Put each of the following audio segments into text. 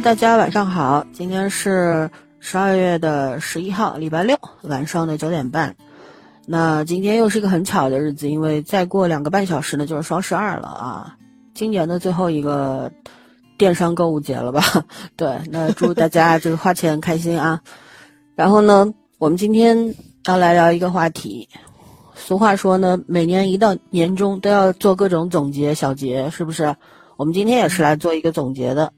大家晚上好，今天是十二月的十一号，礼拜六晚上的九点半。那今天又是一个很巧的日子，因为再过两个半小时呢就是双十二了啊，今年的最后一个电商购物节了吧？对，那祝大家这个花钱开心啊。然后呢，我们今天要来聊一个话题。俗话说呢，每年一到年终都要做各种总结小结，是不是？我们今天也是来做一个总结的。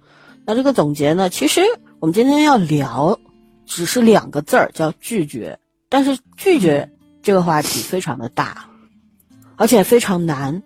那这个总结呢，其实我们今天要聊，只是两个字儿，叫拒绝。但是拒绝这个话题非常的大，而且非常难。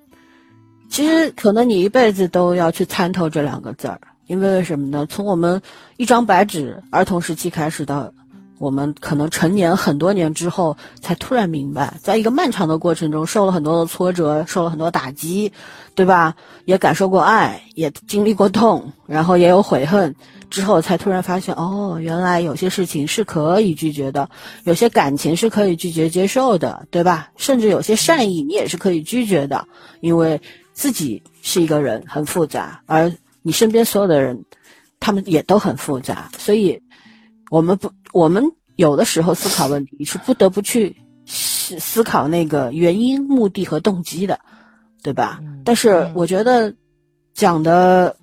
其实可能你一辈子都要去参透这两个字儿，因为为什么呢？从我们一张白纸儿童时期开始到我们可能成年很多年之后，才突然明白，在一个漫长的过程中，受了很多的挫折，受了很多打击，对吧？也感受过爱，也经历过痛，然后也有悔恨，之后才突然发现，哦，原来有些事情是可以拒绝的，有些感情是可以拒绝接受的，对吧？甚至有些善意你也是可以拒绝的，因为自己是一个人很复杂，而你身边所有的人，他们也都很复杂，所以。我们不，我们有的时候思考问题是不得不去思思考那个原因、目的和动机的，对吧？但是我觉得讲的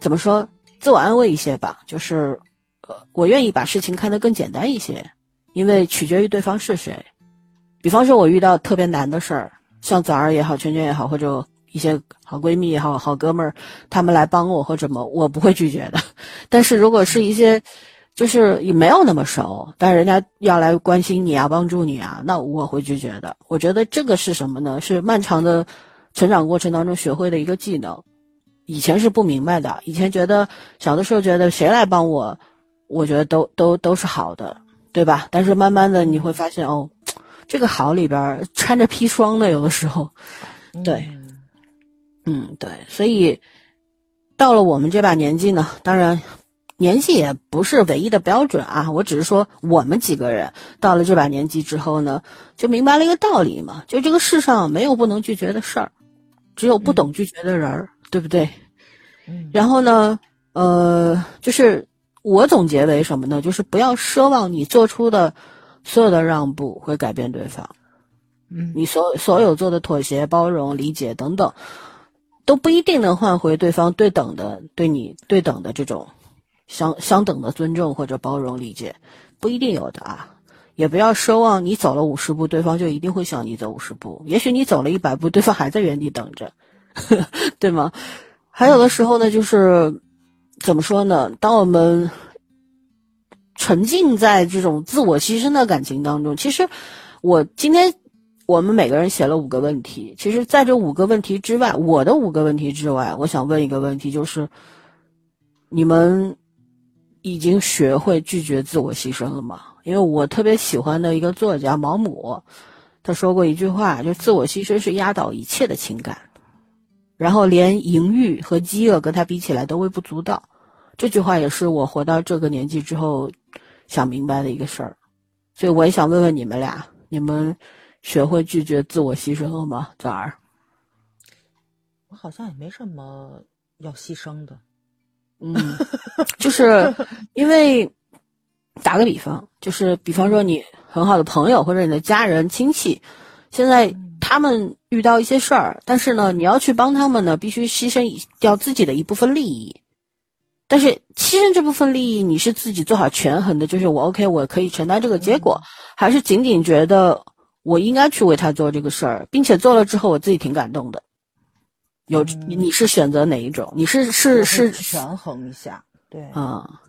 怎么说，自我安慰一些吧，就是呃，我愿意把事情看得更简单一些，因为取决于对方是谁。比方说，我遇到特别难的事儿，像枣儿也好，圈圈也好，或者一些好闺蜜也好好哥们儿，他们来帮我或者么，我不会拒绝的。但是如果是一些就是也没有那么熟，但人家要来关心你啊，帮助你啊，那我会拒绝的。我觉得这个是什么呢？是漫长的成长过程当中学会的一个技能。以前是不明白的，以前觉得小的时候觉得谁来帮我，我觉得都都都是好的，对吧？但是慢慢的你会发现，哦，这个好里边掺着砒霜的，有的时候，对，嗯，对，所以到了我们这把年纪呢，当然。年纪也不是唯一的标准啊，我只是说我们几个人到了这把年纪之后呢，就明白了一个道理嘛，就这个世上没有不能拒绝的事儿，只有不懂拒绝的人儿，对不对？嗯。然后呢，呃，就是我总结为什么呢？就是不要奢望你做出的所有的让步会改变对方，嗯，你所所有做的妥协、包容、理解等等，都不一定能换回对方对等的对你对等的这种。相相等的尊重或者包容理解，不一定有的啊。也不要奢望你走了五十步，对方就一定会向你走五十步。也许你走了一百步，对方还在原地等着，对吗？还有的时候呢，就是怎么说呢？当我们沉浸在这种自我牺牲的感情当中，其实我今天我们每个人写了五个问题。其实，在这五个问题之外，我的五个问题之外，我想问一个问题，就是你们。已经学会拒绝自我牺牲了吗？因为我特别喜欢的一个作家毛姆，他说过一句话，就自我牺牲是压倒一切的情感，然后连淫欲和饥饿跟他比起来都微不足道。这句话也是我活到这个年纪之后想明白的一个事儿。所以我也想问问你们俩，你们学会拒绝自我牺牲了吗？早儿，我好像也没什么要牺牲的。嗯，就是因为打个比方，就是比方说你很好的朋友或者你的家人亲戚，现在他们遇到一些事儿，但是呢，你要去帮他们呢，必须牺牲掉自己的一部分利益。但是牺牲这部分利益，你是自己做好权衡的，就是我 OK，我可以承担这个结果，还是仅仅觉得我应该去为他做这个事儿，并且做了之后我自己挺感动的。有你你是选择哪一种？你是是是权衡一下，对啊，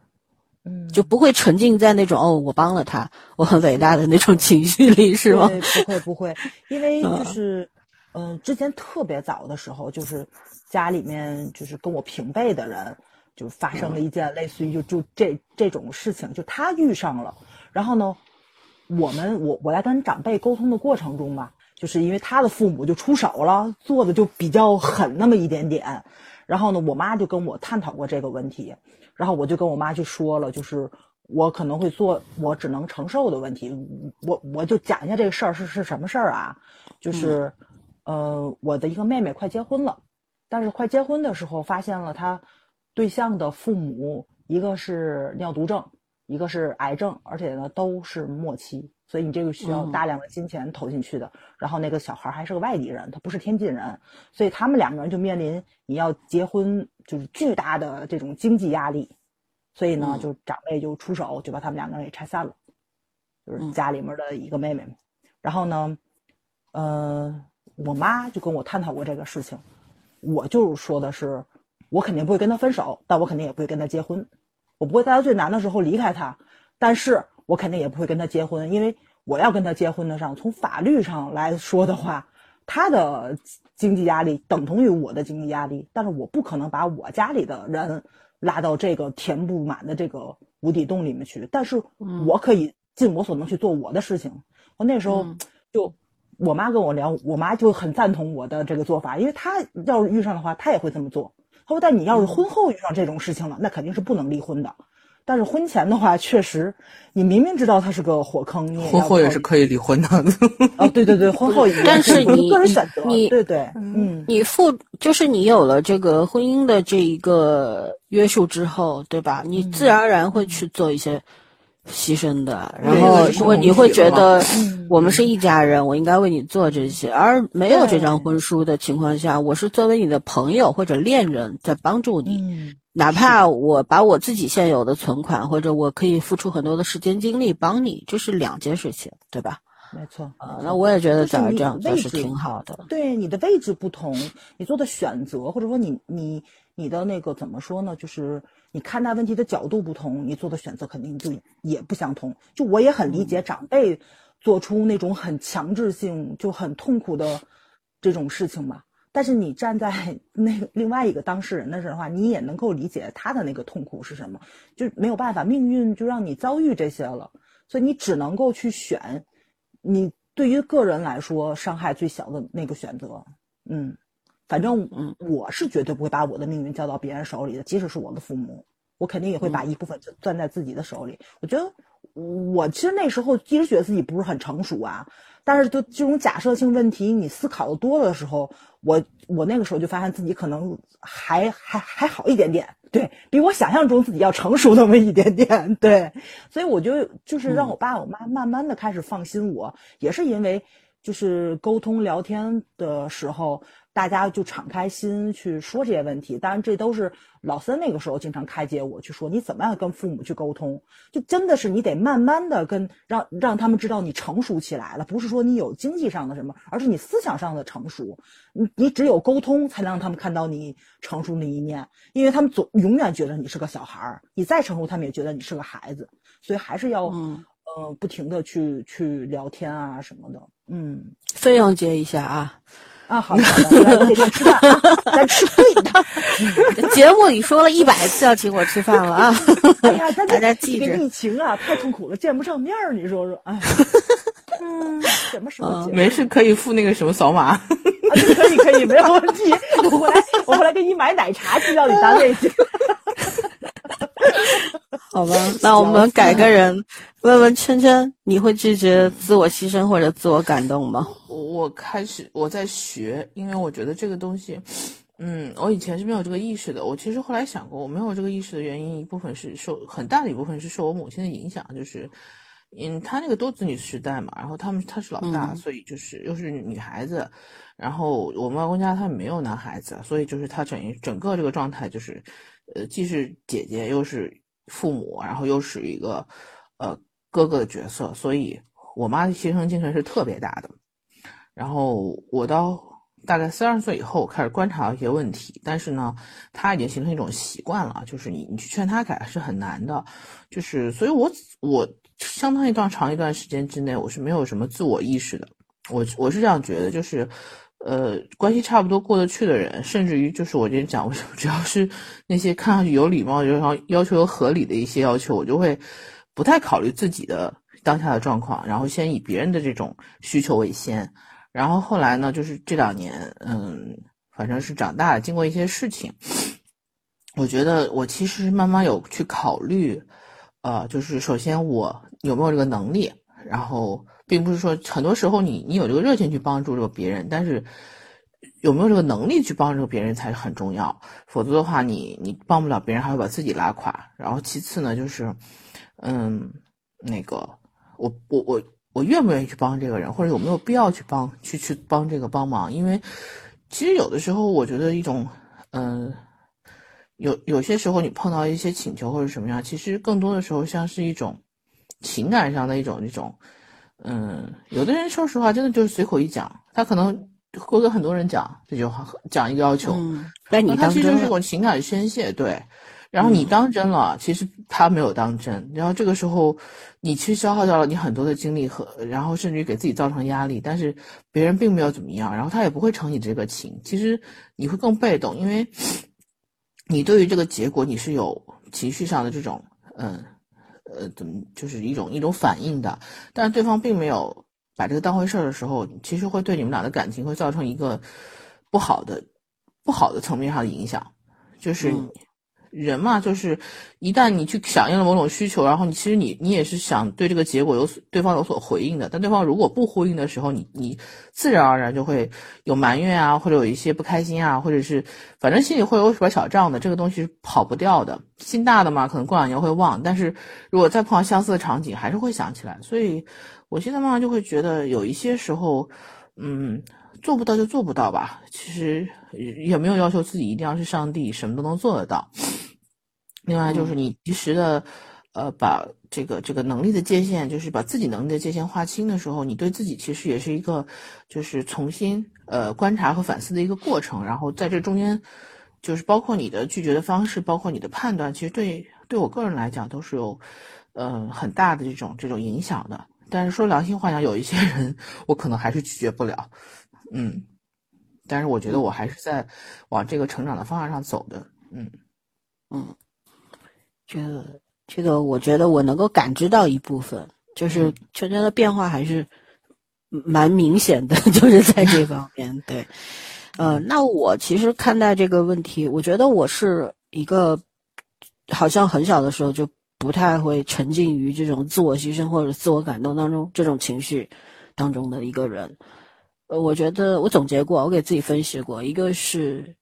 嗯，就不会沉浸在那种哦，我帮了他，我很伟大的那种情绪里，是吗？不会不会，因为 就是嗯，之前特别早的时候，就是家里面就是跟我平辈的人，就发生了一件类似于就就这这种事情，就他遇上了，然后呢，我们我我在跟长辈沟通的过程中嘛。就是因为他的父母就出手了，做的就比较狠那么一点点，然后呢，我妈就跟我探讨过这个问题，然后我就跟我妈去说了，就是我可能会做我只能承受的问题，我我就讲一下这个事儿是是什么事儿啊，就是，呃，我的一个妹妹快结婚了，但是快结婚的时候发现了她，对象的父母一个是尿毒症，一个是癌症，而且呢都是末期，所以你这个需要大量的金钱投进去的。然后那个小孩还是个外地人，他不是天津人，所以他们两个人就面临你要结婚就是巨大的这种经济压力。所以呢，就长辈就出手，就把他们两个人给拆散了，就是家里面的一个妹妹。然后呢，呃，我妈就跟我探讨过这个事情，我就说的是，我肯定不会跟他分手，但我肯定也不会跟他结婚，我不会在他最难的时候离开他，但是我肯定也不会跟他结婚，因为我要跟他结婚的上，从法律上来说的话，他的经济压力等同于我的经济压力，但是我不可能把我家里的人。拉到这个填不满的这个无底洞里面去，但是我可以尽我所能去做我的事情。我那时候就我妈跟我聊，我妈就很赞同我的这个做法，因为她要是遇上的话，她也会这么做。她说：“但你要是婚后遇上这种事情了，那肯定是不能离婚的。但是婚前的话，确实你明明知道它是个火坑，你婚后也是可以离婚的。哦，对对对，婚后也但是你个人选择，你对对，嗯，你付就是你有了这个婚姻的这一个。”约束之后，对吧？你自然而然会去做一些牺牲的，然后因为你会觉得我们是一家人，我应该为你做这些。而没有这张婚书的情况下，我是作为你的朋友或者恋人在帮助你，哪怕我把我自己现有的存款或者我可以付出很多的时间精力帮你，这是两件事情，对吧？没错啊，那我也觉得咱这样做是挺好的。对你的位置不同，你做的选择或者说你你。你的那个怎么说呢？就是你看待问题的角度不同，你做的选择肯定就也不相同。就我也很理解长辈做出那种很强制性、就很痛苦的这种事情吧。但是你站在那个另外一个当事人的时候的话，你也能够理解他的那个痛苦是什么。就没有办法，命运就让你遭遇这些了，所以你只能够去选你对于个人来说伤害最小的那个选择。嗯。反正，嗯，我是绝对不会把我的命运交到别人手里的，即使是我的父母，我肯定也会把一部分攥在自己的手里。我觉得，我其实那时候一直觉得自己不是很成熟啊，但是就这种假设性问题，你思考的多的时候，我我那个时候就发现自己可能还还还好一点点，对比我想象中自己要成熟那么一点点，对，所以我就就是让我爸我妈慢慢的开始放心我，也是因为就是沟通聊天的时候。大家就敞开心去说这些问题，当然这都是老三那个时候经常开解我去说，你怎么样跟父母去沟通，就真的是你得慢慢的跟让让他们知道你成熟起来了，不是说你有经济上的什么，而是你思想上的成熟。你你只有沟通才能让他们看到你成熟的一面，因为他们总永远觉得你是个小孩儿，你再成熟他们也觉得你是个孩子，所以还是要嗯呃不停的去去聊天啊什么的，嗯，费用结一下啊。啊，好的好的，来我给你吃饭，咱吃贵的。节目里说了一百次要请我吃饭了啊！哎呀，大家记着。疫情啊，太痛苦了，见不上面儿，你说说，哎。嗯，什么时候？没事，可以付那个什么扫码。啊，可以可以，没有问题。我回来，我回来给你买奶茶寄到你单位去。好吧，那我们改个人，问问圈圈，你会拒绝自我牺牲或者自我感动吗？我开始我在学，因为我觉得这个东西，嗯，我以前是没有这个意识的。我其实后来想过，我没有这个意识的原因，一部分是受很大的一部分是受我母亲的影响，就是，嗯，她那个多子女时代嘛，然后他们她是老大，所以就是又是女孩子，然后我们外公家他没有男孩子，所以就是她整整个这个状态就是，呃，既是姐姐又是。父母，然后又是一个，呃，哥哥的角色，所以我妈的牺牲精神是特别大的。然后我到大概三十岁以后开始观察一些问题，但是呢，他已经形成一种习惯了，就是你你去劝他改是很难的，就是所以，我我相当一段长一段时间之内，我是没有什么自我意识的。我我是这样觉得，就是。呃，关系差不多过得去的人，甚至于就是我今天讲，只要是那些看上去有礼貌，然后要求有合理的一些要求，我就会不太考虑自己的当下的状况，然后先以别人的这种需求为先。然后后来呢，就是这两年，嗯，反正是长大了，经过一些事情，我觉得我其实慢慢有去考虑，呃，就是首先我有没有这个能力，然后。并不是说很多时候你你有这个热情去帮助这个别人，但是有没有这个能力去帮助别人才是很重要，否则的话，你你帮不了别人，还会把自己拉垮。然后其次呢，就是，嗯，那个我我我我愿不愿意去帮这个人，或者有没有必要去帮去去帮这个帮忙？因为其实有的时候，我觉得一种，嗯，有有些时候你碰到一些请求或者什么样，其实更多的时候像是一种情感上的一种一种，嗯，有的人说实话，真的就是随口一讲，他可能。会跟很多人讲这句话，讲一个要求，但你他其实是一种情感宣泄，对。然后你当真了，其实他没有当真。然后这个时候，你其实消耗掉了你很多的精力和，然后甚至于给自己造成压力。但是别人并没有怎么样，然后他也不会成你这个情。其实你会更被动，因为你对于这个结果你是有情绪上的这种，嗯，呃，怎么就是一种一种反应的，但是对方并没有。把这个当回事儿的时候，其实会对你们俩的感情会造成一个不好的、不好的层面上的影响。就是人嘛，就是一旦你去响应了某种需求，然后你其实你你也是想对这个结果有所对方有所回应的。但对方如果不呼应的时候，你你自然而然就会有埋怨啊，或者有一些不开心啊，或者是反正心里会有什么小账的。这个东西是跑不掉的。心大的嘛，可能过两年会忘，但是如果再碰到相似的场景，还是会想起来。所以。我现在慢慢就会觉得，有一些时候，嗯，做不到就做不到吧。其实也没有要求自己一定要是上帝，什么都能做得到。另外就是你及时的，呃，把这个这个能力的界限，就是把自己能力的界限划清的时候，你对自己其实也是一个，就是重新呃观察和反思的一个过程。然后在这中间，就是包括你的拒绝的方式，包括你的判断，其实对对我个人来讲都是有，呃，很大的这种这种影响的。但是说良心话讲，有一些人我可能还是拒绝不了，嗯，但是我觉得我还是在往这个成长的方向上走的，嗯。嗯，这个这个我觉得我能够感知到一部分，就是圈圈的变化还是蛮明显的，就是在这方面，对，呃，那我其实看待这个问题，我觉得我是一个好像很小的时候就。不太会沉浸于这种自我牺牲或者自我感动当中这种情绪当中的一个人，呃，我觉得我总结过，我给自己分析过，一个是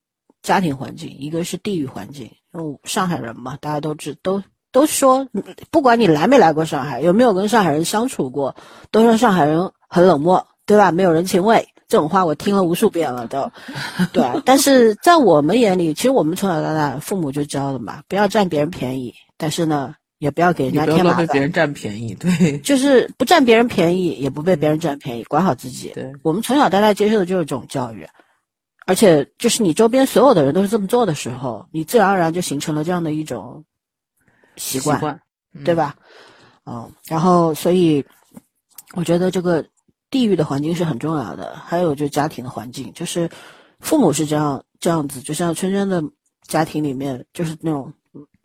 家庭环境，一个是地域环境。嗯，上海人嘛，大家都知都都说，不管你来没来过上海，有没有跟上海人相处过，都说上海人很冷漠，对吧？没有人情味，这种话我听了无数遍了，都对。但是在我们眼里，其实我们从小到大父母就教了嘛，不要占别人便宜。但是呢。也不要给人家添麻烦，被别人占便宜，对，就是不占别人便宜，也不被别人占便宜，管好自己。对，我们从小到大接受的就是这种教育，而且就是你周边所有的人都是这么做的时候，你自然而然就形成了这样的一种习惯，对吧？嗯，然后所以我觉得这个地域的环境是很重要的，还有就家庭的环境，就是父母是这样这样子，就像圈圈的家庭里面就是那种。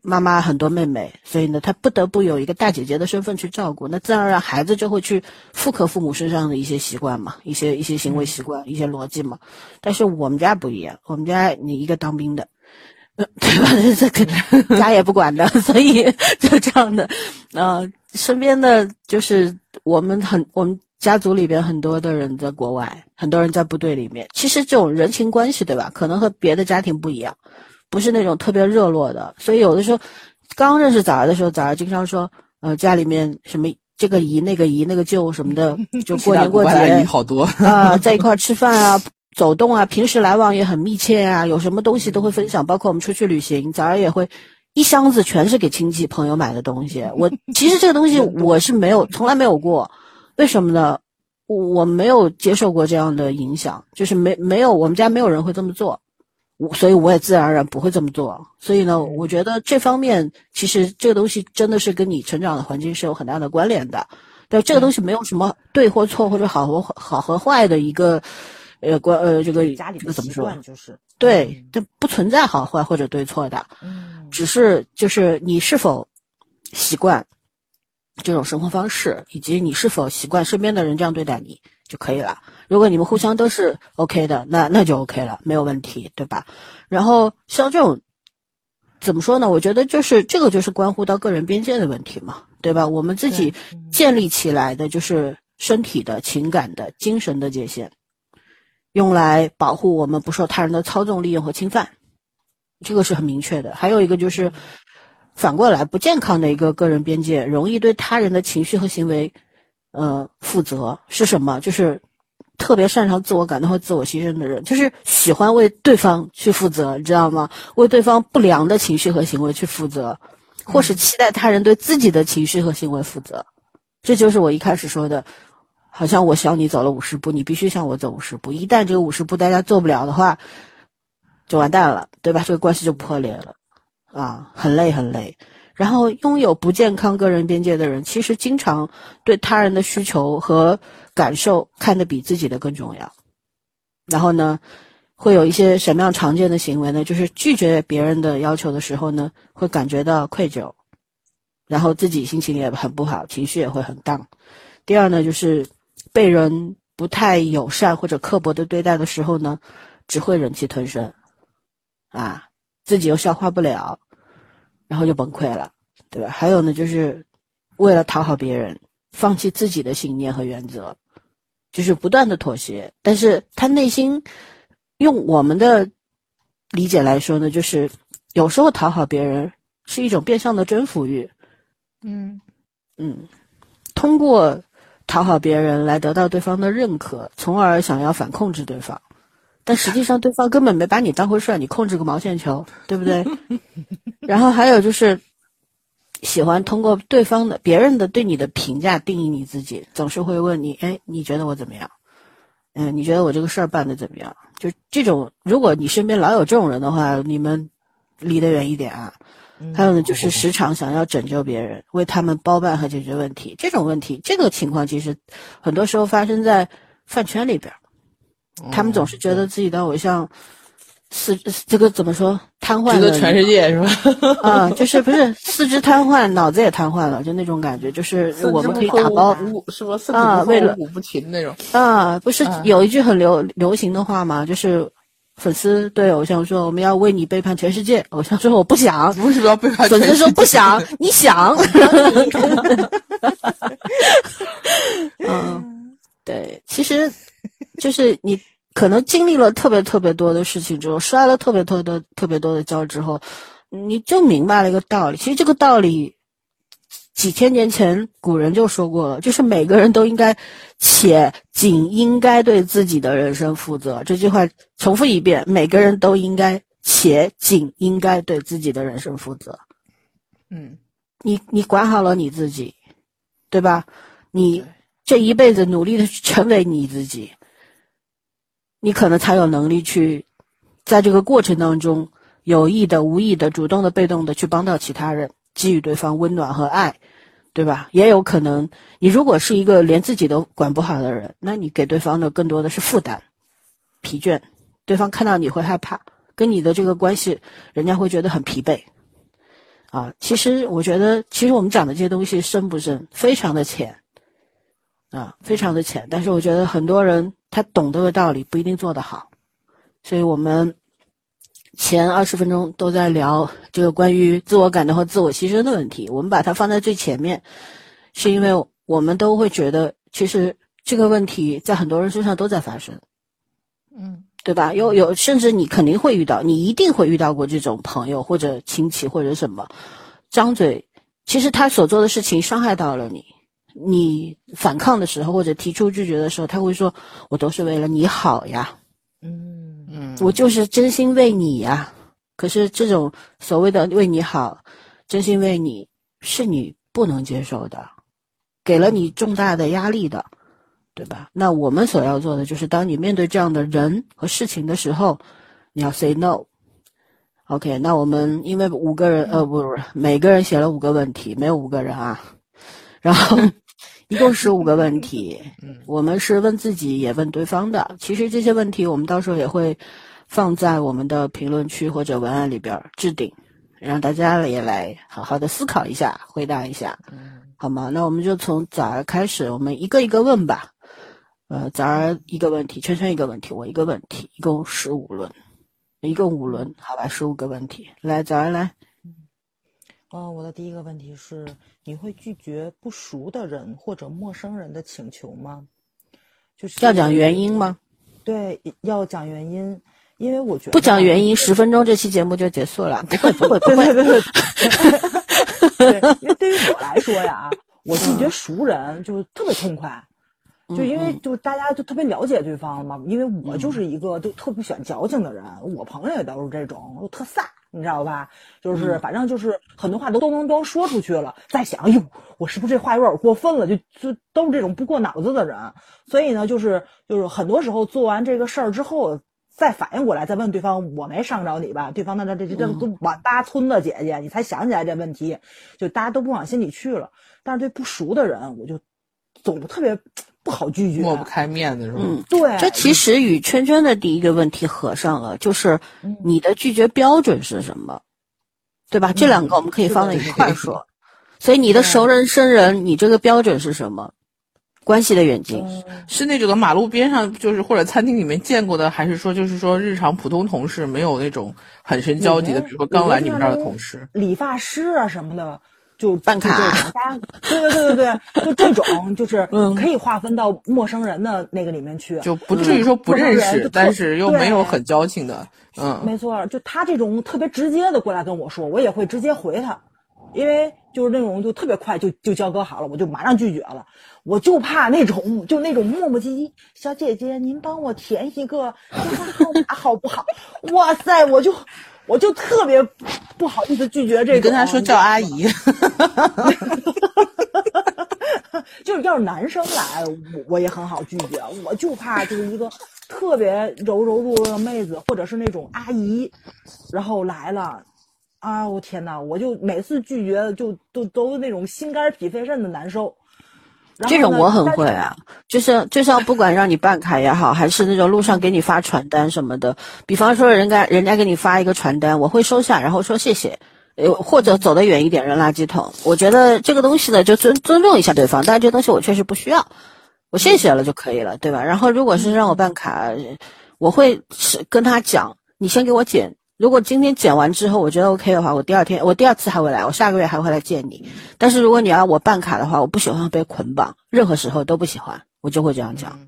妈妈很多妹妹，所以呢，她不得不有一个大姐姐的身份去照顾，那自然而然孩子就会去复刻父母身上的一些习惯嘛，一些一些行为习惯，一些逻辑嘛。但是我们家不一样，我们家你一个当兵的，对吧？这个家也不管的，所以就这样的。呃，身边的就是我们很我们家族里边很多的人在国外，很多人在部队里面。其实这种人情关系，对吧？可能和别的家庭不一样。不是那种特别热络的，所以有的时候刚认识崽儿的时候，崽儿经常说，呃，家里面什么这个姨那个姨那个舅什么的，就过年过节好多啊，在一块吃饭啊，走动啊，平时来往也很密切啊，有什么东西都会分享，包括我们出去旅行，崽儿也会一箱子全是给亲戚朋友买的东西。我 其实这个东西我是没有从来没有过，为什么呢？我没有接受过这样的影响，就是没没有我们家没有人会这么做。我所以我也自然而然不会这么做，所以呢，我觉得这方面其实这个东西真的是跟你成长的环境是有很大的关联的。但这个东西没有什么对或错或者好和好和坏的一个呃关呃这个家里怎么说就是。对，这不存在好坏或者对错的，只是就是你是否习惯这种生活方式，以及你是否习惯身边的人这样对待你就可以了。如果你们互相都是 OK 的，那那就 OK 了，没有问题，对吧？然后像这种怎么说呢？我觉得就是这个就是关乎到个人边界的问题嘛，对吧？我们自己建立起来的就是身体的、情感的、精神的界限。用来保护我们不受他人的操纵、利用和侵犯，这个是很明确的。还有一个就是反过来，不健康的一个个人边界，容易对他人的情绪和行为，呃，负责是什么？就是特别擅长自我感动和自我牺牲的人，就是喜欢为对方去负责，你知道吗？为对方不良的情绪和行为去负责，或是期待他人对自己的情绪和行为负责。这就是我一开始说的。好像我向你走了五十步，你必须向我走五十步。一旦这个五十步大家做不了的话，就完蛋了，对吧？这个关系就破裂了，啊，很累很累。然后拥有不健康个人边界的人，其实经常对他人的需求和感受看得比自己的更重要。然后呢，会有一些什么样常见的行为呢？就是拒绝别人的要求的时候呢，会感觉到愧疚，然后自己心情也很不好，情绪也会很荡。第二呢，就是。被人不太友善或者刻薄的对待的时候呢，只会忍气吞声，啊，自己又消化不了，然后就崩溃了，对吧？还有呢，就是为了讨好别人，放弃自己的信念和原则，就是不断的妥协。但是他内心，用我们的理解来说呢，就是有时候讨好别人是一种变相的征服欲，嗯嗯，通过。讨好别人来得到对方的认可，从而想要反控制对方，但实际上对方根本没把你当回事儿，你控制个毛线球，对不对？然后还有就是喜欢通过对方的、别人的对你的评价定义你自己，总是会问你：哎，你觉得我怎么样？嗯，你觉得我这个事儿办的怎么样？就这种，如果你身边老有这种人的话，你们离得远一点啊。还有呢，就是时常想要拯救别人，为他们包办和解决问题。这种问题，这个情况其实很多时候发生在饭圈里边。他们总是觉得自己的偶像四这个怎么说瘫痪了，全世界是吧？啊，就是不是四肢瘫痪，脑子也瘫痪了，就那种感觉。就是我们可以打包是吧？啊，为了不停那种啊，不是有一句很流流行的话吗？就是。粉丝对偶像说：“我们要为你背叛全世界。”偶像说：“我不想。”为什么要背叛？粉丝说：“不想。”你想？嗯，对，其实 就是你可能经历了特别特别多的事情之后，摔了特别特别特别多的跤之后，你就明白了一个道理。其实这个道理。几千年前，古人就说过了，就是每个人都应该，且仅应该对自己的人生负责。这句话重复一遍：每个人都应该，且仅应该对自己的人生负责。嗯，你你管好了你自己，对吧？你这一辈子努力的成为你自己，你可能才有能力去，在这个过程当中，有意的、无意的、主动的、被动的去帮到其他人。给予对方温暖和爱，对吧？也有可能，你如果是一个连自己都管不好的人，那你给对方的更多的是负担、疲倦。对方看到你会害怕，跟你的这个关系，人家会觉得很疲惫。啊，其实我觉得，其实我们讲的这些东西深不深？非常的浅，啊，非常的浅。但是我觉得很多人他懂得的道理，不一定做得好，所以我们。前二十分钟都在聊这个关于自我感动和自我牺牲的问题，我们把它放在最前面，是因为我们都会觉得，其实这个问题在很多人身上都在发生，嗯，对吧？有有，甚至你肯定会遇到，你一定会遇到过这种朋友或者亲戚或者什么，张嘴，其实他所做的事情伤害到了你，你反抗的时候或者提出拒绝的时候，他会说：“我都是为了你好呀。”嗯。嗯，我就是真心为你呀。可是这种所谓的为你好，真心为你，是你不能接受的，给了你重大的压力的，对吧？那我们所要做的就是，当你面对这样的人和事情的时候，你要 say no。OK，那我们因为五个人，呃，不不，每个人写了五个问题，没有五个人啊，然后。一共十五个问 题，我们是问自己也问对方的。其实这些问题我们到时候也会放在我们的评论区或者文案里边置顶，让大家也来好好的思考一下，回答一下，好吗？那我们就从早儿开始，我们一个一个问吧。呃，早儿一个问题，圈圈一个问题，我一个问题，一共十五轮，一共五轮，好吧，十五个问题。来，早儿来。嗯，我的第一个问题是：你会拒绝不熟的人或者陌生人的请求吗？就是要讲原因吗？对，要讲原因，因为我觉得不讲原因，十分钟这期节目就结束了。不会，不会，不会，对对对。对，因为对于我来说呀，我拒绝熟人就特别痛快，就因为就大家就特别了解对方了嘛。因为我就是一个就特不喜欢矫情的人，我朋友也都是这种，就特飒，你知道吧？就是反正就是很多话都咚咚咚说出去了，再想，哟，我是不是这话有点过分了？就就都是这种不过脑子的人，所以呢，就是就是很多时候做完这个事儿之后。再反应过来，再问对方，我没伤着你吧？对方那那这这这都满八村的姐姐，你才想起来这问题，就大家都不往心里去了。但是对不熟的人，我就总特别不好拒绝，抹不开面子是吧？嗯，对。这其实与圈圈的第一个问题合上了，就是你的拒绝标准是什么，对吧？这两个我们可以放在一块说。所以你的熟人生人，你这个标准是什么？关系的远近是那种马路边上，就是或者餐厅里面见过的，还是说就是说日常普通同事没有那种很深交集的，比如说刚来你们这儿的同事，理发师啊什么的，就办卡，对对对对对，就这种就是可以划分到陌生人的那个里面去，就不至于说不认识，但是又没有很交情的，嗯，没错，就他这种特别直接的过来跟我说，我也会直接回他，因为就是那种就特别快就就交割好了，我就马上拒绝了。我就怕那种，就那种磨磨唧唧，小姐姐，您帮我填一个电话号码好不好？哇塞，我就我就特别不好意思拒绝这个。跟他说叫阿姨。就是要是男生来，我我也很好拒绝。我就怕就是一个特别柔柔弱弱的妹子，或者是那种阿姨，然后来了，啊，我天呐，我就每次拒绝就都都那种心肝脾肺肾的难受。这种我很会啊，就是就像不管让你办卡也好，还是那种路上给你发传单什么的，比方说人家人家给你发一个传单，我会收下，然后说谢谢，呃或者走得远一点扔垃圾桶。我觉得这个东西呢，就尊尊重一下对方，但是这东西我确实不需要，我谢谢了就可以了，对吧？然后如果是让我办卡，我会是跟他讲，你先给我剪。如果今天剪完之后我觉得 OK 的话，我第二天我第二次还会来，我下个月还会来见你。但是如果你要我办卡的话，我不喜欢被捆绑，任何时候都不喜欢，我就会这样讲。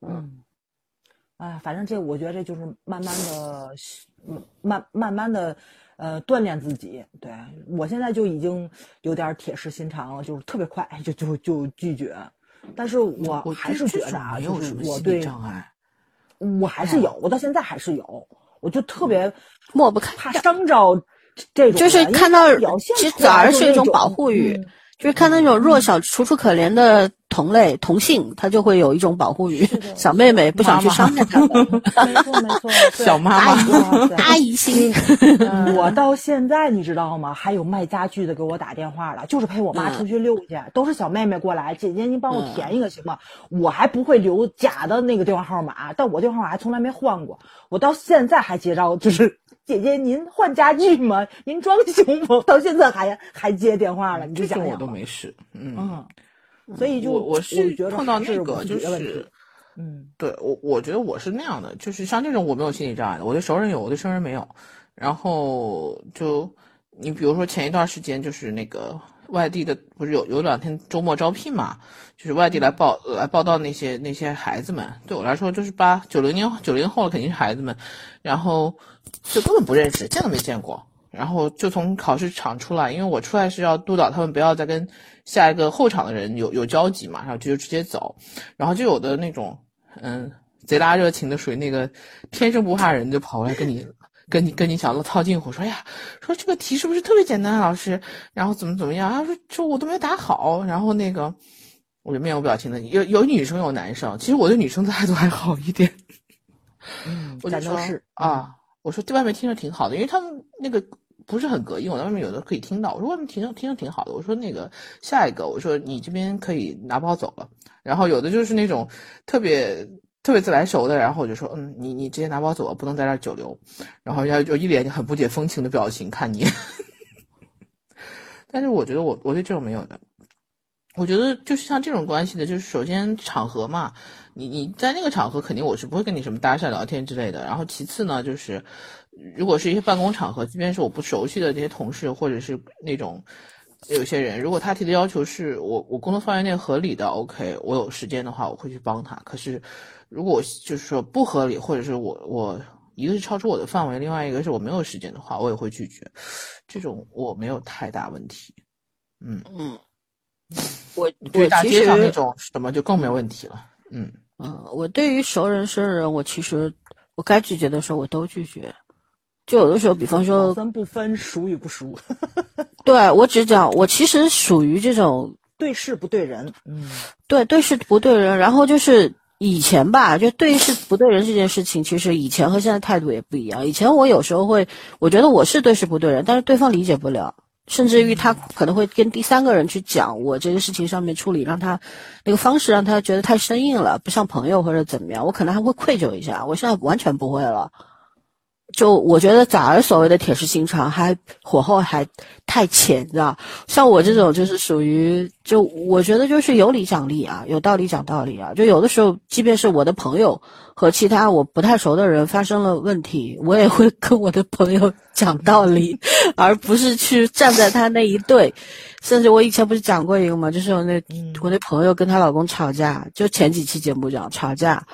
嗯，哎，反正这我觉得这就是慢慢的，慢慢慢的，呃，锻炼自己。对我现在就已经有点铁石心肠了，就是特别快 就就就拒绝。但是我还是觉得啊，就是我对障碍，我还是有，我到现在还是有。我就特别抹不开，怕伤着这种，就是看到，其实反而是一种保护欲。就是看那种弱小、楚楚可怜的同类同性，他就会有一种保护欲。小妹妹不想去伤害他们。没错没错，小妈妈阿姨心。我到现在你知道吗？还有卖家具的给我打电话了，就是陪我妈出去溜去，都是小妹妹过来。姐姐，您帮我填一个行吗？我还不会留假的那个电话号码，但我电话号码还从来没换过。我到现在还接着就是。姐姐，您换家具吗？您装修吗？到现在还还接电话了，你就想我都没事，嗯，所以就我我是碰到那个就是，嗯，对我我觉得我是那样的，就是像这种我没有心理障碍的，我对熟人有，我对生人没有。然后就你比如说前一段时间就是那个外地的，不是有有两天周末招聘嘛，就是外地来报来报道那些那些孩子们，对我来说就是八九零年九零后了，肯定是孩子们，然后。就根本不认识，见都没见过，然后就从考试场出来，因为我出来是要督导他们不要再跟下一个候场的人有有交集嘛，然后就直接走，然后就有的那种嗯贼拉热情的，属于那个天生不怕人，就跑过来跟你 跟你跟你小子套近乎，说呀，说这个题是不是特别简单，老师，然后怎么怎么样，他说说我都没答好，然后那个我就面无表情的，有有女生有男生，其实我对女生的态度还好一点，嗯，我就说是啊。我说在外面听着挺好的，因为他们那个不是很隔音，我在外面有的可以听到。我说外面听着听着挺好的。我说那个下一个，我说你这边可以拿包走了。然后有的就是那种特别特别自来熟的，然后我就说嗯，你你直接拿包走了，不能在这儿久留。然后人家就一脸很不解风情的表情看你。但是我觉得我我对这种没有的。我觉得就是像这种关系的，就是首先场合嘛，你你在那个场合肯定我是不会跟你什么搭讪聊天之类的。然后其次呢，就是如果是一些办公场合，即便是我不熟悉的这些同事或者是那种有些人，如果他提的要求是我我工作范围内合理的，OK，我有时间的话，我会去帮他。可是，如果就是说不合理，或者是我我一个是超出我的范围，另外一个是我没有时间的话，我也会拒绝。这种我没有太大问题。嗯嗯，我对大街上那种什么就更没问题了。嗯嗯，我对于熟人生人，我其实我该拒绝的时候我都拒绝。就有的时候，比方说分不分熟与不熟，对我只讲我其实属于这种对事不对人，嗯，对对事不对人。然后就是以前吧，就对事不对人这件事情，其实以前和现在态度也不一样。以前我有时候会，我觉得我是对事不对人，但是对方理解不了，甚至于他可能会跟第三个人去讲我这个事情上面处理，让他那个方式让他觉得太生硬了，不像朋友或者怎么样，我可能还会愧疚一下。我现在完全不会了。就我觉得崽儿所谓的铁石心肠，还火候还太浅，知道？像我这种就是属于，就我觉得就是有理讲理啊，有道理讲道理啊。就有的时候，即便是我的朋友和其他我不太熟的人发生了问题，我也会跟我的朋友讲道理，而不是去站在他那一队。甚至我以前不是讲过一个嘛？就是我那我那朋友跟她老公吵架，就前几期节目讲吵架。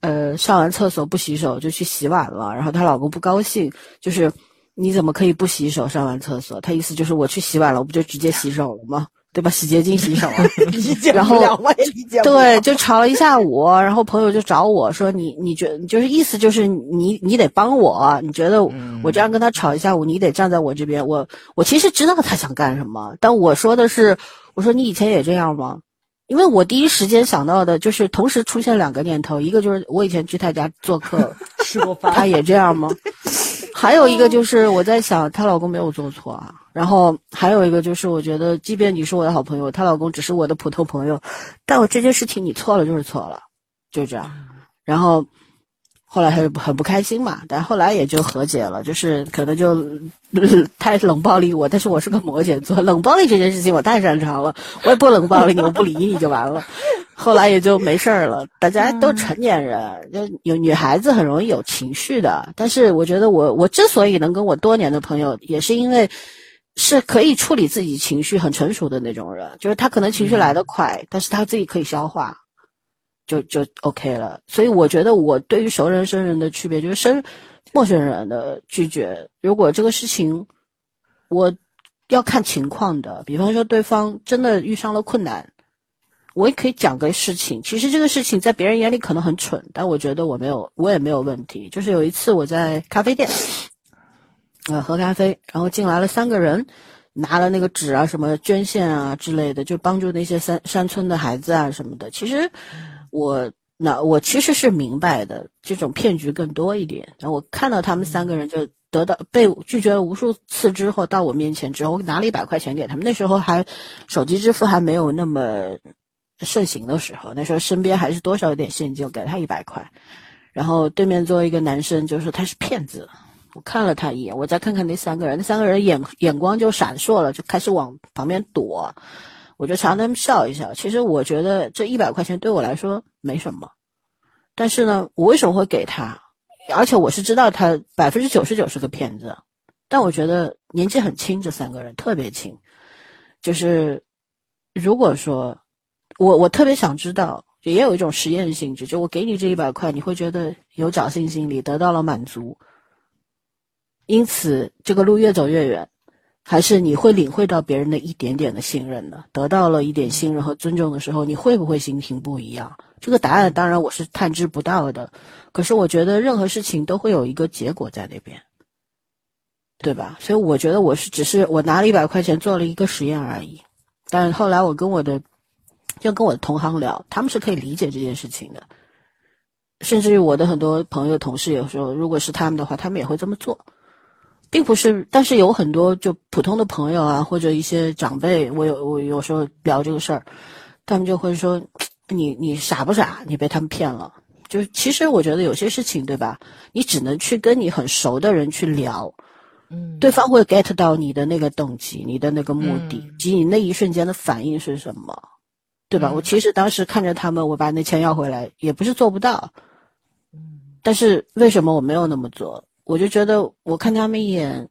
呃，上完厕所不洗手就去洗碗了，然后她老公不高兴，就是你怎么可以不洗手上完厕所？她意思就是我去洗碗了，我不就直接洗手了吗？对吧？洗洁精洗手啊。理解不了，我也理解不了。对，就吵了一下午，然后朋友就找我说：“你你觉就是意思就是你你得帮我，你觉得我这样跟他吵一下午，你得站在我这边。我我其实知道他想干什么，但我说的是，我说你以前也这样吗？”因为我第一时间想到的就是同时出现两个念头，一个就是我以前去他家做客 吃过饭，他也这样吗？还有一个就是我在想，她老公没有做错啊。然后还有一个就是，我觉得即便你是我的好朋友，她老公只是我的普通朋友，但我这件事情你错了就是错了，就这样。然后。后来他就很不开心嘛，但后来也就和解了，就是可能就太冷暴力我，但是我是个摩羯座，冷暴力这件事情我太擅长了，我也不冷暴力你，我不理你就完了。后来也就没事儿了，大家都成年人，就有女孩子很容易有情绪的，但是我觉得我我之所以能跟我多年的朋友，也是因为是可以处理自己情绪很成熟的那种人，就是他可能情绪来得快，但是他自己可以消化。就就 OK 了，所以我觉得我对于熟人生人的区别就是生陌生人的拒绝。如果这个事情我要看情况的，比方说对方真的遇上了困难，我也可以讲个事情。其实这个事情在别人眼里可能很蠢，但我觉得我没有，我也没有问题。就是有一次我在咖啡店，呃，喝咖啡，然后进来了三个人，拿了那个纸啊，什么捐献啊之类的，就帮助那些山山村的孩子啊什么的。其实。我那我其实是明白的，这种骗局更多一点。然后我看到他们三个人就得到被拒绝了无数次之后，到我面前之后，我拿了一百块钱给他们。那时候还手机支付还没有那么盛行的时候，那时候身边还是多少有点现金，我给他一百块。然后对面作为一个男生就说他是骗子。我看了他一眼，我再看看那三个人，那三个人眼眼光就闪烁了，就开始往旁边躲。我就朝他们笑一笑。其实我觉得这一百块钱对我来说没什么，但是呢，我为什么会给他？而且我是知道他百分之九十九是个骗子，但我觉得年纪很轻，这三个人特别轻。就是如果说我我特别想知道，也有一种实验性质，就我给你这一百块，你会觉得有侥幸心理，得到了满足，因此这个路越走越远。还是你会领会到别人的一点点的信任的，得到了一点信任和尊重的时候，你会不会心情不一样？这个答案当然我是探知不到的，可是我觉得任何事情都会有一个结果在那边，对吧？所以我觉得我是只是我拿了一百块钱做了一个实验而已，但后来我跟我的就跟我的同行聊，他们是可以理解这件事情的，甚至于我的很多朋友同事有时候如果是他们的话，他们也会这么做。并不是，但是有很多就普通的朋友啊，或者一些长辈，我有我有时候聊这个事儿，他们就会说：“你你傻不傻？你被他们骗了。”就是其实我觉得有些事情，对吧？你只能去跟你很熟的人去聊，嗯，对方会 get 到你的那个动机、你的那个目的及你那一瞬间的反应是什么，对吧？我其实当时看着他们，我把那钱要回来，也不是做不到，嗯，但是为什么我没有那么做？我就觉得，我看他们一眼，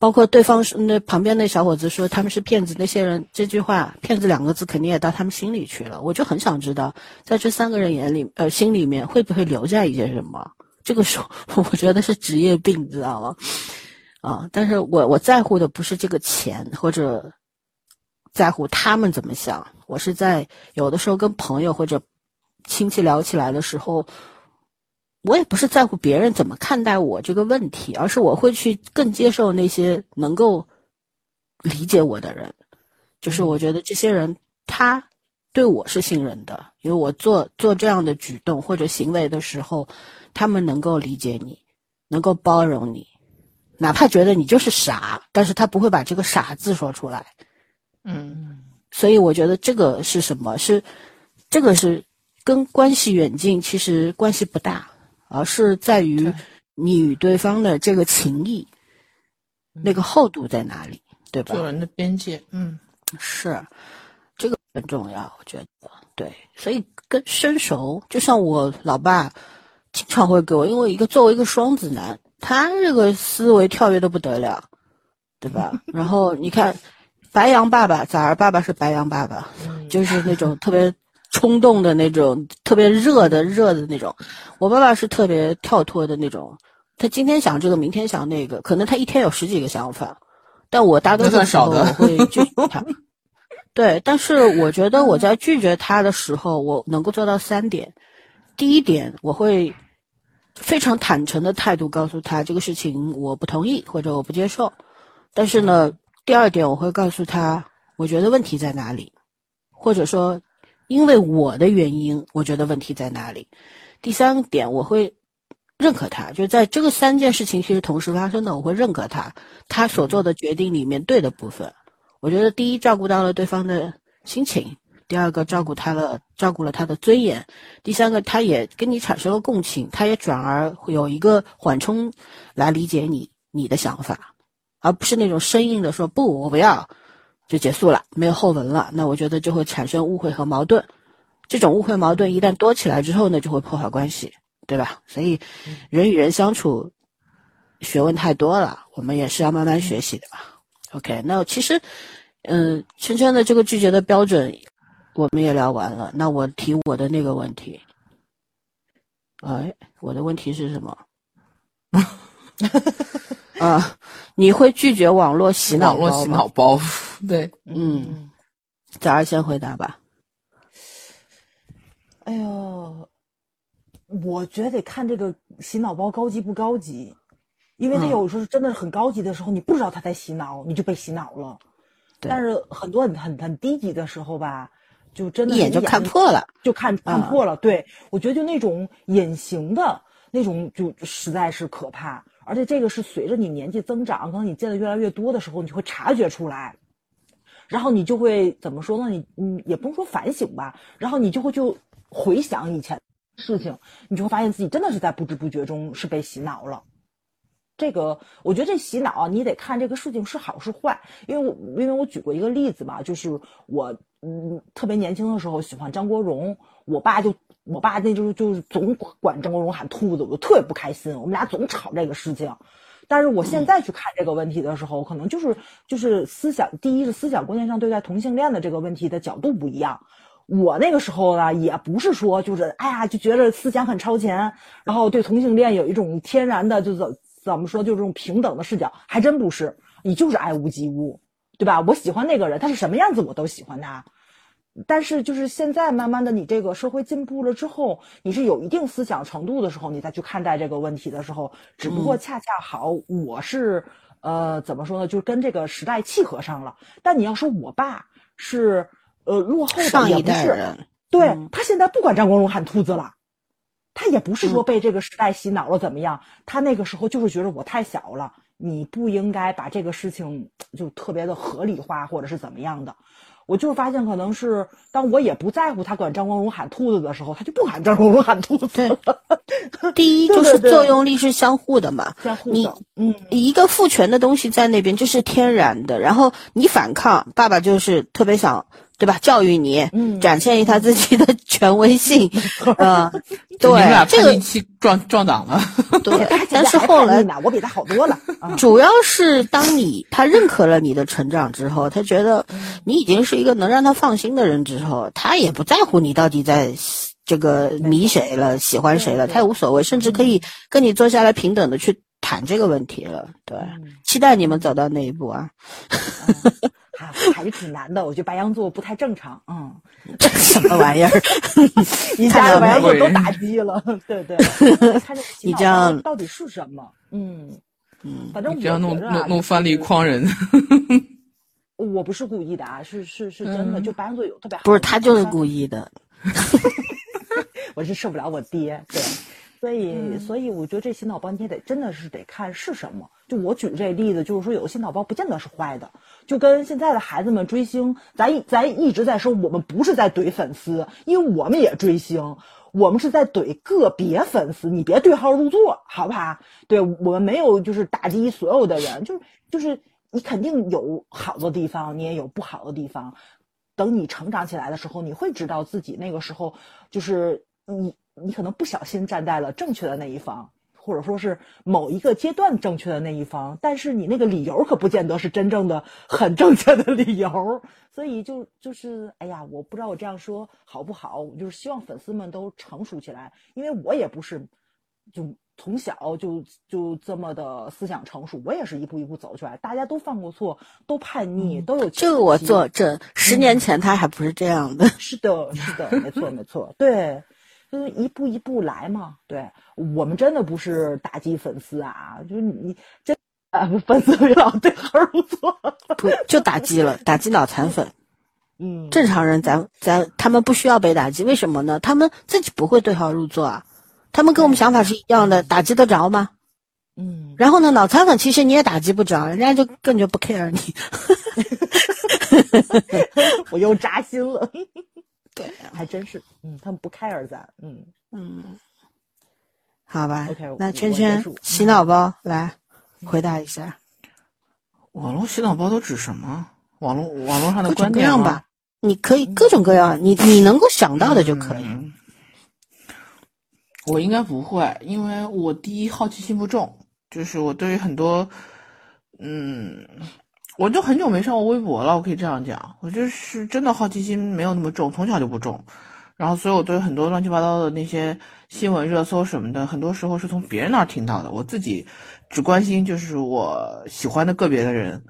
包括对方是那旁边那小伙子说他们是骗子，那些人这句话“骗子”两个字肯定也到他们心里去了。我就很想知道，在这三个人眼里，呃，心里面会不会留下一些什么？这个是 我觉得是职业病，知道吗？啊，但是我我在乎的不是这个钱，或者在乎他们怎么想。我是在有的时候跟朋友或者亲戚聊起来的时候。我也不是在乎别人怎么看待我这个问题，而是我会去更接受那些能够理解我的人。就是我觉得这些人他对我是信任的，因为我做做这样的举动或者行为的时候，他们能够理解你，能够包容你，哪怕觉得你就是傻，但是他不会把这个傻字说出来。嗯，所以我觉得这个是什么？是这个是跟关系远近其实关系不大。而是在于你与对方的这个情谊，那个厚度在哪里，对吧？做人的边界，嗯，是，这个很重要，我觉得，对。所以跟生熟，就像我老爸经常会给我，因为一个作为一个双子男，他这个思维跳跃的不得了，对吧？然后你看，白羊爸爸，崽儿爸爸是白羊爸爸，就是那种特别。冲动的那种，特别热的热的那种。我爸爸是特别跳脱的那种，他今天想这个，明天想那个，可能他一天有十几个想法。但我大多数时候我会拒绝他。对，但是我觉得我在拒绝他的时候，我能够做到三点。第一点，我会非常坦诚的态度告诉他这个事情我不同意或者我不接受。但是呢，第二点我会告诉他，我觉得问题在哪里，或者说。因为我的原因，我觉得问题在哪里？第三点，我会认可他，就在这个三件事情其实同时发生的，我会认可他，他所做的决定里面对的部分。我觉得第一，照顾到了对方的心情；第二个，照顾他了，照顾了他的尊严；第三个，他也跟你产生了共情，他也转而有一个缓冲来理解你你的想法，而不是那种生硬的说不，我不要。就结束了，没有后文了。那我觉得就会产生误会和矛盾，这种误会矛盾一旦多起来之后呢，就会破坏关系，对吧？所以，人与人相处，学问太多了，我们也是要慢慢学习的嘛。OK，那其实，嗯，圈圈的这个拒绝的标准，我们也聊完了。那我提我的那个问题，哎，我的问题是什么？啊，你会拒绝网络洗脑包？网络洗脑包，对，嗯，早儿先回答吧。哎呦，我觉得得看这个洗脑包高级不高级，因为他有时候真的是很高级的时候，你不知道他在洗脑，你就被洗脑了。但是很多很很很低级的时候吧，就真的一眼就看破了，就看看破了。对，我觉得就那种隐形的那种，就实在是可怕。而且这个是随着你年纪增长，可能你见的越来越多的时候，你就会察觉出来，然后你就会怎么说呢？你嗯，也不用说反省吧，然后你就会就回想以前事情，你就会发现自己真的是在不知不觉中是被洗脑了。这个我觉得这洗脑，你得看这个事情是好是坏，因为我因为我举过一个例子嘛，就是我嗯特别年轻的时候喜欢张国荣，我爸就。我爸那就是就是总管张国荣喊兔子，我就特别不开心。我们俩总吵这个事情，但是我现在去看这个问题的时候，可能就是就是思想，第一是思想观念上对待同性恋的这个问题的角度不一样。我那个时候呢，也不是说就是哎呀就觉得思想很超前，然后对同性恋有一种天然的就怎怎么说就这种平等的视角，还真不是。你就是爱屋及乌，对吧？我喜欢那个人，他是什么样子我都喜欢他。但是，就是现在慢慢的，你这个社会进步了之后，你是有一定思想程度的时候，你再去看待这个问题的时候，只不过恰恰好，我是呃怎么说呢，就是跟这个时代契合上了。但你要说我爸是呃落后的，也不是，对他现在不管张国荣喊秃子了，他也不是说被这个时代洗脑了怎么样，他那个时候就是觉得我太小了，你不应该把这个事情就特别的合理化或者是怎么样的。我就是发现，可能是当我也不在乎他管张国荣喊兔子的时候，他就不喊张国荣喊兔子了。第一 就是作用力是相互的嘛，相互的。你嗯，一个父权的东西在那边就是天然的，然后你反抗，爸爸就是特别想对吧？教育你，嗯展现一他自己的权威性，呃，对你们俩，这个叛逆期撞撞档了。对，但是后来呢，我比他好多了。啊主要是当你他认可了你的成长之后，他觉得你已经是一个能让他放心的人之后，他也不在乎你到底在这个迷谁了、喜欢谁了，他也无所谓，甚至可以跟你坐下来平等的去谈这个问题了。对，嗯期待你们走到那一步啊！还还是挺难的，我觉得白羊座不太正常。嗯，什么玩意儿？一家的白羊座都打击了，对对。你这样到底是什么？嗯嗯，反正我这样弄觉得啊弄弄翻了一筐人。我不是故意的啊，是是是真的，嗯就白羊座有特别好。不是他就是故意的。我是受不了我爹，对，所以、嗯所以我觉得这洗脑包你也得真的是得看是什么。就我举这例子，就是说有的洗脑包不见得是坏的，就跟现在的孩子们追星，咱咱一直在说，我们不是在怼粉丝，因为我们也追星。我们是在怼个别粉丝，你别对号入座，好不好？对我们没有就是打击所有的人，就是就是你肯定有好的地方，你也有不好的地方。等你成长起来的时候，你会知道自己那个时候就是你你可能不小心站在了正确的那一方，或者说是某一个阶段正确的那一方，但是你那个理由可不见得是真正的很正确的理由，所以就就是哎呀，我不知道我这样说好不好，我就是希望粉丝们都成熟起来，因为我也不是就。从小就就这么的思想成熟，我也是一步一步走出来。大家都犯过错，都叛逆，都有这个我情作证，十年前他还不是这样的。是的，是的，没错，没错，对，就是一步一步来嘛。对我们真的不是打击粉丝啊，就是你真啊，粉丝别老对号入座。不就打击了，打击脑残粉。嗯，正常人咱咱他们不需要被打击，为什么呢？他们自己不会对号入座啊，他们跟我们想法是一样的，打击得着吗？嗯，然后呢，脑残粉其实你也打击不着，人家就根本就不 care 你。我又扎心了。对，还真是，嗯，他们不 care 咱，嗯嗯，好吧 OK，那圈圈洗脑包来回答一下，网络洗脑包都指什么？网络网络上的各种观点吗各样吧，你可以各种各样，你你能够想到的就可以。嗯我应该不会，因为我第一好奇心不重，就是我对于很多，嗯，我就很久没上过微博了，我可以这样讲，我就是真的好奇心没有那么重，从小就不重，然后所以我对很多乱七八糟的那些新闻热搜什么的，很多时候是从别人那儿听到的，我自己只关心就是我喜欢的个别的人。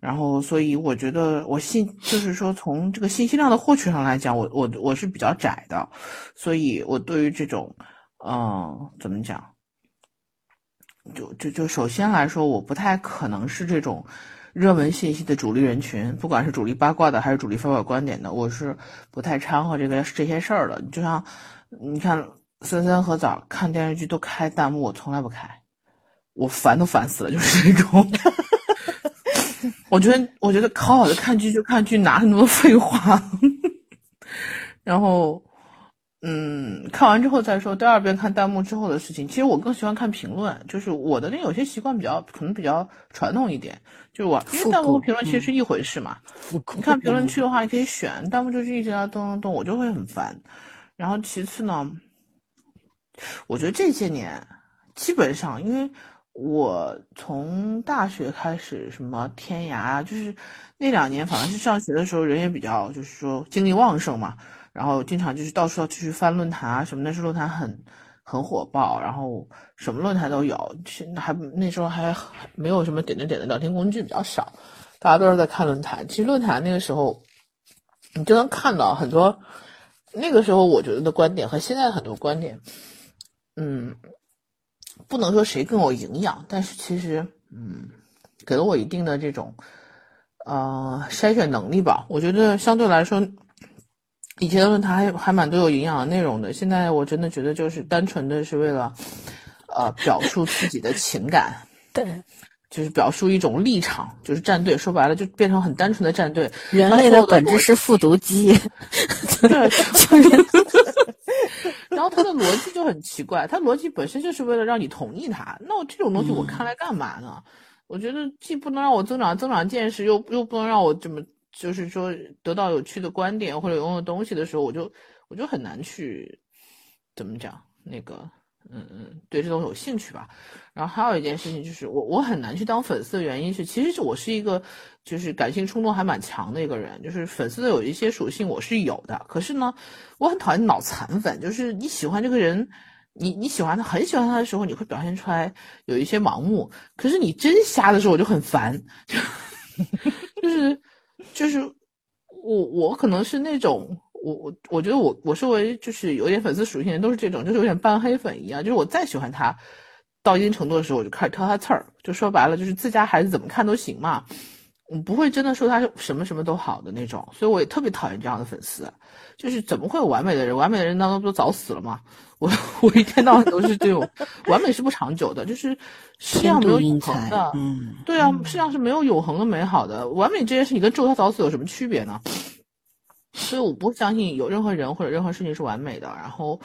然后，所以我觉得我信，就是说从这个信息量的获取上来讲，我我我是比较窄的，所以我对于这种，嗯，怎么讲，就就就首先来说，我不太可能是这种热门信息的主力人群，不管是主力八卦的还是主力发表观点的，我是不太掺和这个这些事儿的。就像你看森森和枣看电视剧都开弹幕，我从来不开，我烦都烦死了，就是这种。我觉得，我觉得好好的看剧就看剧，哪那么多废话？然后，嗯，看完之后再说。第二遍看弹幕之后的事情，其实我更喜欢看评论。就是我的那有些习惯比较可能比较传统一点，就是我因为弹幕和评论其实是一回事嘛。你看评论区的话，你可以选，弹幕就是一直在动动动，我就会很烦。然后其次呢，我觉得这些年基本上因为。我从大学开始，什么天涯啊，就是那两年，反正是上学的时候，人也比较，就是说精力旺盛嘛，然后经常就是到处要去翻论坛啊什么，那时候论坛很很火爆，然后什么论坛都有，还那时候还没有什么点点点的聊天工具比较少，大家都是在看论坛。其实论坛那个时候，你就能看到很多那个时候我觉得的观点和现在很多观点，嗯。不能说谁更有营养，但是其实，嗯，给了我一定的这种，呃，筛选能力吧。我觉得相对来说，以前的论坛还还蛮多有营养的内容的。现在我真的觉得就是单纯的是为了，呃，表述自己的情感，对，就是表述一种立场，就是站队。说白了，就变成很单纯的站队。人类的本质是复读机，对，就是。然后他的逻辑就很奇怪，他逻辑本身就是为了让你同意他。那我这种东西我看来干嘛呢？我觉得既不能让我增长增长见识，又又不能让我这么就是说得到有趣的观点或者有用的东西的时候，我就我就很难去怎么讲那个。嗯嗯，对这种有兴趣吧。然后还有一件事情就是，我我很难去当粉丝的原因是，其实我是一个就是感性冲动还蛮强的一个人，就是粉丝的有一些属性我是有的。可是呢，我很讨厌脑残粉，就是你喜欢这个人，你你喜欢他很喜欢他的时候，你会表现出来有一些盲目。可是你真瞎的时候，我就很烦，就 就是 就是我我可能是那种。我我我觉得我我身为就是有点粉丝属性的人都是这种，就是有点半黑粉一样。就是我再喜欢他，到一定程度的时候，我就开始挑他刺儿。就说白了，就是自家孩子怎么看都行嘛，我不会真的说他什么什么都好的那种。所以我也特别讨厌这样的粉丝。就是怎么会有完美的人？完美的人当中不都早死了吗？我我一天到晚都是这种，完美是不长久的。就是世界上没有永恒的，嗯，对啊，世界上是没有永恒的美好的。完美这件事，你跟咒他早死有什么区别呢？所以我不相信有任何人或者任何事情是完美的。然后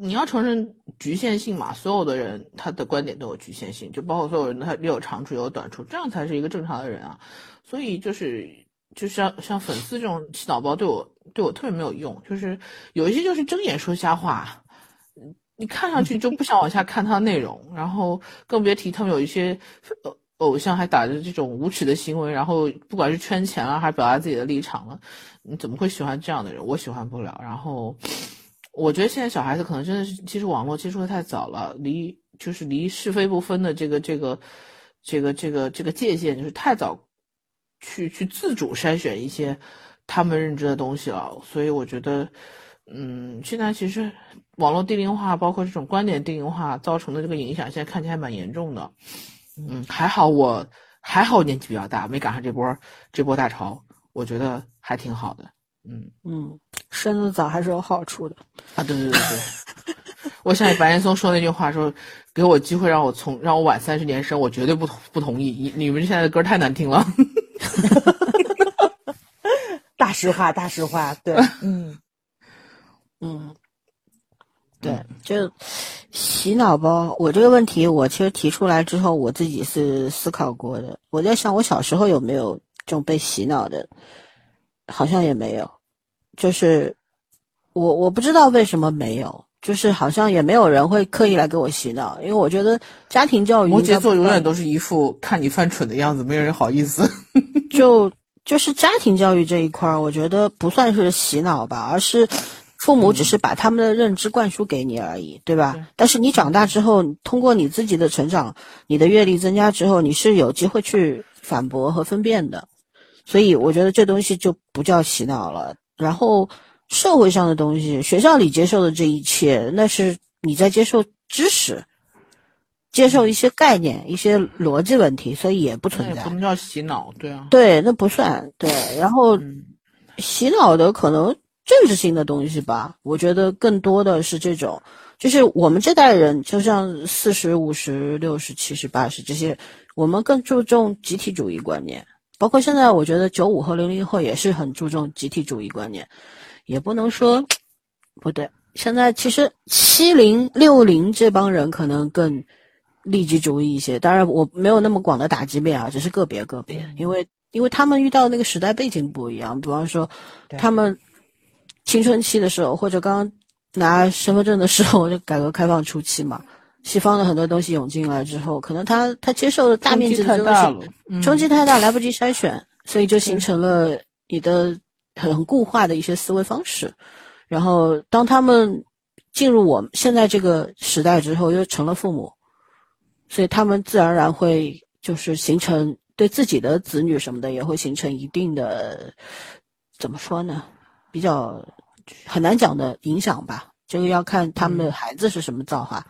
你要承认局限性嘛，所有的人他的观点都有局限性，就包括所有人他也有长处也有短处，这样才是一个正常的人啊。所以就是就像像粉丝这种洗脑包对我对我特别没有用，就是有一些就是睁眼说瞎话，你看上去就不想往下看他的内容，然后更别提他们有一些呃。偶像还打着这种无耻的行为，然后不管是圈钱了，还是表达自己的立场了，你怎么会喜欢这样的人？我喜欢不了。然后，我觉得现在小孩子可能真的是，其实网络接触的太早了，离就是离是非不分的这个这个这个这个这个界限，就是太早去去自主筛选一些他们认知的东西了。所以我觉得，嗯，现在其实网络低龄化，包括这种观点低龄化造成的这个影响，现在看起来蛮严重的。嗯，还好我还好年纪比较大，没赶上这波这波大潮，我觉得还挺好的。嗯嗯，生的早还是有好处的啊！对对对对，我想起白岩松说那句话，说给我机会让我从让我晚三十年生，我绝对不同不同意。你你们现在的歌太难听了。大实话，大实话，对，嗯嗯。对，就洗脑包。我这个问题，我其实提出来之后，我自己是思考过的。我在想，我小时候有没有这种被洗脑的？好像也没有。就是我我不知道为什么没有，就是好像也没有人会刻意来给我洗脑。因为我觉得家庭教育，摩羯座永远都是一副看你犯蠢的样子，没有人好意思。就就是家庭教育这一块儿，我觉得不算是洗脑吧，而是。父母只是把他们的认知灌输给你而已，对吧？但是你长大之后，通过你自己的成长，你的阅历增加之后，你是有机会去反驳和分辨的。所以我觉得这东西就不叫洗脑了。然后社会上的东西，学校里接受的这一切，那是你在接受知识，接受一些概念、一些逻辑问题，所以也不存在。不能叫洗脑，对啊。对，那不算对。然后洗脑的可能。政治性的东西吧，我觉得更多的是这种，就是我们这代人，就像四十五十六十七十八十这些，我们更注重集体主义观念。包括现在，我觉得九五和零零后也是很注重集体主义观念，也不能说不对。现在其实七零六零这帮人可能更利己主义一些，当然我没有那么广的打击面啊，只是个别个别，因为因为他们遇到那个时代背景不一样，比方说他们。青春期的时候，或者刚拿身份证的时候，就改革开放初期嘛，西方的很多东西涌进来之后，可能他他接受的大面积的东西冲击太大，来不及筛选，所以就形成了你的很固化的一些思维方式。然后当他们进入我们现在这个时代之后，又成了父母，所以他们自然而然会就是形成对自己的子女什么的也会形成一定的怎么说呢？比较很难讲的影响吧，这个要看他们的孩子是什么造化。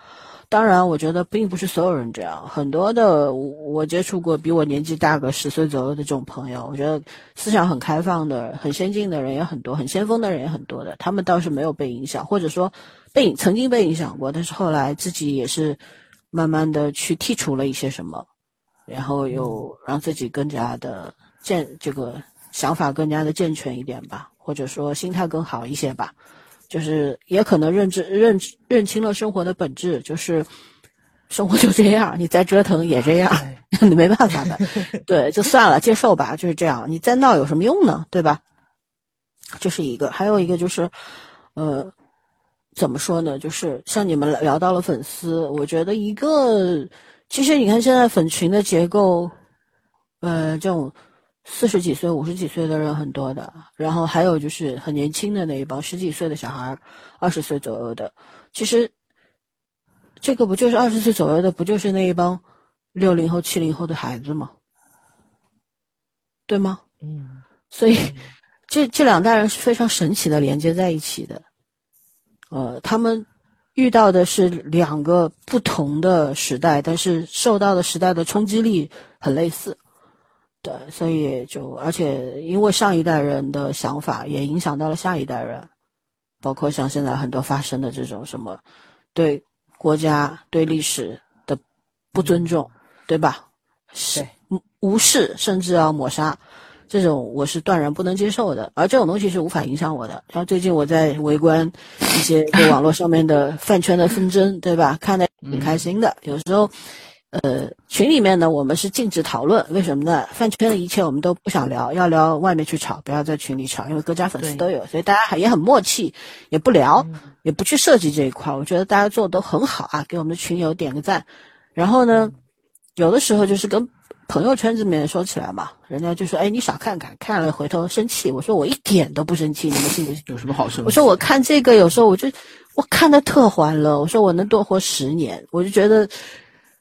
当然，我觉得并不是所有人这样，很多的我接触过比我年纪大个十岁左右的这种朋友，我觉得思想很开放的、很先进的人也很多，很先锋的人也很多的。他们倒是没有被影响，或者说被曾经被影响过，但是后来自己也是慢慢的去剔除了一些什么，然后又让自己更加的健，这个想法更加的健全一点吧。或者说心态更好一些吧，就是也可能认知认认清了生活的本质，就是生活就这样，你再折腾也这样，你没办法的。对，就算了，接受吧，就是这样。你再闹有什么用呢？对吧？这是一个，还有一个就是，呃，怎么说呢？就是像你们聊到了粉丝，我觉得一个，其实你看现在粉群的结构，呃，这种四十几岁、五十几岁的人很多的，然后还有就是很年轻的那一帮十几岁的小孩，二十岁左右的，其实这个不就是二十岁左右的，不就是那一帮六零后、七零后的孩子吗？对吗？嗯，所以。这这两代人是非常神奇的连接在一起的，呃，他们遇到的是两个不同的时代，但是受到的时代的冲击力很类似，对，所以就而且因为上一代人的想法也影响到了下一代人，包括像现在很多发生的这种什么对国家对历史的不尊重，对吧？是无视甚至要抹杀。这种我是断然不能接受的，而这种东西是无法影响我的。然后最近我在围观一些网络上面的 饭圈的纷争，对吧？看得挺开心的。有时候，呃，群里面呢，我们是禁止讨论，为什么呢？饭圈的一切我们都不想聊，要聊外面去吵，不要在群里吵，因为各家粉丝都有，所以大家也很默契，也不聊，也不去设计这一块。我觉得大家做的都很好啊，给我们的群友点个赞。然后呢，有的时候就是跟。朋友圈子里面说起来嘛，人家就说：“哎，你少看看，看了回头生气。”我说：“我一点都不生气，你们信不信？”有什么好生？我说：“我看这个有时候我就我看的特欢乐。”我说：“我能多活十年。”我就觉得，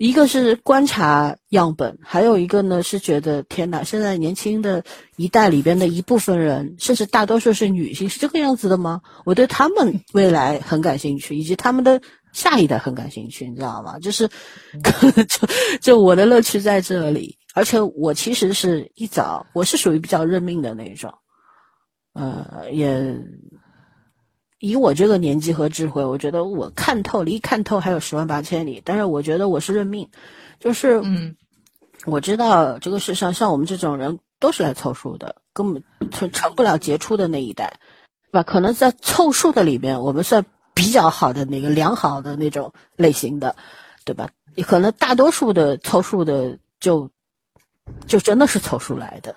一个是观察样本，还有一个呢是觉得天哪，现在年轻的一代里边的一部分人，甚至大多数是女性，是这个样子的吗？我对他们未来很感兴趣，以及他们的。下一代很感兴趣，你知道吗？就是，就就我的乐趣在这里。而且我其实是一早，我是属于比较认命的那种，呃，也以我这个年纪和智慧，我觉得我看透，离看透还有十万八千里。但是我觉得我是认命，就是，嗯，我知道这个世上像我们这种人都是来凑数的，根本成成不了杰出的那一代，对吧？可能在凑数的里面，我们算。比较好的那个良好的那种类型的，对吧？你可能大多数的凑数的就就真的是凑数来的，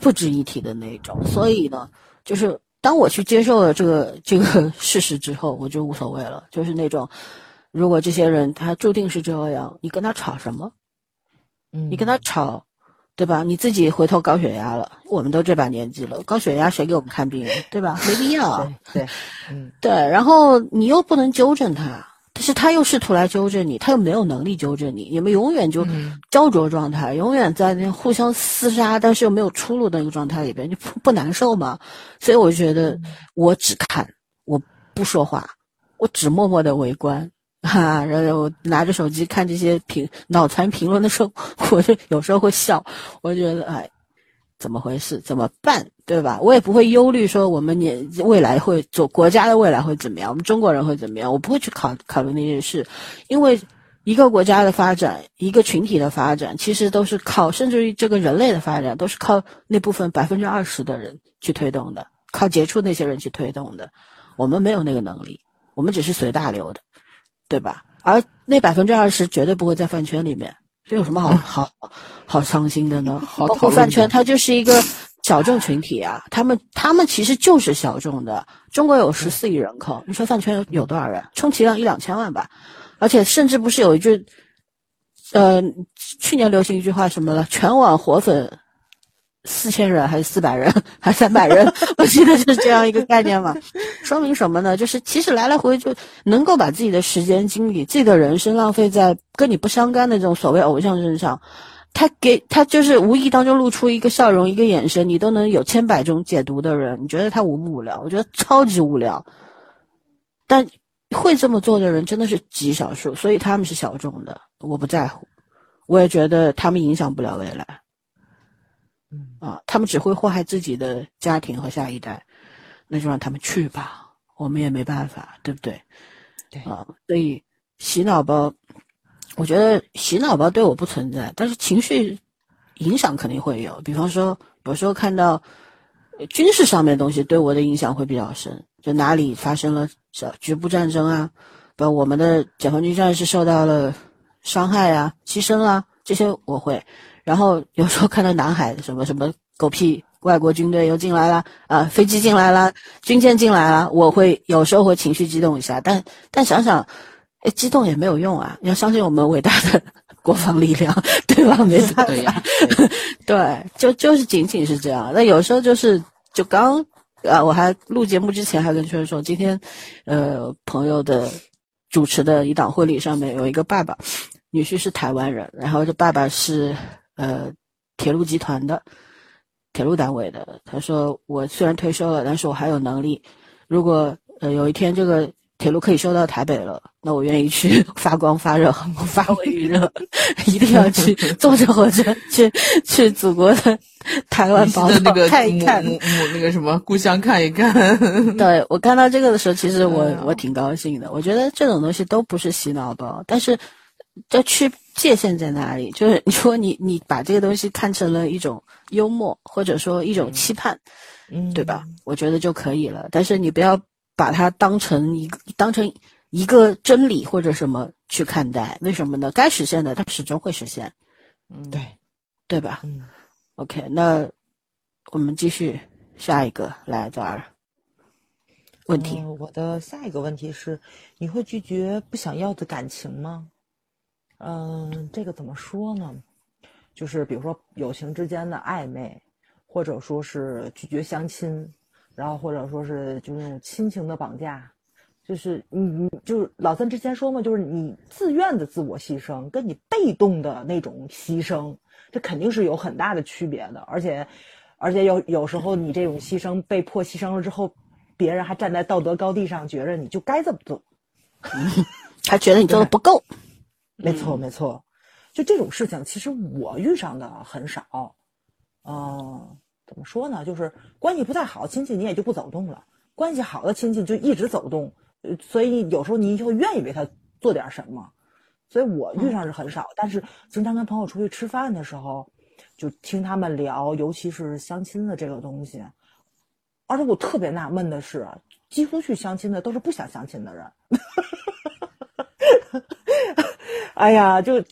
不值一提的那种。所以呢，就是当我去接受了这个这个 事实之后，我就无所谓了。就是那种，如果这些人他注定是这样，你跟他吵什么？嗯，你跟他吵。对吧？你自己回头高血压了，我们都这把年纪了，高血压谁给我们看病？对吧？没必要。对，嗯，对。然后你又不能纠正他，但是他又试图来纠正你，他又没有能力纠正你，你们永远就焦灼状态，永远在那互相厮杀，但是又没有出路的那个状态里边，就不不难受吗？所以我觉得，我只看，我不说话，我只默默的围观。哈，然后我拿着手机看这些评脑残评论的时候，我就有时候会笑。我觉得，哎，怎么回事？怎么办？对吧？我也不会忧虑说我们年未来会做国家的未来会怎么样，我们中国人会怎么样？我不会去考考虑那件事，因为一个国家的发展，一个群体的发展，其实都是靠，甚至于这个人类的发展，都是靠那部分百分之二十的人去推动的，靠杰出那些人去推动的。我们没有那个能力，我们只是随大流的。对吧？而那百分之二十绝对不会在饭圈里面，这有什么好好好伤心的呢？包括饭圈，它就是一个小众群体啊。他们他们其实就是小众的。中国有十四亿人口，你说饭圈有有多少人？充其量一两千万吧。而且甚至不是有一句，呃，去年流行一句话什么了？全网活粉。四千人还是四百人 还是三百人？我记得是这样一个概念嘛。说明什么呢？就是其实来来回就能够把自己的时间精力、自己的人生浪费在跟你不相干的这种所谓偶像身上，他给他就是无意当中露出一个笑容、一个眼神，你都能有千百种解读的人。你觉得他无不无聊？我觉得超级无聊。但会这么做的人真的是极少数，所以他们是小众的。我不在乎，我也觉得他们影响不了未来。嗯啊，他们只会祸害自己的家庭和下一代，那就让他们去吧，我们也没办法，对不对？对啊，所以洗脑包，我觉得洗脑包对我不存在，但是情绪影响肯定会有。比方说，有时候看到军事上面的东西，对我的影响会比较深。就哪里发生了小局部战争啊，不，我们的解放军战士受到了伤害啊、牺牲啊这些我会。然后有时候看到南海什么 什么狗屁外国军队又进来了啊，飞机进来了，军舰进来了，我会有时候会情绪激动一下。但但想想，哎，激动也没有用啊，要相信我们伟大的 国防力量，对吧？没办法，对，就就是仅仅是这样。那有时候就是就刚啊，我还录节目之前还跟圈说，今天呃朋友的主持的一档婚礼上面有一个爸爸，女婿是台湾人，然后这爸爸是。呃，铁路集团的，铁路单位的，他说我虽然退休了，但是我还有能力。如果呃有一天这个铁路可以修到台北了，那我愿意去 发光发热，发挥余热，一定要去坐着火车去去祖国的台湾宝岛看一看，母那个什么故乡看一看。对我看到这个的时候，其实我我挺高兴的。我觉得这种东西都不是洗脑包，但是。这区界限在哪里？就是 你说你你把这个东西看成了一种幽默，或者说一种期盼，嗯，对吧？我觉得就可以了。但是你不要把它当成一个当成一个真理或者什么去看待。为什么呢？该实现的它始终会实现。嗯，对，对吧？嗯，OK，那我们继续下一个来这儿问题。我的下一个问题是：你会拒绝不想要的感情吗？嗯，这个怎么说呢？就是比如说友情之间的暧昧，或者说是拒绝相亲，然后或者说是就是那种亲情的绑架，就是你你就是老三之前说嘛，就是你自愿的自我牺牲，跟你被动的那种牺牲，这肯定是有很大的区别的。而且，而且有有时候你这种牺牲被迫牺牲了之后，别人还站在道德高地上，觉着你就该这么做，他觉得你做的不够。没错，没错，就这种事情，其实我遇上的很少。嗯，怎么说呢？就是关系不太好，亲戚你也就不走动了；关系好的亲戚就一直走动。所以有时候你就愿意为他做点什么。所以我遇上是很少，但是经常跟朋友出去吃饭的时候，就听他们聊，尤其是相亲的这个东西。而且我特别纳闷的是，几乎去相亲的都是不想相亲的人。哎呀，就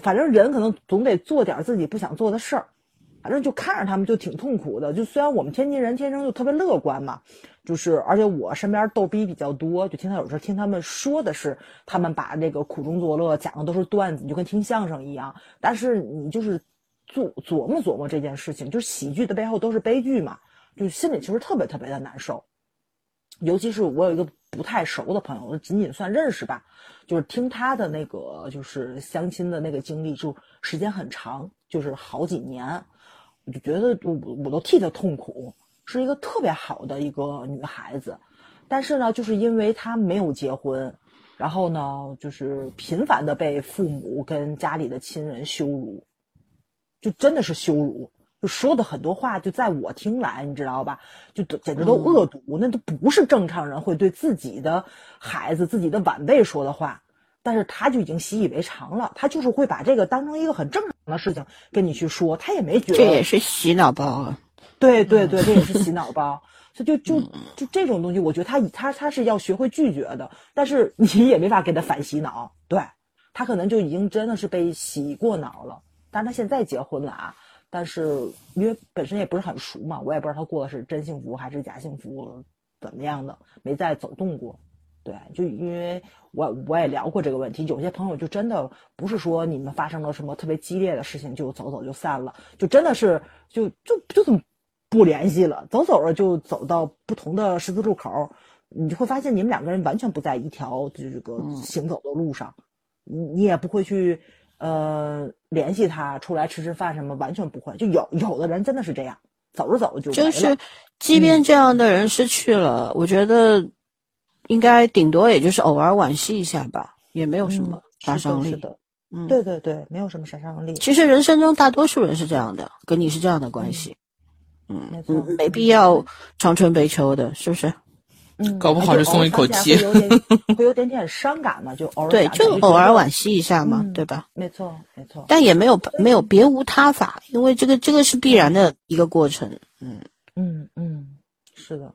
反正人可能总得做点自己不想做的事儿，反正就看着他们就挺痛苦的。就虽然我们天津人天生就特别乐观嘛，就是而且我身边逗逼比较多，就听他有时候听他们说的是，他们把那个苦中作乐讲的都是段子，就跟听相声一样。但是你就是做琢磨琢磨这件事情，就是喜剧的背后都是悲剧嘛，就心里其实特别特别的难受。尤其是我有一个不太熟的朋友，仅仅算认识吧。就是听他的那个，就是相亲的那个经历，就时间很长，就是好几年，我就觉得我我都替他痛苦。是一个特别好的一个女孩子，但是呢，就是因为她没有结婚，然后呢，就是频繁的被父母跟家里的亲人羞辱，就真的是羞辱。就说的很多话，就在我听来，你知道吧？就简直都恶毒，那都不是正常人会对自己的孩子、自己的晚辈说的话。但是他就已经习以为常了，他就是会把这个当成一个很正常的事情跟你去说，他也没觉得这也是洗脑包啊。对对对，这也是洗脑包。所以就就就这种东西，我觉得他他他是要学会拒绝的，但是你也没法给他反洗脑。对他可能就已经真的是被洗过脑了，但是他现在结婚了啊。但是因为本身也不是很熟嘛，我也不知道他过的是真幸福还是假幸福，怎么样的，没再走动过。对，就因为我我也聊过这个问题，有些朋友就真的不是说你们发生了什么特别激烈的事情就走走就散了，就真的是就就就这么不联系了，走走着就走到不同的十字路口，你就会发现你们两个人完全不在一条这个行走的路上，你你也不会去。呃，联系他出来吃吃饭什么，完全不会。就有有的人真的是这样，走着走着就就是，即便这样的人失去了，我觉得应该顶多也就是偶尔惋惜一下吧，也没有什么杀伤力。是的，嗯，对对对，没有什么杀伤力。其实人生中大多数人是这样的，跟你是这样的关系，嗯，没必要长春悲秋的，是不是？嗯，搞不好就松一口气，会有点 会有点点伤感嘛，就偶尔对，就偶尔惋惜一下嘛，对吧？没错，没错。但也没有没有别无他法，因为这个这个是必然的一个过程。嗯嗯嗯，是的。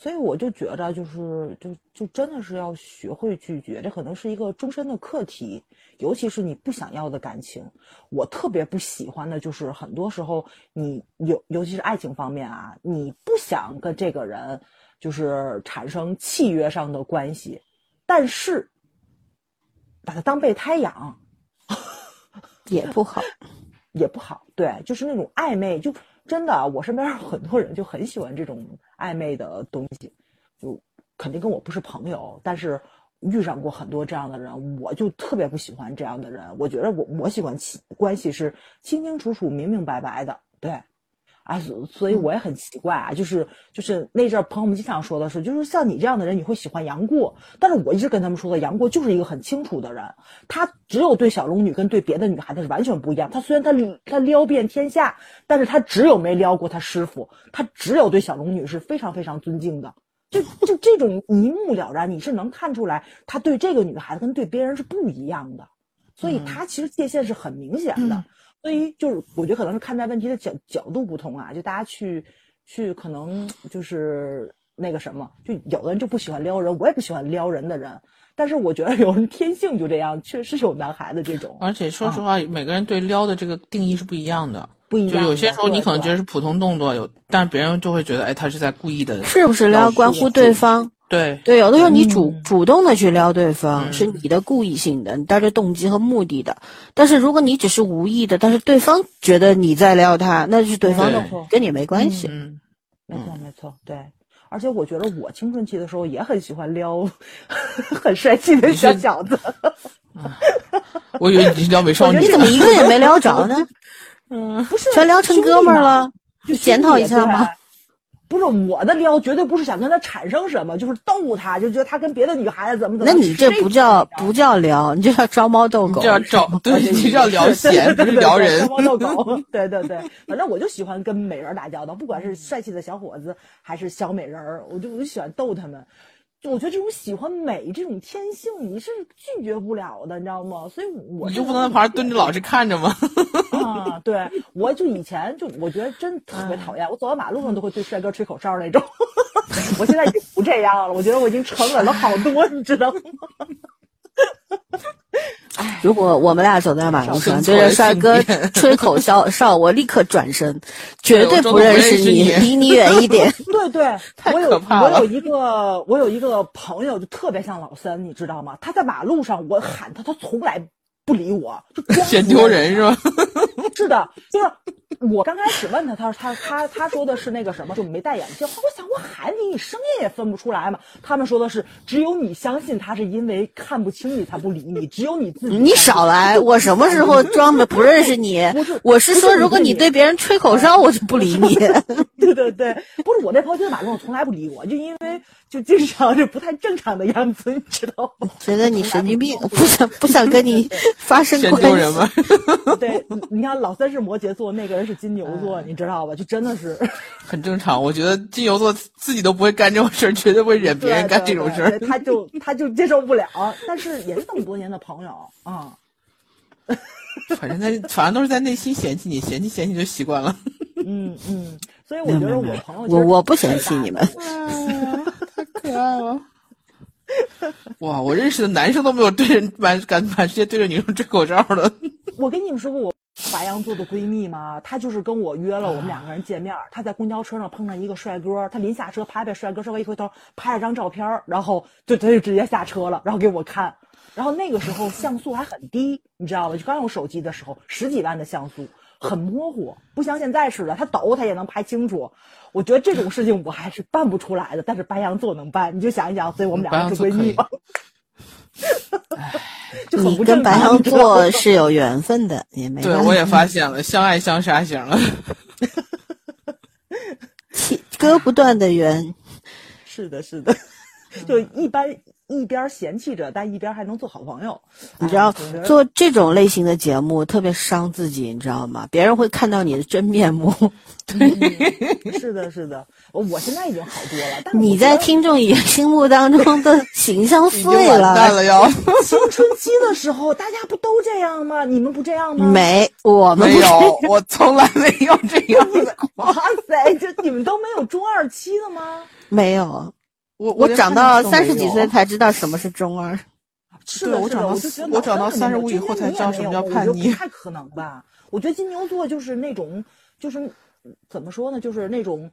所以我就觉着，就是就就真的是要学会拒绝，这可能是一个终身的课题。尤其是你不想要的感情，我特别不喜欢的就是很多时候你尤尤其是爱情方面啊，你不想跟这个人就是产生契约上的关系，但是把他当备胎养 也不好，也不好。对，就是那种暧昧就。真的，我身边很多人就很喜欢这种暧昧的东西，就肯定跟我不是朋友，但是遇上过很多这样的人，我就特别不喜欢这样的人。我觉得我我喜欢关系是清清楚楚、明明白白的，对。啊，所以我也很奇怪啊，就是就是那阵朋友们经常说的是，就是像你这样的人，你会喜欢杨过。但是我一直跟他们说的，杨过就是一个很清楚的人，他只有对小龙女跟对别的女孩子是完全不一样。他虽然他他撩遍天下，但是他只有没撩过他师傅，他只有对小龙女是非常非常尊敬的。就就这种一目了然，你是能看出来他对这个女孩子跟对别人是不一样的，所以他其实界限是很明显的。所以就是，我觉得可能是看待问题的角角度不同啊，就大家去去可能就是那个什么，就有的人就不喜欢撩人，我也不喜欢撩人的人，但是我觉得有人天性就这样，确实有男孩子这种。而且说实话，每个人对撩的这个定义是不一样的，不一样。就有些时候你可能觉得是普通动作，有，但是别人就会觉得，哎，他是在故意的。是不是撩关乎对方？对对，有的时候你主主动的去撩对方，是你的故意性的，你带着动机和目的的。但是如果你只是无意的，但是对方觉得你在撩他，那是对方的，跟你没关系。嗯，没错没错，对。而且我觉得我青春期的时候也很喜欢撩 很帅气的小小子。我以为你是撩美少女，你怎么一个也没撩着呢？嗯，不是，全撩成哥们了，就检讨一下吗？不是我的撩，绝对不是想跟他产生什么，就是逗他，就觉得他跟别的女孩子怎么怎么。那你这不叫不叫撩，你这叫招猫逗狗。叫招，对，你叫撩闲，不是撩人。招猫逗狗，对对对，反正我就喜欢跟美人打交道，不管是帅气的小伙子还是小美人儿，我就我就喜欢逗他们。就我觉得这种喜欢美这种天性，你是拒绝不了的，你知道吗？所以我就不能在旁边蹲着老是看着吗？啊，对，我就以前就我觉得真特别讨厌，我走在马路上都会对帅哥吹口哨那种。我现在已经不这样了，我觉得我已经沉稳了好多，你知道吗？如果我们俩走在马路上，对着帅哥吹口哨哨，我立刻转身，绝对不认识你，离你远一点。对对，我有我有一个我有一个朋友，就特别像老三，你知道吗？他在马路上，我喊他，他从来不理我，就嫌丢人是吧？是的，就是。我刚开始问他，他说他他他说的是那个什么，就没戴眼镜。我想我喊你，你声音也分不出来嘛。他们说的是，只有你相信他是因为看不清你才不理你，只有你自己。你少来！我什么时候 装的不认识你？不是，我是说，如果你对别人吹口哨，我就不理你。对对对，不是我那朋友在马路上从来不理我，就因为就经常是不太正常的样子，你知道吗？觉得你神经病，不想不想跟你发生关系。对，你看老三是摩羯座，那个人。是金牛座，你知道吧？就真的是很正常。我觉得金牛座自己都不会干这种事儿，绝对会忍别人干这种事儿。他就他就接受不了，但是也是这么多年的朋友啊。反正他反正都是在内心嫌弃你，嫌弃嫌弃就习惯了。嗯嗯，所以我觉得我朋友我我不嫌弃你们，太可爱了。哇，我认识的男生都没有对人满敢满世界对着女生吹口哨的。我跟你们说过我。白羊座的闺蜜吗，她就是跟我约了，我们两个人见面。她在公交车上碰上一个帅哥，她临下车拍拍帅哥，稍微一回头拍了张照片，然后就她就直接下车了，然后给我看。然后那个时候像素还很低，你知道吧？就刚用手机的时候，十几万的像素，很模糊，不像现在似的，他抖他也能拍清楚。我觉得这种事情我还是办不出来的，但是白羊座能办，你就想一想，所以我们两个是闺蜜嘛。你跟白羊座是有缘分的，也没对，我也发现了，相爱相杀型了，割不断的缘。是的，是的，就一般一边嫌弃着，但一边还能做好朋友。你知道，做这种类型的节目特别伤自己，你知道吗？别人会看到你的真面目。对，是的，是的。我现在已经好多了，但你在听众也心目当中的形象碎了，淡了要。青春期的时候，大家不都这样吗？你们不这样吗？没，我们没有，我从来没有这样。哇塞，这你们都没有中二期的吗？没有。我我长到三十几岁才知道什么是中二，是的，我长到我长到三十五以后才知道什么叫叛逆，不太可能吧？我觉得金牛座就是那种，就是怎么说呢？就是那种，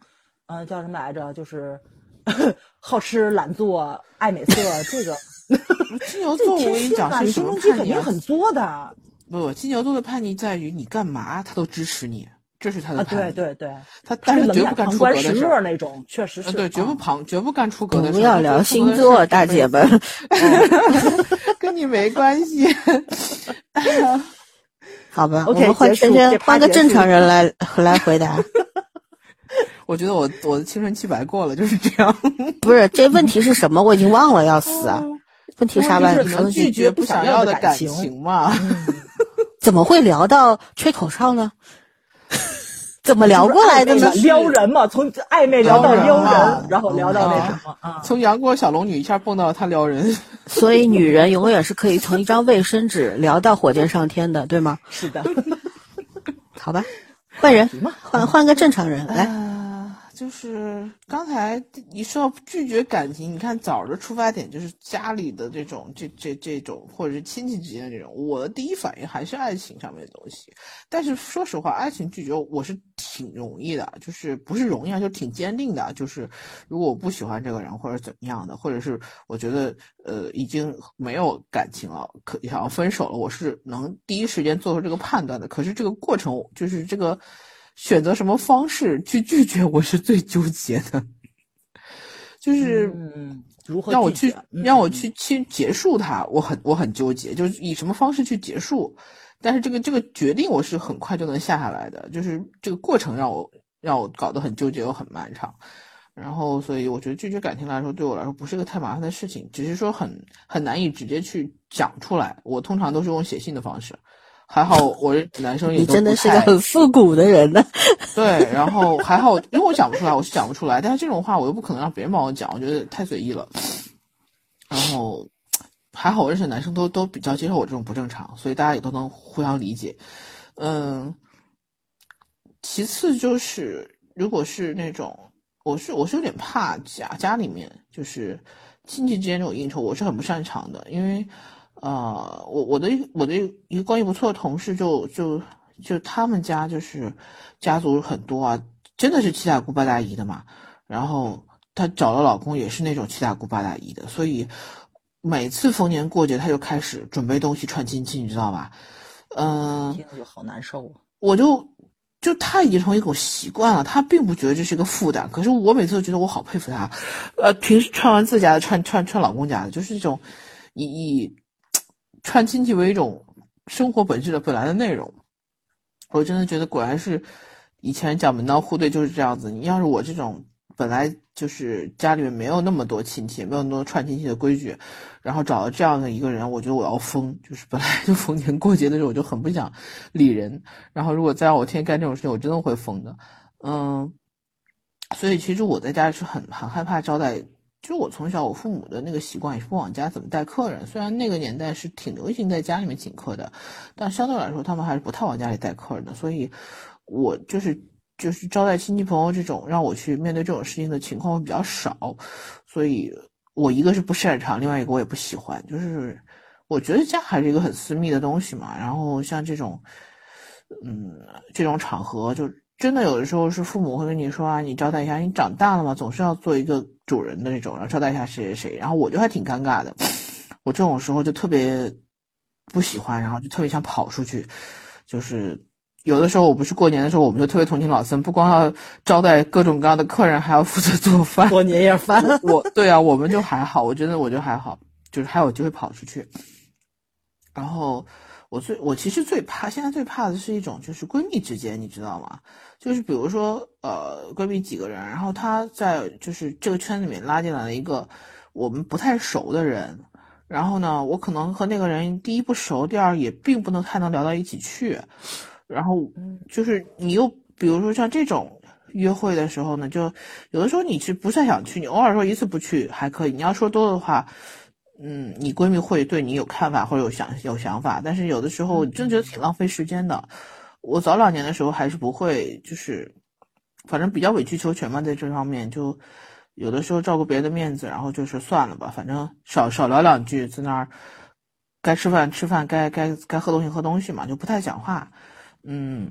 嗯，叫什么来着？就是 好吃懒做爱美色。这个 金牛座，我跟你讲是什么叛逆？肯定很作的。不，金牛座的叛逆在于你干嘛他都支持你。这是他的对对对，他但是绝不干出格的事儿那种，确实是对，绝不旁绝不干出格的事。不要聊星座，大姐们，跟你没关系。好吧，我们换圈圈，换个正常人来来回答。我觉得我我的青春期白过了，就是这样。不是，这问题是什么？我已经忘了，要死啊！问题啥吧？你能拒绝不想要的感情吗？怎么会聊到吹口哨呢？怎么聊过来的呢？撩人嘛，从暧昧聊到撩人，然后聊到那什么啊？从杨过小龙女一下蹦到他撩人，所以女人永远是可以从一张卫生纸聊到火箭上天的，对吗？是的。好吧，换人，换换个正常人来。就是刚才你说到拒绝感情，你看早的出发点就是家里的这种这这这种，或者是亲戚之间的这种，我的第一反应还是爱情上面的东西。但是说实话，爱情拒绝我是挺容易的，就是不是容易啊，就挺坚定的。就是如果我不喜欢这个人或者怎么样的，或者是我觉得呃已经没有感情了，可想要分手了，我是能第一时间做出这个判断的。可是这个过程就是这个。选择什么方式去拒绝，我是最纠结的，就是如何让我去让我去去结束它，我很我很纠结，就是以什么方式去结束。但是这个这个决定我是很快就能下下来的，就是这个过程让我让我搞得很纠结又很漫长。然后，所以我觉得拒绝感情来说，对我来说不是个太麻烦的事情，只是说很很难以直接去讲出来。我通常都是用写信的方式。还好，我男生也你真的是个很复古的人呢。对，然后还好，因为我讲不出来，我是讲不出来。但是这种话我又不可能让别人帮我讲，我觉得太随意了。然后还好，我认识的男生都都比较接受我这种不正常，所以大家也都能互相理解。嗯，其次就是，如果是那种，我是我是有点怕家家里面就是亲戚之间这种应酬，我是很不擅长的，因为。呃，我我的我的一个关系不错的同事，就就就他们家就是家族很多啊，真的是七大姑八大姨的嘛。然后她找了老公也是那种七大姑八大姨的，所以每次逢年过节，她就开始准备东西串亲戚，你知道吧？嗯，听着就好难受啊。我就就她已经成为一种习惯了，她并不觉得这是个负担。可是我每次都觉得我好佩服她，呃，平时串完自家的，串串串老公家的，就是这种以以。串亲戚为一种生活本质的本来的内容，我真的觉得果然是以前讲门当户对就是这样子。你要是我这种本来就是家里面没有那么多亲戚，没有那么多串亲戚的规矩，然后找了这样的一个人，我觉得我要疯。就是本来就逢年过节的时候我就很不想理人，然后如果再让我天天干这种事情，我真的会疯的。嗯，所以其实我在家是很很害怕招待。其实我从小我父母的那个习惯也是不往家怎么带客人，虽然那个年代是挺流行在家里面请客的，但相对来说他们还是不太往家里带客人的。所以，我就是就是招待亲戚朋友这种让我去面对这种事情的情况会比较少。所以我一个是不擅长，另外一个我也不喜欢。就是我觉得家还是一个很私密的东西嘛。然后像这种，嗯，这种场合就。真的有的时候是父母会跟你说啊，你招待一下，你长大了嘛，总是要做一个主人的那种，然后招待一下谁谁谁，然后我就还挺尴尬的，我这种时候就特别不喜欢，然后就特别想跑出去，就是有的时候我不是过年的时候，我们就特别同情老森，不光要招待各种各样的客人，还要负责做饭，过年夜饭。我对啊，我们就还好，我觉得我就还好，就是还有机会跑出去，然后。我最我其实最怕，现在最怕的是一种就是闺蜜之间，你知道吗？就是比如说，呃，闺蜜几个人，然后她在就是这个圈子里面拉进来了一个我们不太熟的人，然后呢，我可能和那个人第一不熟，第二也并不能太能聊到一起去，然后就是你又比如说像这种约会的时候呢，就有的时候你是不太想去，你偶尔说一次不去还可以，你要说多的话，嗯，你闺蜜会对你有看法或者有想有想法，但是有的时候真觉得挺浪费时间的。我早两年的时候还是不会，就是反正比较委曲求全嘛，在这方面就。有的时候照顾别人的面子，然后就是算了吧，反正少少聊两句，在那儿该吃饭吃饭，该该该喝东西喝东西嘛，就不太讲话。嗯，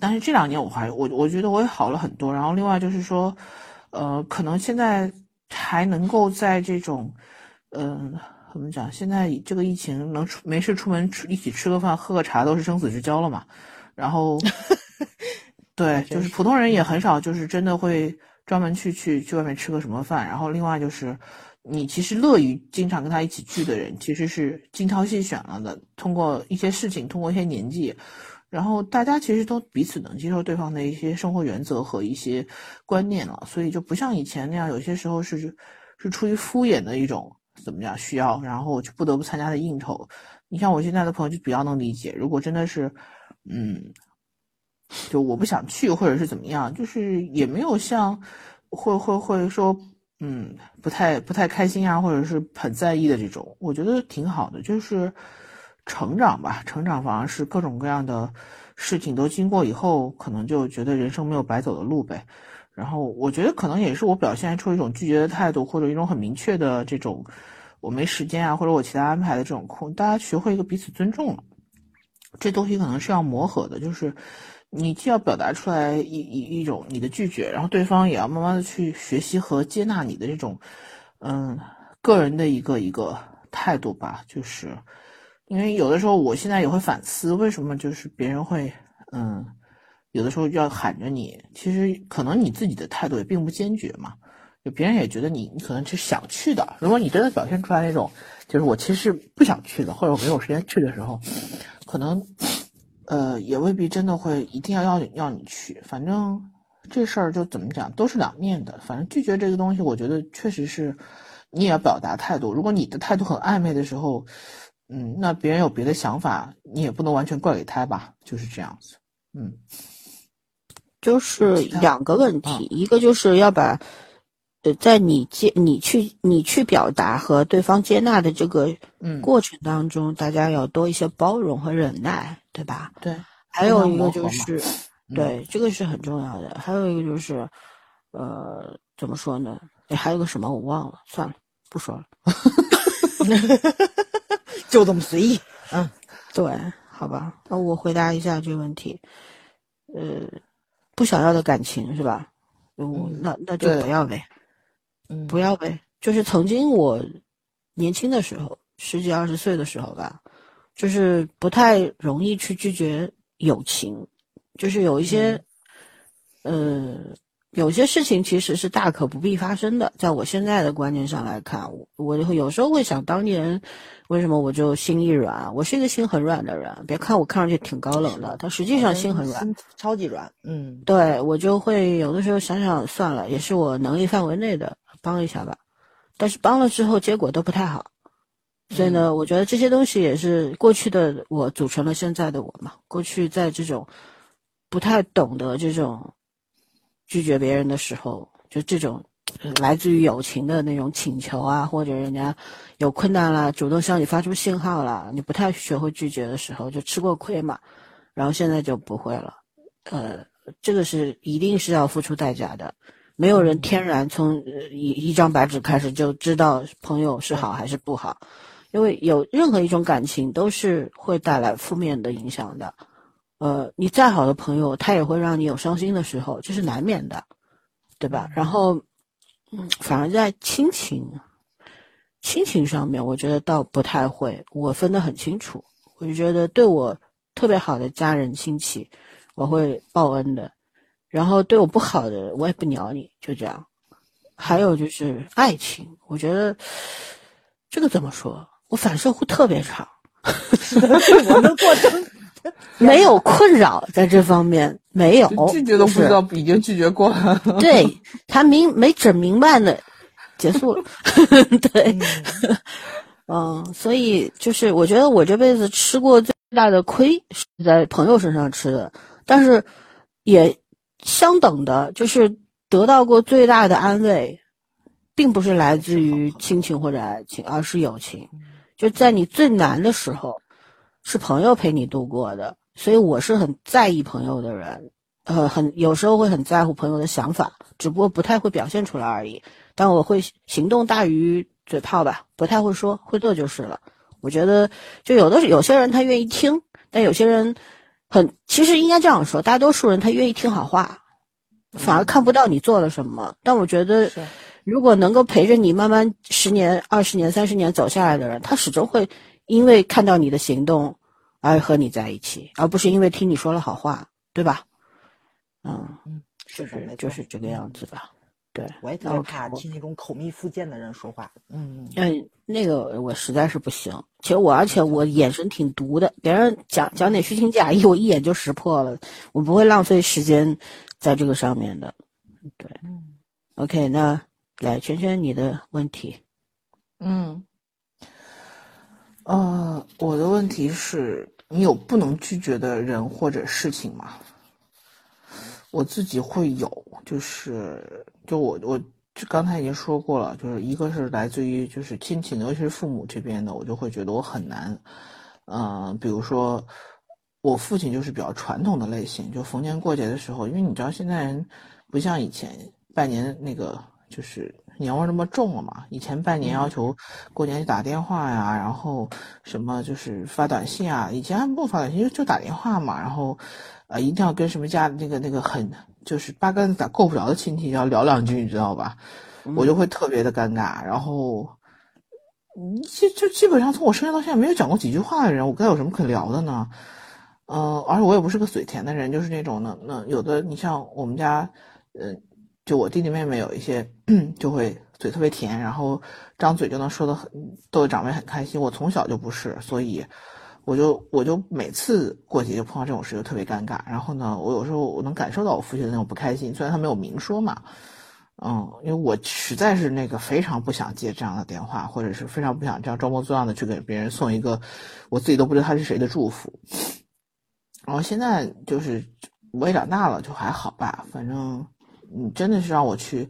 但是这两年我还我我觉得我也好了很多。然后另外就是说，呃，可能现在还能够在这种，嗯，怎么讲？现在这个疫情能出没事出门吃一起吃个饭喝个茶都是生死之交了嘛。然后，对，就是普通人也很少，就是真的会。专门去去去外面吃个什么饭，然后另外就是，你其实乐于经常跟他一起聚的人，其实是精挑细选了的。通过一些事情，通过一些年纪，然后大家其实都彼此能接受对方的一些生活原则和一些观念了，所以就不像以前那样，有些时候是是出于敷衍的一种怎么样需要，然后我就不得不参加的应酬。你像我现在的朋友就比较能理解，如果真的是，嗯。就我不想去，或者是怎么样，就是也没有像会会会说，嗯，不太不太开心啊，或者是很在意的这种，我觉得挺好的，就是成长吧，成长反而是各种各样的事情都经过以后，可能就觉得人生没有白走的路呗。然后我觉得可能也是我表现出一种拒绝的态度，或者一种很明确的这种我没时间啊，或者我其他安排的这种空，大家学会一个彼此尊重了，这东西可能是要磨合的，就是。你既要表达出来一一一种你的拒绝，然后对方也要慢慢的去学习和接纳你的这种，嗯，个人的一个一个态度吧。就是，因为有的时候我现在也会反思，为什么就是别人会，嗯，有的时候就要喊着你，其实可能你自己的态度也并不坚决嘛。就别人也觉得你你可能是想去的，如果你真的表现出来那种，就是我其实不想去的，或者我没有时间去的时候，可能。呃，也未必真的会一定要要要你去，反正这事儿就怎么讲都是两面的。反正拒绝这个东西，我觉得确实是你也要表达态度。如果你的态度很暧昧的时候，嗯，那别人有别的想法，你也不能完全怪给他吧，就是这样子。嗯，就是两个问题，一个就是要把呃，在你接你去你去表达和对方接纳的这个过程当中，大家要多一些包容和忍耐。对吧？对，还有一个就是，对，这个是很重要的。还有一个就是，呃，怎么说呢？哎，还有个什么我忘了，算了，不说了。就这么随意。嗯，对，好吧。那我回答一下这个问题。呃，不想要的感情是吧？嗯，那那就不要呗。嗯，不要呗。就是曾经我年轻的时候，十几二十岁的时候吧。就是不太容易去拒绝友情，就是有一些，呃，有些事情其实是大可不必发生的。在我现在的观念上来看，我我有时候会想，当年为什么我就心一软？我是一个心很软的人，别看我看上去挺高冷的，但实际上心很软，超级软。嗯，对我就会有的时候想想算了，也是我能力范围内的，帮一下吧。但是帮了之后，结果都不太好。所以呢，我觉得这些东西也是过去的我组成了现在的我嘛。过去在这种不太懂得这种拒绝别人的时候，就这种来自于友情的那种请求啊，或者人家有困难了，主动向你发出信号了，你不太学会拒绝的时候，就吃过亏嘛。然后现在就不会了。呃，这个是一定是要付出代价的。没有人天然从一一张白纸开始就知道朋友是好还是不好。因为有任何一种感情都是会带来负面的影响的，呃，你再好的朋友，他也会让你有伤心的时候，这是难免的，对吧？然后，嗯，反而在亲情，亲情上面，我觉得倒不太会，我分得很清楚。我就觉得对我特别好的家人亲戚，我会报恩的，然后对我不好的，我也不鸟你，就这样。还有就是爱情，我觉得这个怎么说？我反射弧特别长，我能过程 没有困扰在这方面，没有拒绝都不知道已经拒绝过了。对他明没整明白呢，结束了。对，嗯，所以就是我觉得我这辈子吃过最大的亏是在朋友身上吃的，但是也相等的，就是得到过最大的安慰，并不是来自于亲情或者爱情，而是友情。就在你最难的时候，是朋友陪你度过的。所以我是很在意朋友的人，呃，很有时候会很在乎朋友的想法，只不过不太会表现出来而已。但我会行动大于嘴炮吧，不太会说，会做就是了。我觉得，就有的有些人他愿意听，但有些人很其实应该这样说，大多数人他愿意听好话，反而看不到你做了什么。但我觉得，如果能够陪着你慢慢十年、二十年、三十年走下来的人，他始终会因为看到你的行动。而和你在一起，而不是因为听你说了好话，对吧？嗯嗯，是是就是这个样子吧。对，我也特别怕听那种口蜜腹剑的人说话。嗯嗯，那个我实在是不行。其实我而且我眼神挺毒的，别人讲讲点虚情假意，我一眼就识破了。我不会浪费时间在这个上面的。对，OK，那来圈圈你的问题。嗯，呃，我的问题是。你有不能拒绝的人或者事情吗？我自己会有，就是就我我刚才已经说过了，就是一个是来自于就是亲情，尤其是父母这边的，我就会觉得我很难。嗯，比如说我父亲就是比较传统的类型，就逢年过节的时候，因为你知道现在人不像以前拜年那个就是。年味那么重了嘛？以前拜年要求过年就打电话呀，然后什么就是发短信啊。以前还不发短信，就就打电话嘛。然后，呃，一定要跟什么家那个那个很就是八竿子打够不着的亲戚要聊两句，你知道吧？我就会特别的尴尬。然后，基就基本上从我生下到现在没有讲过几句话的人，我该有什么可聊的呢？嗯，而且我也不是个嘴甜的人，就是那种呢，那有的你像我们家，嗯。就我弟弟妹妹有一些 就会嘴特别甜，然后张嘴就能说的很逗长辈很开心。我从小就不是，所以我就我就每次过节就碰到这种事就特别尴尬。然后呢，我有时候我能感受到我父亲的那种不开心，虽然他没有明说嘛，嗯，因为我实在是那个非常不想接这样的电话，或者是非常不想这样装模作样的去给别人送一个我自己都不知道他是谁的祝福。然后现在就是我也长大了，就还好吧，反正。你真的是让我去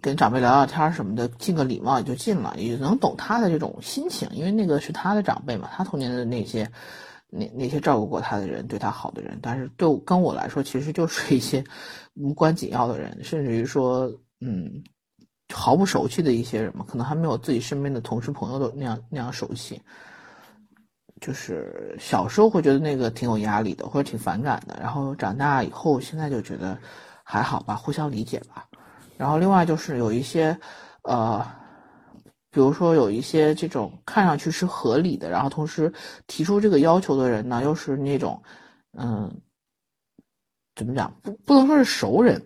跟长辈聊聊天什么的，尽个礼貌也就尽了，也能懂他的这种心情，因为那个是他的长辈嘛，他童年的那些那那些照顾过他的人，对他好的人，但是对跟我来说，其实就是一些 无关紧要的人，甚至于说，嗯，毫不熟悉的一些人嘛，可能还没有自己身边的同事朋友都那样那样熟悉。就是小时候会觉得那个挺有压力的，或者挺反感的，然后长大以后，现在就觉得。还好吧，互相理解吧。然后另外就是有一些，呃，比如说有一些这种看上去是合理的，然后同时提出这个要求的人呢，又是那种，嗯，怎么讲？不不能说是熟人，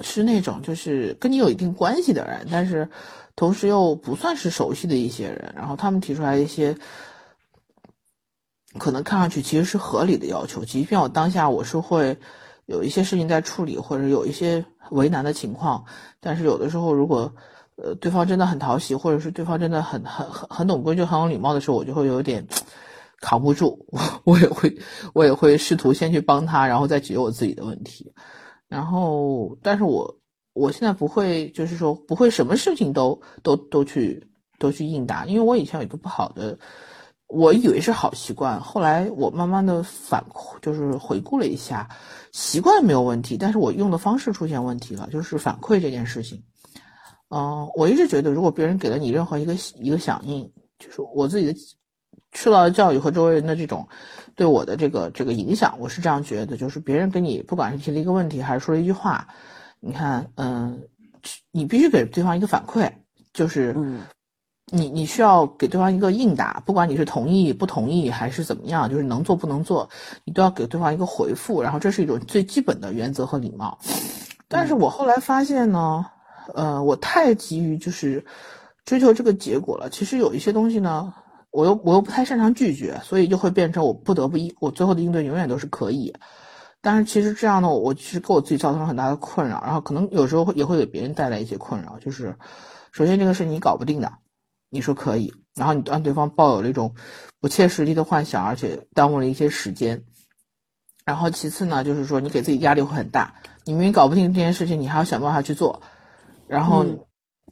是那种就是跟你有一定关系的人，但是同时又不算是熟悉的一些人。然后他们提出来一些，可能看上去其实是合理的要求，即便我当下我是会。有一些事情在处理，或者有一些为难的情况，但是有的时候，如果呃对方真的很讨喜，或者是对方真的很很很很懂规矩、很有礼貌的时候，我就会有点扛不住，我 我也会我也会试图先去帮他，然后再解决我自己的问题。然后，但是我我现在不会，就是说不会什么事情都都都去都去应答，因为我以前有一个不好的。我以为是好习惯，后来我慢慢的反就是回顾了一下，习惯没有问题，但是我用的方式出现问题了，就是反馈这件事情。嗯，我一直觉得，如果别人给了你任何一个一个响应，就是我自己的受到的教育和周围人的这种对我的这个这个影响，我是这样觉得，就是别人给你不管是提了一个问题还是说了一句话，你看，嗯，你必须给对方一个反馈，就是。你你需要给对方一个应答，不管你是同意不同意还是怎么样，就是能做不能做，你都要给对方一个回复。然后这是一种最基本的原则和礼貌。但是我后来发现呢，呃，我太急于就是追求这个结果了。其实有一些东西呢，我又我又不太擅长拒绝，所以就会变成我不得不应，我最后的应对永远都是可以。但是其实这样呢，我其实给我自己造成了很大的困扰，然后可能有时候也会给别人带来一些困扰，就是。首先这个是你搞不定的，你说可以，然后你让对方抱有了一种不切实际的幻想，而且耽误了一些时间。然后其次呢，就是说你给自己压力会很大，你明明搞不定这件事情，你还要想办法去做，然后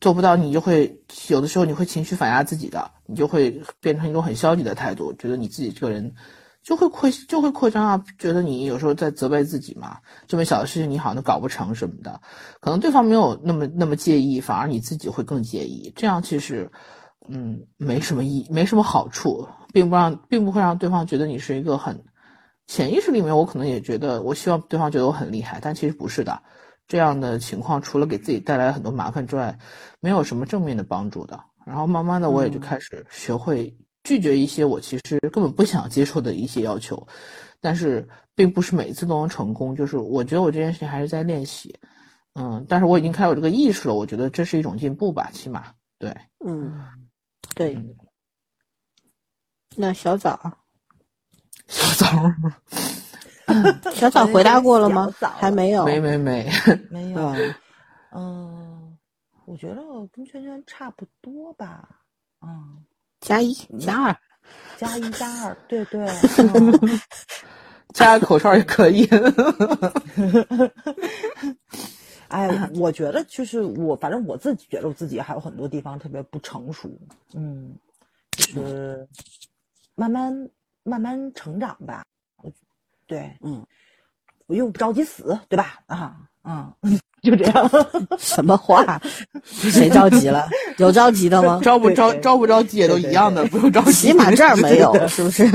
做不到，你就会有的时候你会情绪反压自己的，你就会变成一种很消极的态度，觉得你自己这个人就会扩就会扩张啊，觉得你有时候在责备自己嘛，这么小的事情你好像搞不成什么的，可能对方没有那么那么介意，反而你自己会更介意，这样其实嗯没什么意没什么好处，并不让并不会让对方觉得你是一个很。潜意识里面，我可能也觉得，我希望对方觉得我很厉害，但其实不是的。这样的情况，除了给自己带来很多麻烦之外，没有什么正面的帮助的。然后慢慢的，我也就开始学会拒绝一些我其实根本不想接受的一些要求，但是并不是每次都能成功。就是我觉得我这件事情还是在练习，嗯，但是我已经开始有这个意识了，我觉得这是一种进步吧，起码对，嗯，对。那小枣。小枣，小枣回答过了吗？还没有，没没没没有。嗯，我觉得跟圈圈差不多吧。嗯，加一加二，加一加二，对对，加个口哨也可以。哎，我觉得就是我，反正我自己觉得我自己还有很多地方特别不成熟。嗯，就是慢慢。慢慢成长吧，对，嗯，我又不着急死，对吧？啊，嗯，就这样。什么话？谁着急了？有着急的吗？着不着着不着急也都一样的，不用着急。起码这儿没有，是不是？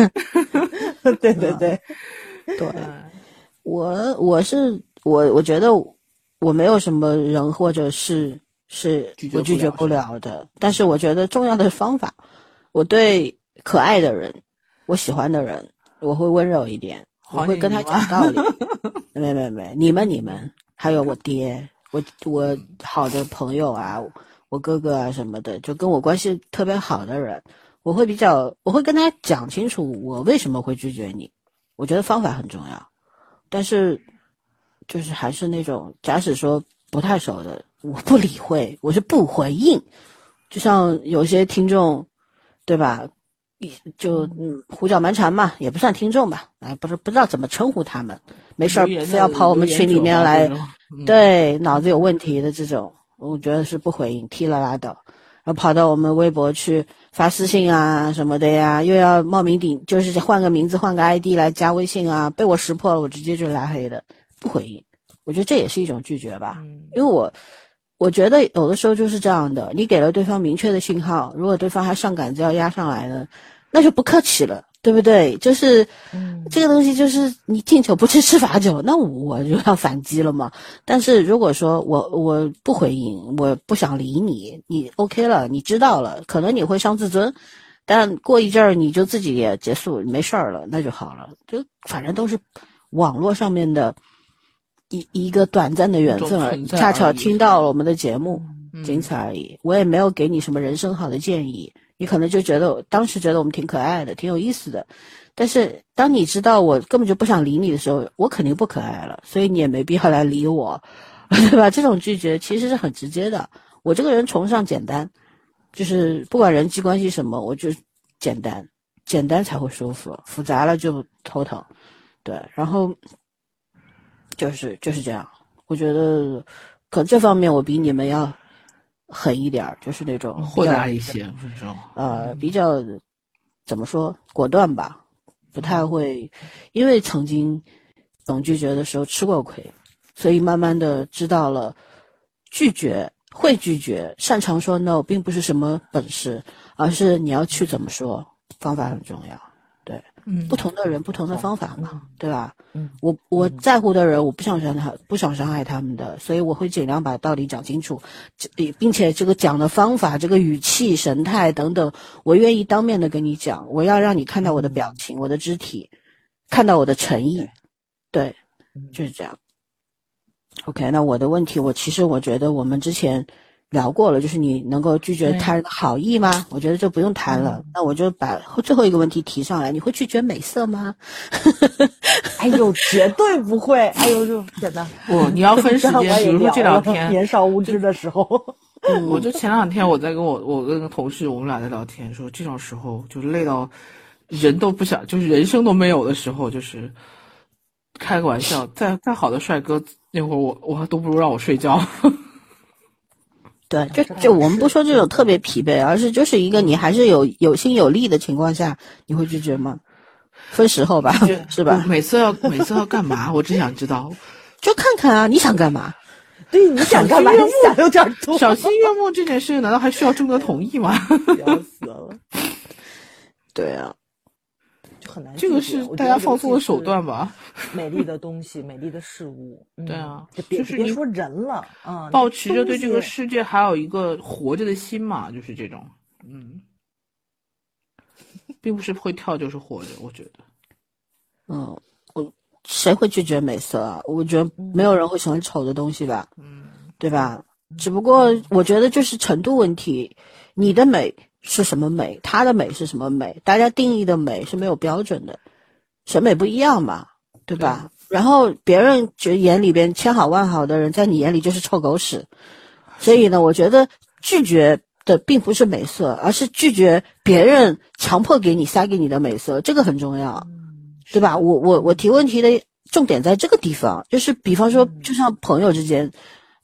对对对，对。我我是我，我觉得我没有什么人或者是是我拒绝不了的，但是我觉得重要的方法，我对可爱的人。我喜欢的人，我会温柔一点，我会跟他讲道理。没没没，你们你们，还有我爹，我我好的朋友啊，我哥哥啊什么的，就跟我关系特别好的人，我会比较，我会跟他讲清楚我为什么会拒绝你。我觉得方法很重要，但是就是还是那种，假使说不太熟的，我不理会，我是不回应。就像有些听众，对吧？就嗯。胡搅蛮缠嘛，也不算听众吧，哎，不是不知道怎么称呼他们，没事儿非要跑我们群里面来，对脑子有问题的这种，我觉得是不回应，踢了拉倒，然后跑到我们微博去发私信啊什么的呀，又要冒名顶，就是换个名字换个 ID 来加微信啊，被我识破了，我直接就拉黑的，不回应，我觉得这也是一种拒绝吧，因为我我觉得有的时候就是这样的，你给了对方明确的信号，如果对方还上杆子要压上来呢？那就不客气了，对不对？就是，这个东西就是你敬酒不吃吃罚酒，那我就要反击了嘛。但是如果说我我不回应，我不想理你，你 OK 了，你知道了，可能你会伤自尊，但过一阵儿你就自己也结束，没事儿了，那就好了。就反正都是网络上面的一一个短暂的缘分而已，恰巧听到了我们的节目，仅此而已。我也没有给你什么人生好的建议。你可能就觉得当时觉得我们挺可爱的，挺有意思的，但是当你知道我根本就不想理你的时候，我肯定不可爱了，所以你也没必要来理我，对吧？这种拒绝其实是很直接的。我这个人崇尚简单，就是不管人际关系什么，我就简单，简单才会舒服，复杂了就头疼。对，然后就是就是这样。我觉得可这方面我比你们要。狠一点就是那种豁达一些，这种呃，比较怎么说果断吧，不太会，因为曾经总拒绝的时候吃过亏，所以慢慢的知道了拒绝会拒绝，擅长说 no 并不是什么本事，而是你要去怎么说，方法很重要。不同的人，不同。的方法嘛，对吧？嗯，我我在乎的人，我不想伤他，不想伤害他们的，所以我会尽量把道理讲清楚，并并且这个讲的方法、这个语气、神态等等，我愿意当面的跟你讲，我要让你看到我的表情、我的肢体，看到我的诚意，对，就是这样。OK，那我的问题，我其实我觉得我们之前。聊过了，就是你能够拒绝他人的好意吗？我觉得就不用谈了。那我就把最后一个问题提上来：你会拒绝美色吗？哎呦，绝对不会！哎呦，就简单。不，你要分时间，比如说这两天 年少无知的时候。我就前两天我在跟我我跟个同事，我们俩在聊天，说这种时候就是累到人都不想，就是人生都没有的时候，就是开个玩笑，再再好的帅哥，那会儿我我都不如让我睡觉。对，就就我们不说这种特别疲惫，而是就是一个你还是有有心有力的情况下，你会拒绝吗？分时候吧，是吧？每次要每次要干嘛？我只想知道，就看看啊，你想干嘛？对，你想干嘛？你想有点多。赏心悦目 这件事，难道还需要征得同意吗？笑死了。对啊，就很难。这个是大家放松的手段吧？美丽的东西，美丽的事物。对啊，就是别说人了啊，保持着对这个世界还有一个活着的心嘛，就是这种，嗯，并不是会跳就是活着，我觉得。嗯，我谁会拒绝美色啊？我觉得没有人会喜欢丑的东西吧？嗯，对吧？只不过我觉得就是程度问题，你的美是什么美？他的美是什么美？大家定义的美是没有标准的，审美不一样嘛，对吧？然后别人觉得眼里边千好万好的人，在你眼里就是臭狗屎。所以呢，我觉得拒绝的并不是美色，而是拒绝别人强迫给你塞给你的美色，这个很重要。对吧？我我我提问题的重点在这个地方，就是比方说，就像朋友之间，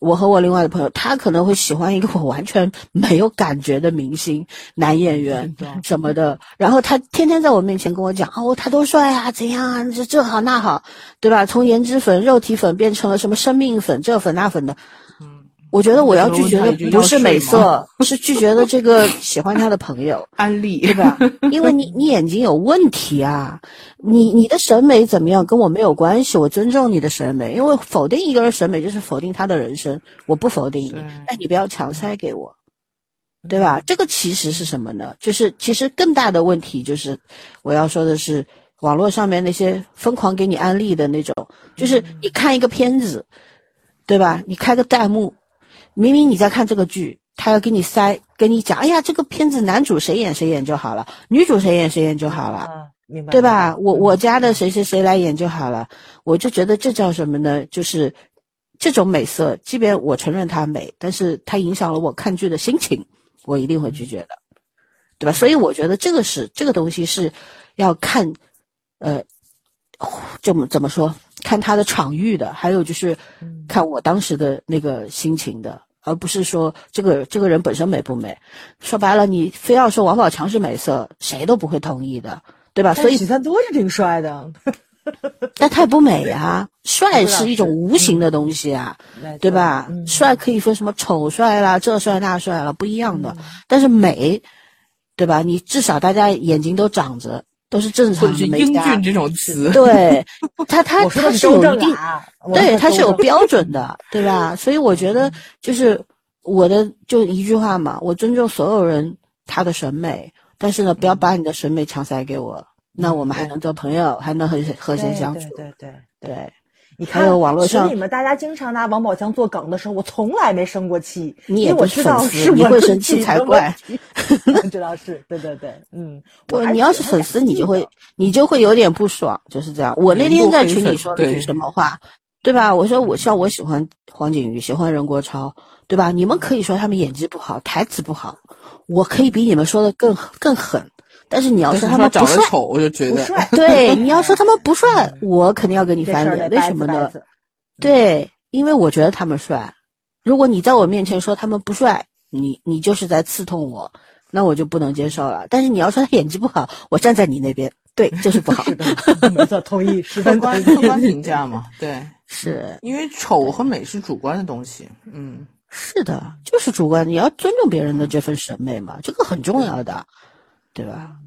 我和我另外的朋友，他可能会喜欢一个 我完全没有感觉的明星男演员什么的，然后他天天在我面前跟我讲，哦，他多帅啊，怎样啊，这这好那好，对吧？从颜值粉、肉体粉变成了什么生命粉，这粉那粉的。我觉得我要拒绝的不是美色，是拒绝的这个喜欢他的朋友 安利，对吧？因为你你眼睛有问题啊，你你的审美怎么样跟我没有关系，我尊重你的审美，因为否定一个人审美就是否定他的人生，我不否定你，但你不要强塞给我，对吧？这个其实是什么呢？就是其实更大的问题就是我要说的是网络上面那些疯狂给你安利的那种，就是你看一个片子，对吧？你开个弹幕。明明你在看这个剧，他要给你塞，跟你讲，哎呀，这个片子男主谁演谁演就好了，女主谁演谁演就好了，明白？对吧？我我家的谁谁谁来演就好了，我就觉得这叫什么呢？就是这种美色，即便我承认它美，但是它影响了我看剧的心情，我一定会拒绝的，对吧？所以我觉得这个是这个东西是要看，呃，怎么怎么说？看他的场域的，还有就是看我当时的那个心情的，而不是说这个这个人本身美不美。说白了，你非要说王宝强是美色，谁都不会同意的，对吧？所以许三多是挺帅的，但他也不美呀。帅是一种无形的东西啊，对吧？帅可以分什么丑帅啦，这帅那帅了，不一样的。但是美，对吧？你至少大家眼睛都长着。都是正常的，英俊这种词，对，他他他是有一定，对，他是有标准的，对吧？所以我觉得就是我的就一句话嘛，我尊重所有人他的审美，但是呢，不要把你的审美强塞给我，那我们还能做朋友，还能和和谐相处，对对。对。你看网络上，你们大家经常拿王宝强做梗的时候，我从来没生过气。你也不是粉丝，你会生气才怪。知道是对对对，嗯，我，你要是粉丝，你就会你就会有点不爽，就是这样。我那天在群里说的是什么话，对吧？我说我像我喜欢黄景瑜，喜欢任国超，对吧？你们可以说他们演技不好，台词不好，我可以比你们说的更更狠。但是你要说他们不帅，我就觉得对。你要说他们不帅，我肯定要跟你翻脸。为什么呢？对，因为我觉得他们帅。如果你在我面前说他们不帅，你你就是在刺痛我，那我就不能接受了。但是你要说他演技不好，我站在你那边，对，就是不好。没错，同意，十分关客观评价嘛。对，是因为丑和美是主观的东西。嗯，是的，就是主观。你要尊重别人的这份审美嘛，这个很重要的，对吧？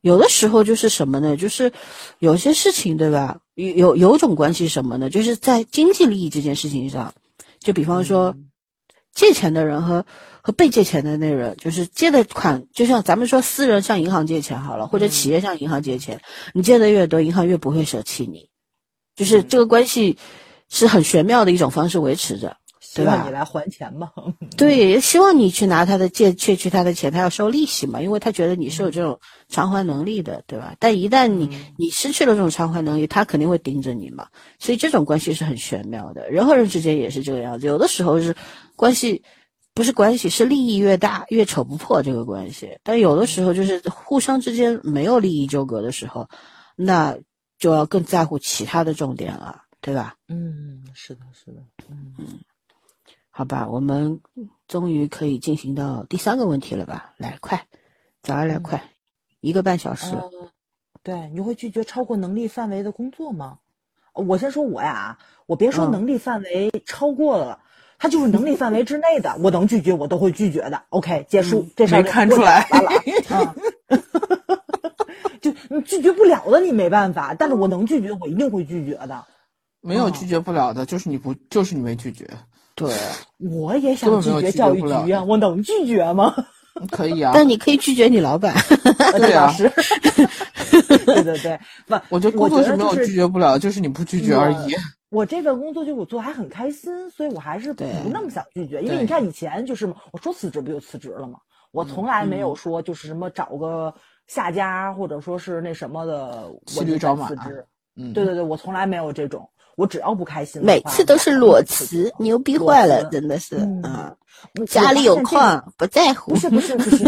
有的时候就是什么呢？就是有些事情，对吧？有有有种关系什么呢？就是在经济利益这件事情上，就比方说，借钱的人和和被借钱的那人，就是借的款，就像咱们说私人向银行借钱好了，或者企业向银行借钱，你借的越多，银行越不会舍弃你，就是这个关系是很玄妙的一种方式维持着。希望你来还钱嘛？对，希望你去拿他的借，窃取他的钱，他要收利息嘛，因为他觉得你是有这种偿还能力的，对吧？但一旦你你失去了这种偿还能力，他肯定会盯着你嘛。所以这种关系是很玄妙的，人和人之间也是这个样子。有的时候是关系不是关系，是利益越大越扯不破这个关系。但有的时候就是互相之间没有利益纠葛的时候，那就要更在乎其他的重点了，对吧？嗯，是的，是的，嗯嗯，好吧，我们终于可以进行到第三个问题了吧？来，快，早来来快，一个半小时。对，你会拒绝超过能力范围的工作吗？我先说我呀，我别说能力范围超过了，他就是能力范围之内的，我能拒绝我都会拒绝的。OK，结束，这事没看出来，完了 啊。就你拒绝不了的，你没办法，但是我能拒绝，我一定会拒绝的。没有拒绝不了的，就是你不，就是你没拒绝。对，我也想拒绝教育局啊，我能拒绝吗？可以啊，但你可以拒绝你老板。对啊，对对对，不，我觉得工作是没有拒绝不了，就是你不拒绝而已。我这份工作就我做还很开心，所以我还是不那么想拒绝。因为你看以前就是我说辞职不就辞职了吗？我从来没有说就是什么找个下家或者说是那什么的，骑驴找马辞职。嗯，对对对，我从来没有这种。我只要不开心，每次都是裸辞，牛逼坏了，真的是啊！家里有矿，不在乎。不是不是不是，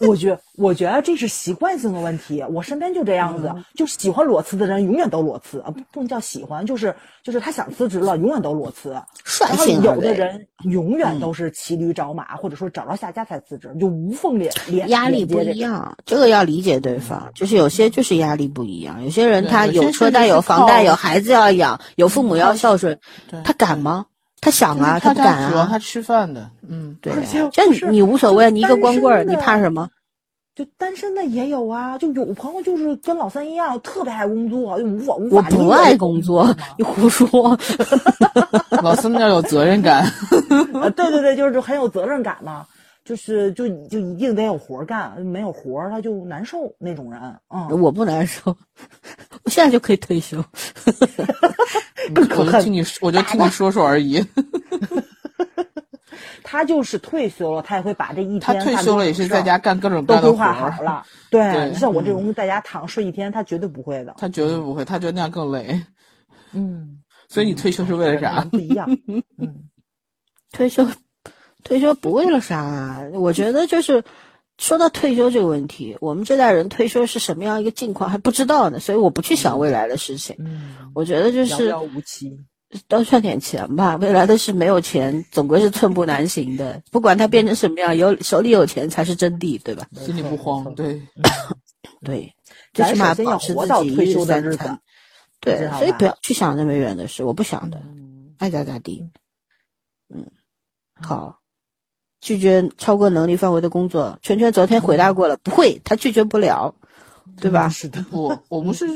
我觉我觉得这是习惯性的问题。我身边就这样子，就喜欢裸辞的人永远都裸辞啊，不不能叫喜欢，就是就是他想辞职了，永远都裸辞。然后有的人永远都是骑驴找马，或者说找到下家才辞职，就无缝连连。压力不一样，这个要理解对方。就是有些就是压力不一样，有些人他有车贷、有房贷、有孩子要养、有父母要孝顺，他敢吗？他想啊，他不敢啊。他吃饭的，嗯，对。这你无所谓，你一个光棍儿，你怕什么？就单身的也有啊，就有朋友就是跟老三一样，特别爱工作，就无法无法。我不爱工作，你胡说。老三要有责任感。对对对，就是很有责任感嘛，就是就就一定得有活干，没有活他就难受那种人。嗯，我不难受，我现在就可以退休。我就听你，我就听你说说而已。他就是退休了，他也会把这一天他退休了也是在家干各种都规划好了。对，像我这种在家躺睡一天，他绝对不会的。他绝对不会，他觉得那样更累。嗯，所以你退休是为了啥？不一样。嗯，退休，退休不为了啥？我觉得就是说到退休这个问题，我们这代人退休是什么样一个境况还不知道呢，所以我不去想未来的事情。嗯，我觉得就是遥遥无期。多赚点钱吧，未来的事没有钱，总归是寸步难行的。不管它变成什么样，有手里有钱才是真谛，对吧？心里不慌，对，对，最起码保持自己退休的日子。对，所以不要去想那么远的事，我不想的，爱咋咋地。嗯，好，拒绝超过能力范围的工作。圈圈昨天回答过了，不会，他拒绝不了，对吧？是的，我，我不是。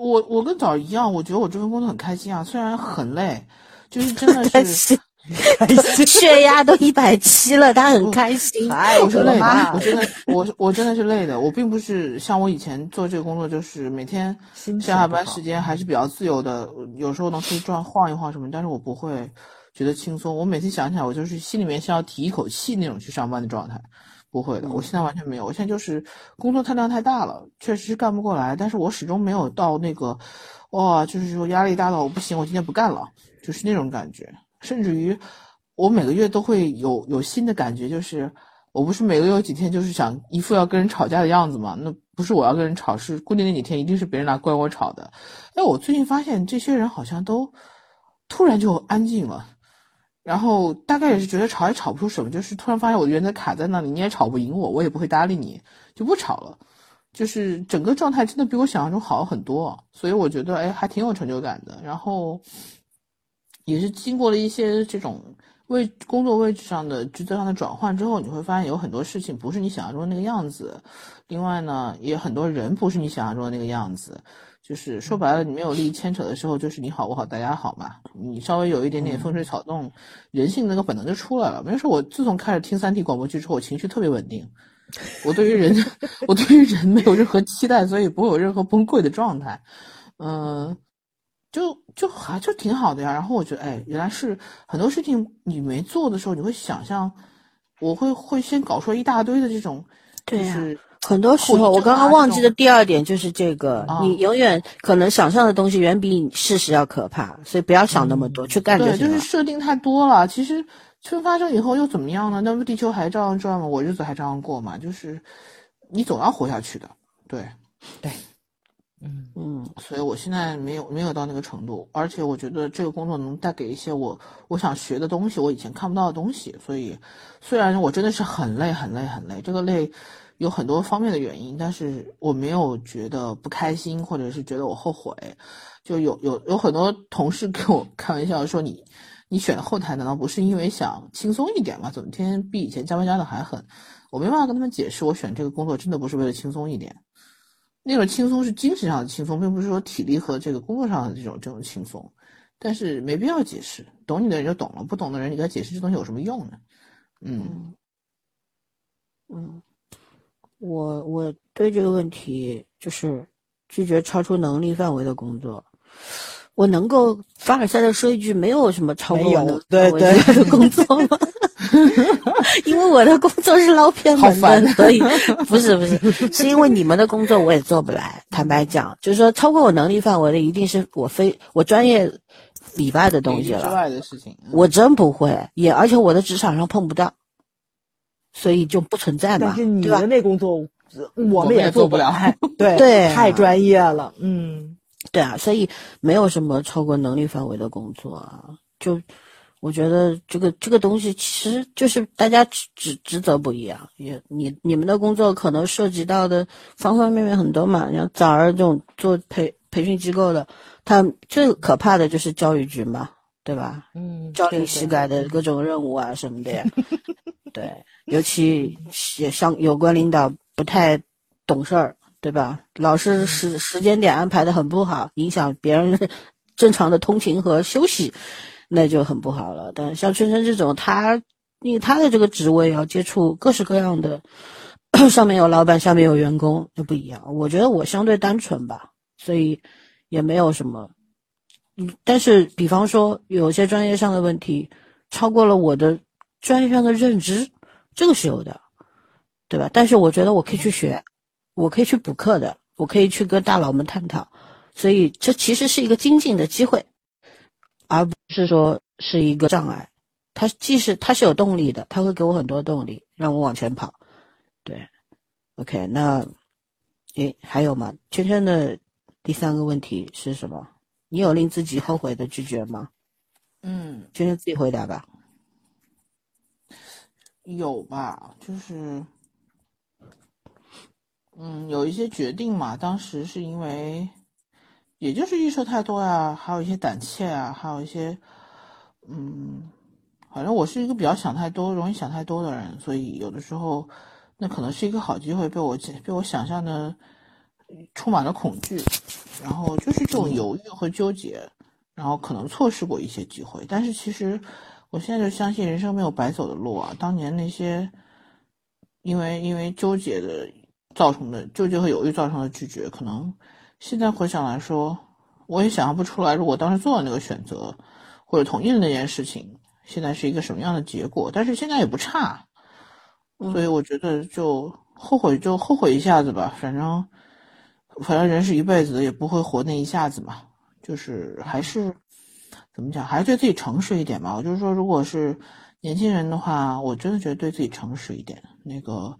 我我跟早一样，我觉得我这份工作很开心啊，虽然很累，就是真的是 血压都一百七了，他很开心。我是累的，我真的我我真的是累的。我并不是像我以前做这个工作，就是每天上下班时间还是比较自由的，有时候能出去转晃一晃什么，但是我不会觉得轻松。我每次想起来，我就是心里面像要提一口气那种去上班的状态。不会的，我现在完全没有。我现在就是工作太量太大了，确实是干不过来。但是我始终没有到那个，哇，就是说压力大到我不行，我今天不干了，就是那种感觉。甚至于，我每个月都会有有新的感觉，就是我不是每个月有几天就是想一副要跟人吵架的样子嘛？那不是我要跟人吵，是固定那几天一定是别人来怪我吵的。哎，我最近发现这些人好像都突然就安静了。然后大概也是觉得吵也吵不出什么，就是突然发现我的原则卡在那里，你也吵不赢我，我也不会搭理你，就不吵了。就是整个状态真的比我想象中好很多，所以我觉得哎还挺有成就感的。然后也是经过了一些这种位工作位置上的职责上的转换之后，你会发现有很多事情不是你想象中的那个样子。另外呢，也很多人不是你想象中的那个样子。就是说白了，你没有利益牵扯的时候，就是你好我好大家好嘛。你稍微有一点点风吹草动，人性那个本能就出来了。没说，我自从开始听三 D 广播剧之后，我情绪特别稳定。我对于人，我对于人没有任何期待，所以不会有任何崩溃的状态。嗯，就就还就挺好的呀。然后我觉得，哎，原来是很多事情你没做的时候，你会想象，我会会先搞出来一大堆的这种，对呀。很多时候，我刚刚忘记的第二点就是这个：你永远可能想象的东西远比你事实要可怕，所以不要想那么多，去干就行。对，就是设定太多了。其实气氛发生以后又怎么样呢？那不地球还照样转吗？我日子还照样过嘛？就是你总要活下去的，对，对，嗯嗯，所以我现在没有没有到那个程度，而且我觉得这个工作能带给一些我我想学的东西，我以前看不到的东西。所以虽然我真的是很累很累很累，这个累有很多方面的原因，但是我没有觉得不开心，或者是觉得我后悔。就有有有很多同事跟我开玩笑说你。你选后台难道不是因为想轻松一点吗？怎么天天比以前加班加的还狠？我没办法跟他们解释，我选这个工作真的不是为了轻松一点。那种轻松是精神上的轻松，并不是说体力和这个工作上的这种这种轻松。但是没必要解释，懂你的人就懂了，不懂的人你给他解释这东西有什么用呢？嗯嗯，我我对这个问题就是拒绝超出能力范围的工作。我能够凡尔赛的说一句，没有什么超过我的对对的工作吗？因为我的工作是捞偏门的，所以不是不是，是因为你们的工作我也做不来。坦白讲，就是说超过我能力范围的，一定是我非我专业以外的东西了。之外的事情，我真不会，也而且我的职场上碰不到，所以就不存在嘛。但是你的那工作，我们也做不了。对对，太专业了。嗯。对啊，所以没有什么超过能力范围的工作啊。就我觉得这个这个东西，其实就是大家职职职责不一样。也你你们的工作可能涉及到的方方面面很多嘛。像早儿这种做培培训机构的，他最可怕的就是教育局嘛，对吧？嗯，朝令夕改的各种任务啊什么的。对，尤其也像有关领导不太懂事儿。对吧？老是时时间点安排的很不好，影响别人正常的通勤和休息，那就很不好了。但像春生这种，他因为他的这个职位要接触各式各样的，上面有老板，下面有员工，就不一样。我觉得我相对单纯吧，所以也没有什么。嗯，但是比方说有些专业上的问题超过了我的专业上的认知，这个是有的，对吧？但是我觉得我可以去学。我可以去补课的，我可以去跟大佬们探讨，所以这其实是一个精进的机会，而不是说是一个障碍。它既是它是有动力的，它会给我很多动力，让我往前跑。对，OK，那诶还有吗？圈圈的第三个问题是什么？你有令自己后悔的拒绝吗？嗯，圈圈自己回答吧。有吧，就是。嗯，有一些决定嘛，当时是因为，也就是预设太多呀，还有一些胆怯啊，还有一些，嗯，反正我是一个比较想太多、容易想太多的人，所以有的时候，那可能是一个好机会，被我被我想象的充满了恐惧，然后就是这种犹豫和纠结，然后可能错失过一些机会。但是其实，我现在就相信人生没有白走的路啊，当年那些，因为因为纠结的。造成的纠结和犹豫造成的拒绝，可能现在回想来说，我也想象不出来，如果当时做了那个选择，或者同意了那件事情，现在是一个什么样的结果。但是现在也不差，所以我觉得就后悔就后悔一下子吧，反正反正人是一辈子的，也不会活那一下子嘛。就是还是怎么讲，还是对自己诚实一点吧。我就是说，如果是年轻人的话，我真的觉得对自己诚实一点，那个。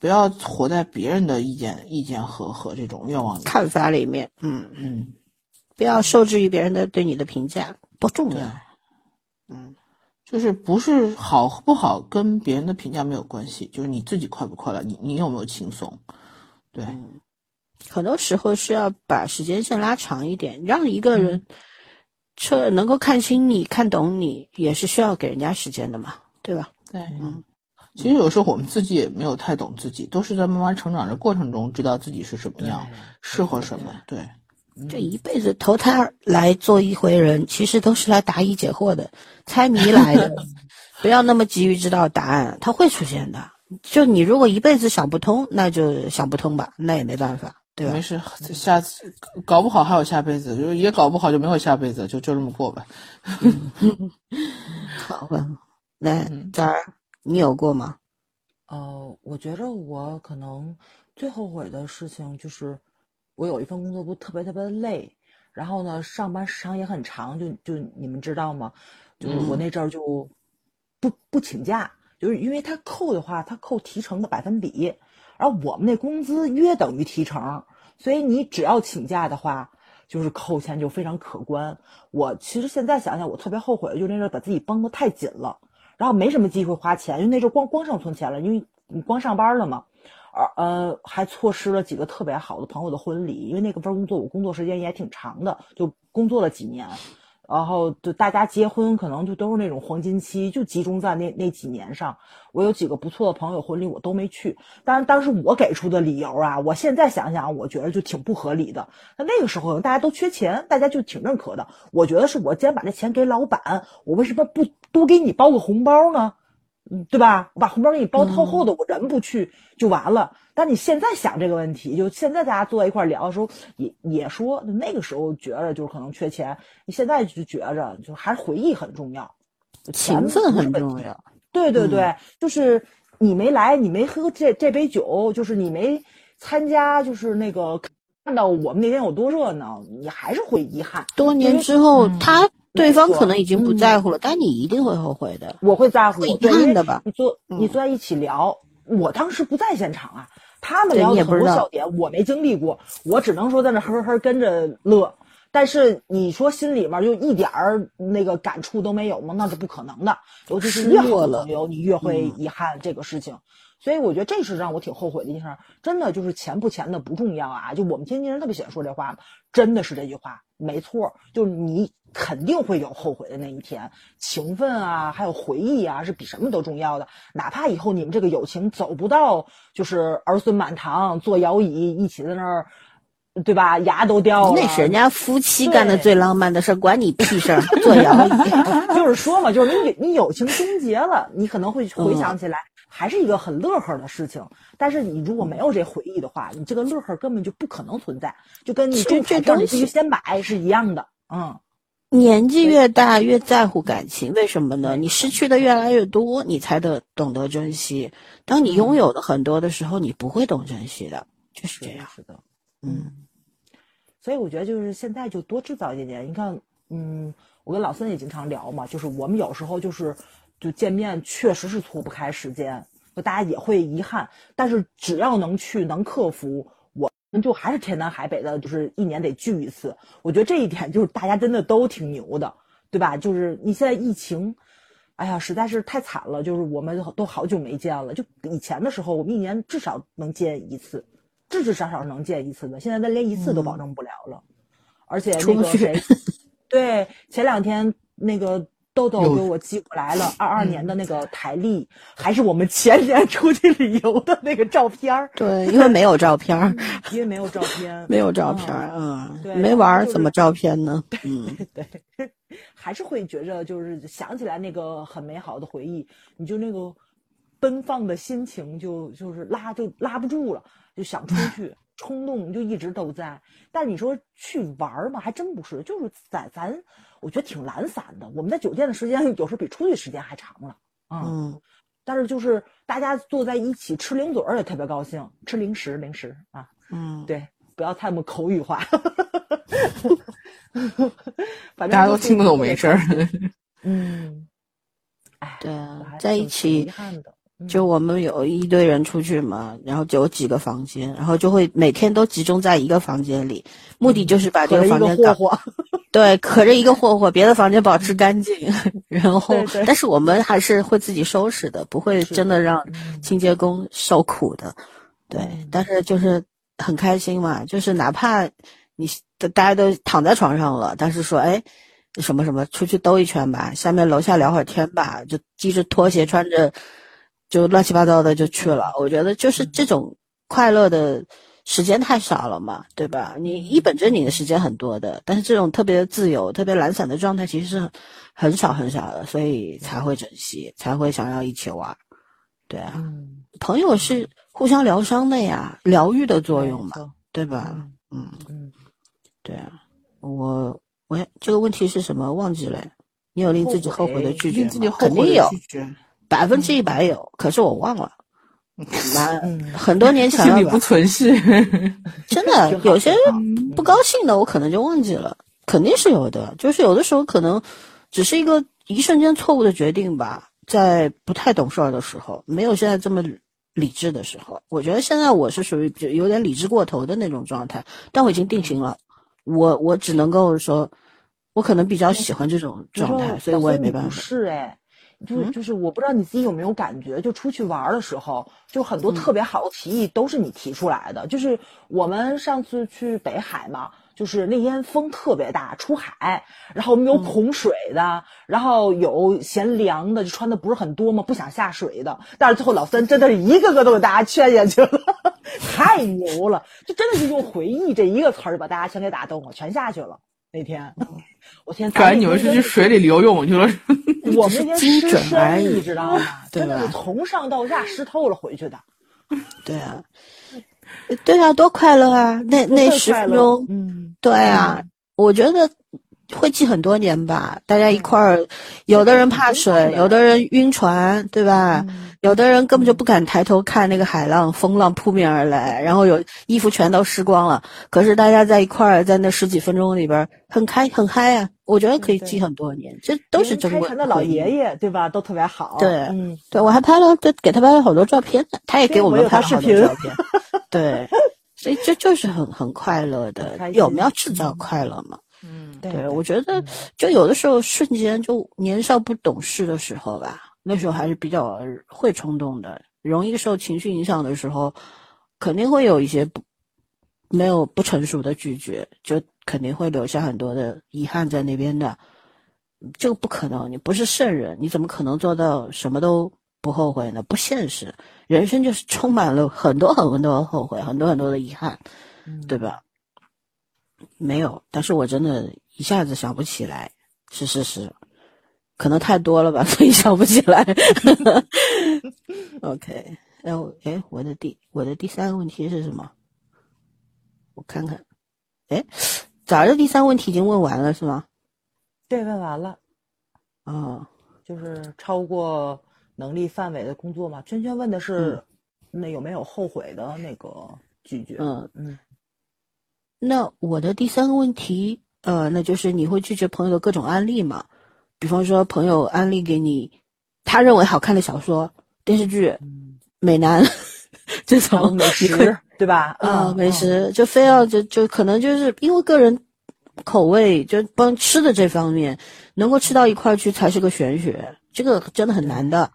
不要活在别人的意见、意见和和这种愿望、看法里面。嗯嗯，不要受制于别人的对你的评价，不重要。嗯，就是不是好不好跟别人的评价没有关系，就是你自己快不快乐，你你有没有轻松？对，很多时候是要把时间线拉长一点，让一个人彻能够看清你、看懂你，也是需要给人家时间的嘛，对吧？对，嗯。其实有时候我们自己也没有太懂自己，都是在慢慢成长的过程中知道自己是什么样，适合什么。对，这一辈子投胎来做一回人，其实都是来答疑解惑的，猜谜来的。不要那么急于知道答案，它会出现的。就你如果一辈子想不通，那就想不通吧，那也没办法，对吧？没事，下次搞不好还有下辈子，就是也搞不好就没有下辈子，就就这么过吧。好吧，那这儿。你有过吗？呃，我觉着我可能最后悔的事情就是，我有一份工作不特别特别的累，然后呢，上班时长也很长，就就你们知道吗？就是我那阵儿就不不请假，就是因为他扣的话，他扣提成的百分比，而我们那工资约等于提成，所以你只要请假的话，就是扣钱就非常可观。我其实现在想想，我特别后悔，就那阵把自己绷得太紧了，然后没什么机会花钱，因为那时候光光剩存钱了，因为你光上班了嘛。而呃，还错失了几个特别好的朋友的婚礼，因为那个份工作我工作时间也挺长的，就工作了几年，然后就大家结婚可能就都是那种黄金期，就集中在那那几年上。我有几个不错的朋友婚礼我都没去，当然当时我给出的理由啊，我现在想想我觉得就挺不合理的。那那个时候大家都缺钱，大家就挺认可的。我觉得是我既然把这钱给老板，我为什么不多给你包个红包呢？嗯，对吧？我把红包给你包厚厚的，我人不去就完了。但你现在想这个问题，就现在大家坐在一块聊的时候，也也说那个时候觉着就是可能缺钱，你现在就觉着就还是回忆很重要，勤奋很重要。对对对，就是你没来，你没喝这这杯酒，就是你没参加，就是那个看到我们那天有多热闹，你还是会遗憾。多年之后，他。对方可能已经不在乎了，但你一定会后悔的。我会在乎，遗憾的吧？你坐，你坐在一起聊，我当时不在现场啊。他们聊的很多笑点，我没经历过，我只能说在那呵呵跟着乐。但是你说心里面就一点儿那个感触都没有吗？那是不可能的。尤其是越好的朋友，你越会遗憾这个事情。所以我觉得这是让我挺后悔的一件事。真的就是钱不钱的不重要啊！就我们天津人特别喜欢说这话，真的是这句话没错。就是你。肯定会有后悔的那一天，情分啊，还有回忆啊，是比什么都重要的。哪怕以后你们这个友情走不到，就是儿孙满堂坐摇椅一起在那儿，对吧？牙都掉了。那是人家夫妻干的最浪漫的事，关你屁事儿！坐摇椅，就是说嘛，就是你你友情终结了，你可能会回想起来，还是一个很乐呵的事情。但是你如果没有这回忆的话，你这个乐呵根本就不可能存在，就跟你中彩票你必须先买是一样的，嗯。年纪越大越在乎感情，为什么呢？你失去的越来越多，你才得懂得珍惜。当你拥有的很多的时候，你不会懂珍惜的，就是这样。是的，嗯。所以我觉得就是现在就多制造一点点。你看，嗯，我跟老孙也经常聊嘛，就是我们有时候就是就见面确实是错不开时间，就大家也会遗憾，但是只要能去能克服。我们就还是天南海北的，就是一年得聚一次。我觉得这一点就是大家真的都挺牛的，对吧？就是你现在疫情，哎呀，实在是太惨了。就是我们都好久没见了。就以前的时候，我们一年至少能见一次，至至少少能见一次的。现在连一次都保证不了了。而且那个谁，对，前两天那个。豆豆给我寄过来了二二年的那个台历，还是我们前年出去旅游的那个照片儿。对，因为没有照片儿，因为没有照片，没有照片儿，嗯，没玩怎么照片呢？嗯，对，还是会觉着就是想起来那个很美好的回忆，你就那个奔放的心情就就是拉就拉不住了，就想出去。冲动就一直都在，但你说去玩嘛，还真不是，就是在咱，我觉得挺懒散的。我们在酒店的时间 有时候比出去时间还长了，嗯，但是就是大家坐在一起吃零嘴儿也特别高兴，吃零食零食啊，嗯，对，不要太么口语化，反正大家都听不懂没事儿，嗯，哎，对啊，在一起遗憾的。就我们有一堆人出去嘛，然后就有几个房间，然后就会每天都集中在一个房间里，目的就是把这个房间搞，对，可着一个霍霍，别的房间保持干净，然后，但是我们还是会自己收拾的，不会真的让清洁工受苦的，对，但是就是很开心嘛，就是哪怕你大家都躺在床上了，但是说哎，什么什么出去兜一圈吧，下面楼下聊会儿天吧，就系着拖鞋穿着。就乱七八糟的就去了，我觉得就是这种快乐的时间太少了嘛，对吧？你一本正经的时间很多的，但是这种特别自由、特别懒散的状态其实是很少很少的，所以才会珍惜，才会想要一起玩。对啊，朋友是互相疗伤的呀，疗愈的作用嘛，对吧？嗯嗯，对啊，我我这个问题是什么忘记了？你有令自己后悔的拒绝吗？肯定有。百分之一百有，可是我忘了，蛮很多年前了吧？不存是，真的 有些不高兴的，我可能就忘记了，肯定是有的。就是有的时候可能只是一个一瞬间错误的决定吧，在不太懂事儿的时候，没有现在这么理智的时候。我觉得现在我是属于有点理智过头的那种状态，但我已经定型了。我我只能够说，我可能比较喜欢这种状态，所以我也没办法。是哎。就就是我不知道你自己有没有感觉，就出去玩的时候，就很多特别好的提议都是你提出来的。就是我们上次去北海嘛，就是那天风特别大，出海，然后我们有恐水的，然后有嫌凉的，就穿的不是很多嘛，不想下水的。但是最后老三真的是一个个都给大家劝下去了，太牛了！就真的是用回忆这一个词儿，就把大家全给打动了，全下去了。那天，我天，感觉你们是去水里游泳去了。我们那天湿身，你知道吗？真的是从上到下湿透了回去的。对啊，对啊，多快乐啊！那那十分钟，嗯，对啊，我觉得。会记很多年吧，大家一块儿，有的人怕水，有的人晕船，对吧？有的人根本就不敢抬头看那个海浪，风浪扑面而来，然后有衣服全都湿光了。可是大家在一块儿，在那十几分钟里边，很开很嗨啊！我觉得可以记很多年，这都是珍贵。的老爷爷对吧？都特别好。对，嗯，对我还拍了，给给他拍了好多照片呢，他也给我们拍视频。对，所以这就是很很快乐的，我们要制造快乐嘛。嗯，对，我觉得就有的时候瞬间就年少不懂事的时候吧，那时候还是比较会冲动的，容易受情绪影响的时候，肯定会有一些不没有不成熟的拒绝，就肯定会留下很多的遗憾在那边的。这个不可能，你不是圣人，你怎么可能做到什么都不后悔呢？不现实，人生就是充满了很多很多的后悔，很多很多的遗憾，对吧？没有，但是我真的一下子想不起来，是事实，可能太多了吧，所以想不起来。OK，然后哎，我的第我的第三个问题是什么？我看看，哎，早的第三个问题已经问完了是吗？对，问完了。啊，就是超过能力范围的工作嘛？圈圈问的是，那有没有后悔的那个拒绝？嗯嗯。那我的第三个问题，呃，那就是你会拒绝朋友的各种案例吗？比方说，朋友安利给你他认为好看的小说、电视剧、美男 这种美食，对吧？啊，美食就非要就就可能就是因为个人口味，就帮吃的这方面能够吃到一块去才是个玄学，这个真的很难的。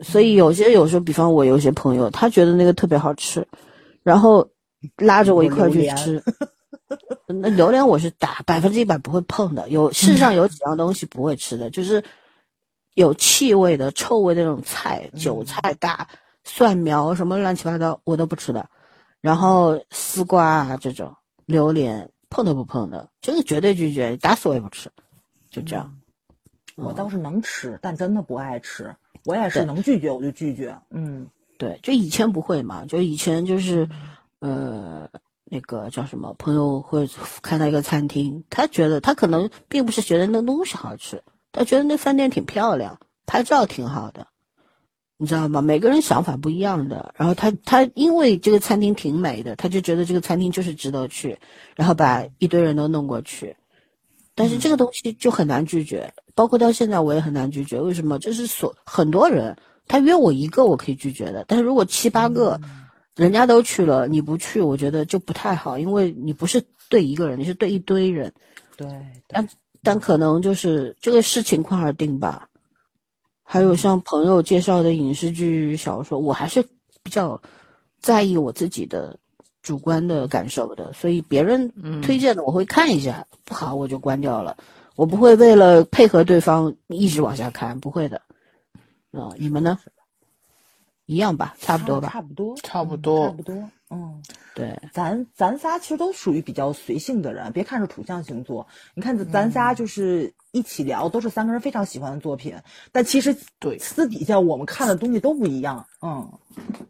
所以有些有时候，比方我有些朋友，他觉得那个特别好吃，然后拉着我一块去吃。那榴莲我是打百分之一百不会碰的。有世上有几样东西不会吃的，就是有气味的、臭味的那种菜，韭菜、大蒜苗什么乱七八糟我都不吃的。然后丝瓜啊这种榴莲碰都不碰的，就是绝对拒绝，打死我也不吃。就这样，我倒是能吃，但真的不爱吃。我也是能拒绝我就拒绝。嗯，对，就以前不会嘛，就以前就是呃。那个叫什么？朋友会看到一个餐厅，他觉得他可能并不是觉得那东西好吃，他觉得那饭店挺漂亮，拍照挺好的，你知道吗？每个人想法不一样的。然后他他因为这个餐厅挺美的，他就觉得这个餐厅就是值得去，然后把一堆人都弄过去。但是这个东西就很难拒绝，包括到现在我也很难拒绝。为什么？就是所很多人他约我一个我可以拒绝的，但是如果七八个。人家都去了，你不去，我觉得就不太好，因为你不是对一个人，你是对一堆人。对，但但可能就是这个视情况而定吧。还有像朋友介绍的影视剧、小说，我还是比较在意我自己的主观的感受的，所以别人推荐的我会看一下，不好我就关掉了。我不会为了配合对方一直往下看，不会的。啊，你们呢？一样吧，差不多吧，差不多，差不多，差不多。嗯，对，咱咱仨其实都属于比较随性的人。别看是土象星座，你看咱仨就是一起聊，都是三个人非常喜欢的作品。但其实对私底下我们看的东西都不一样。嗯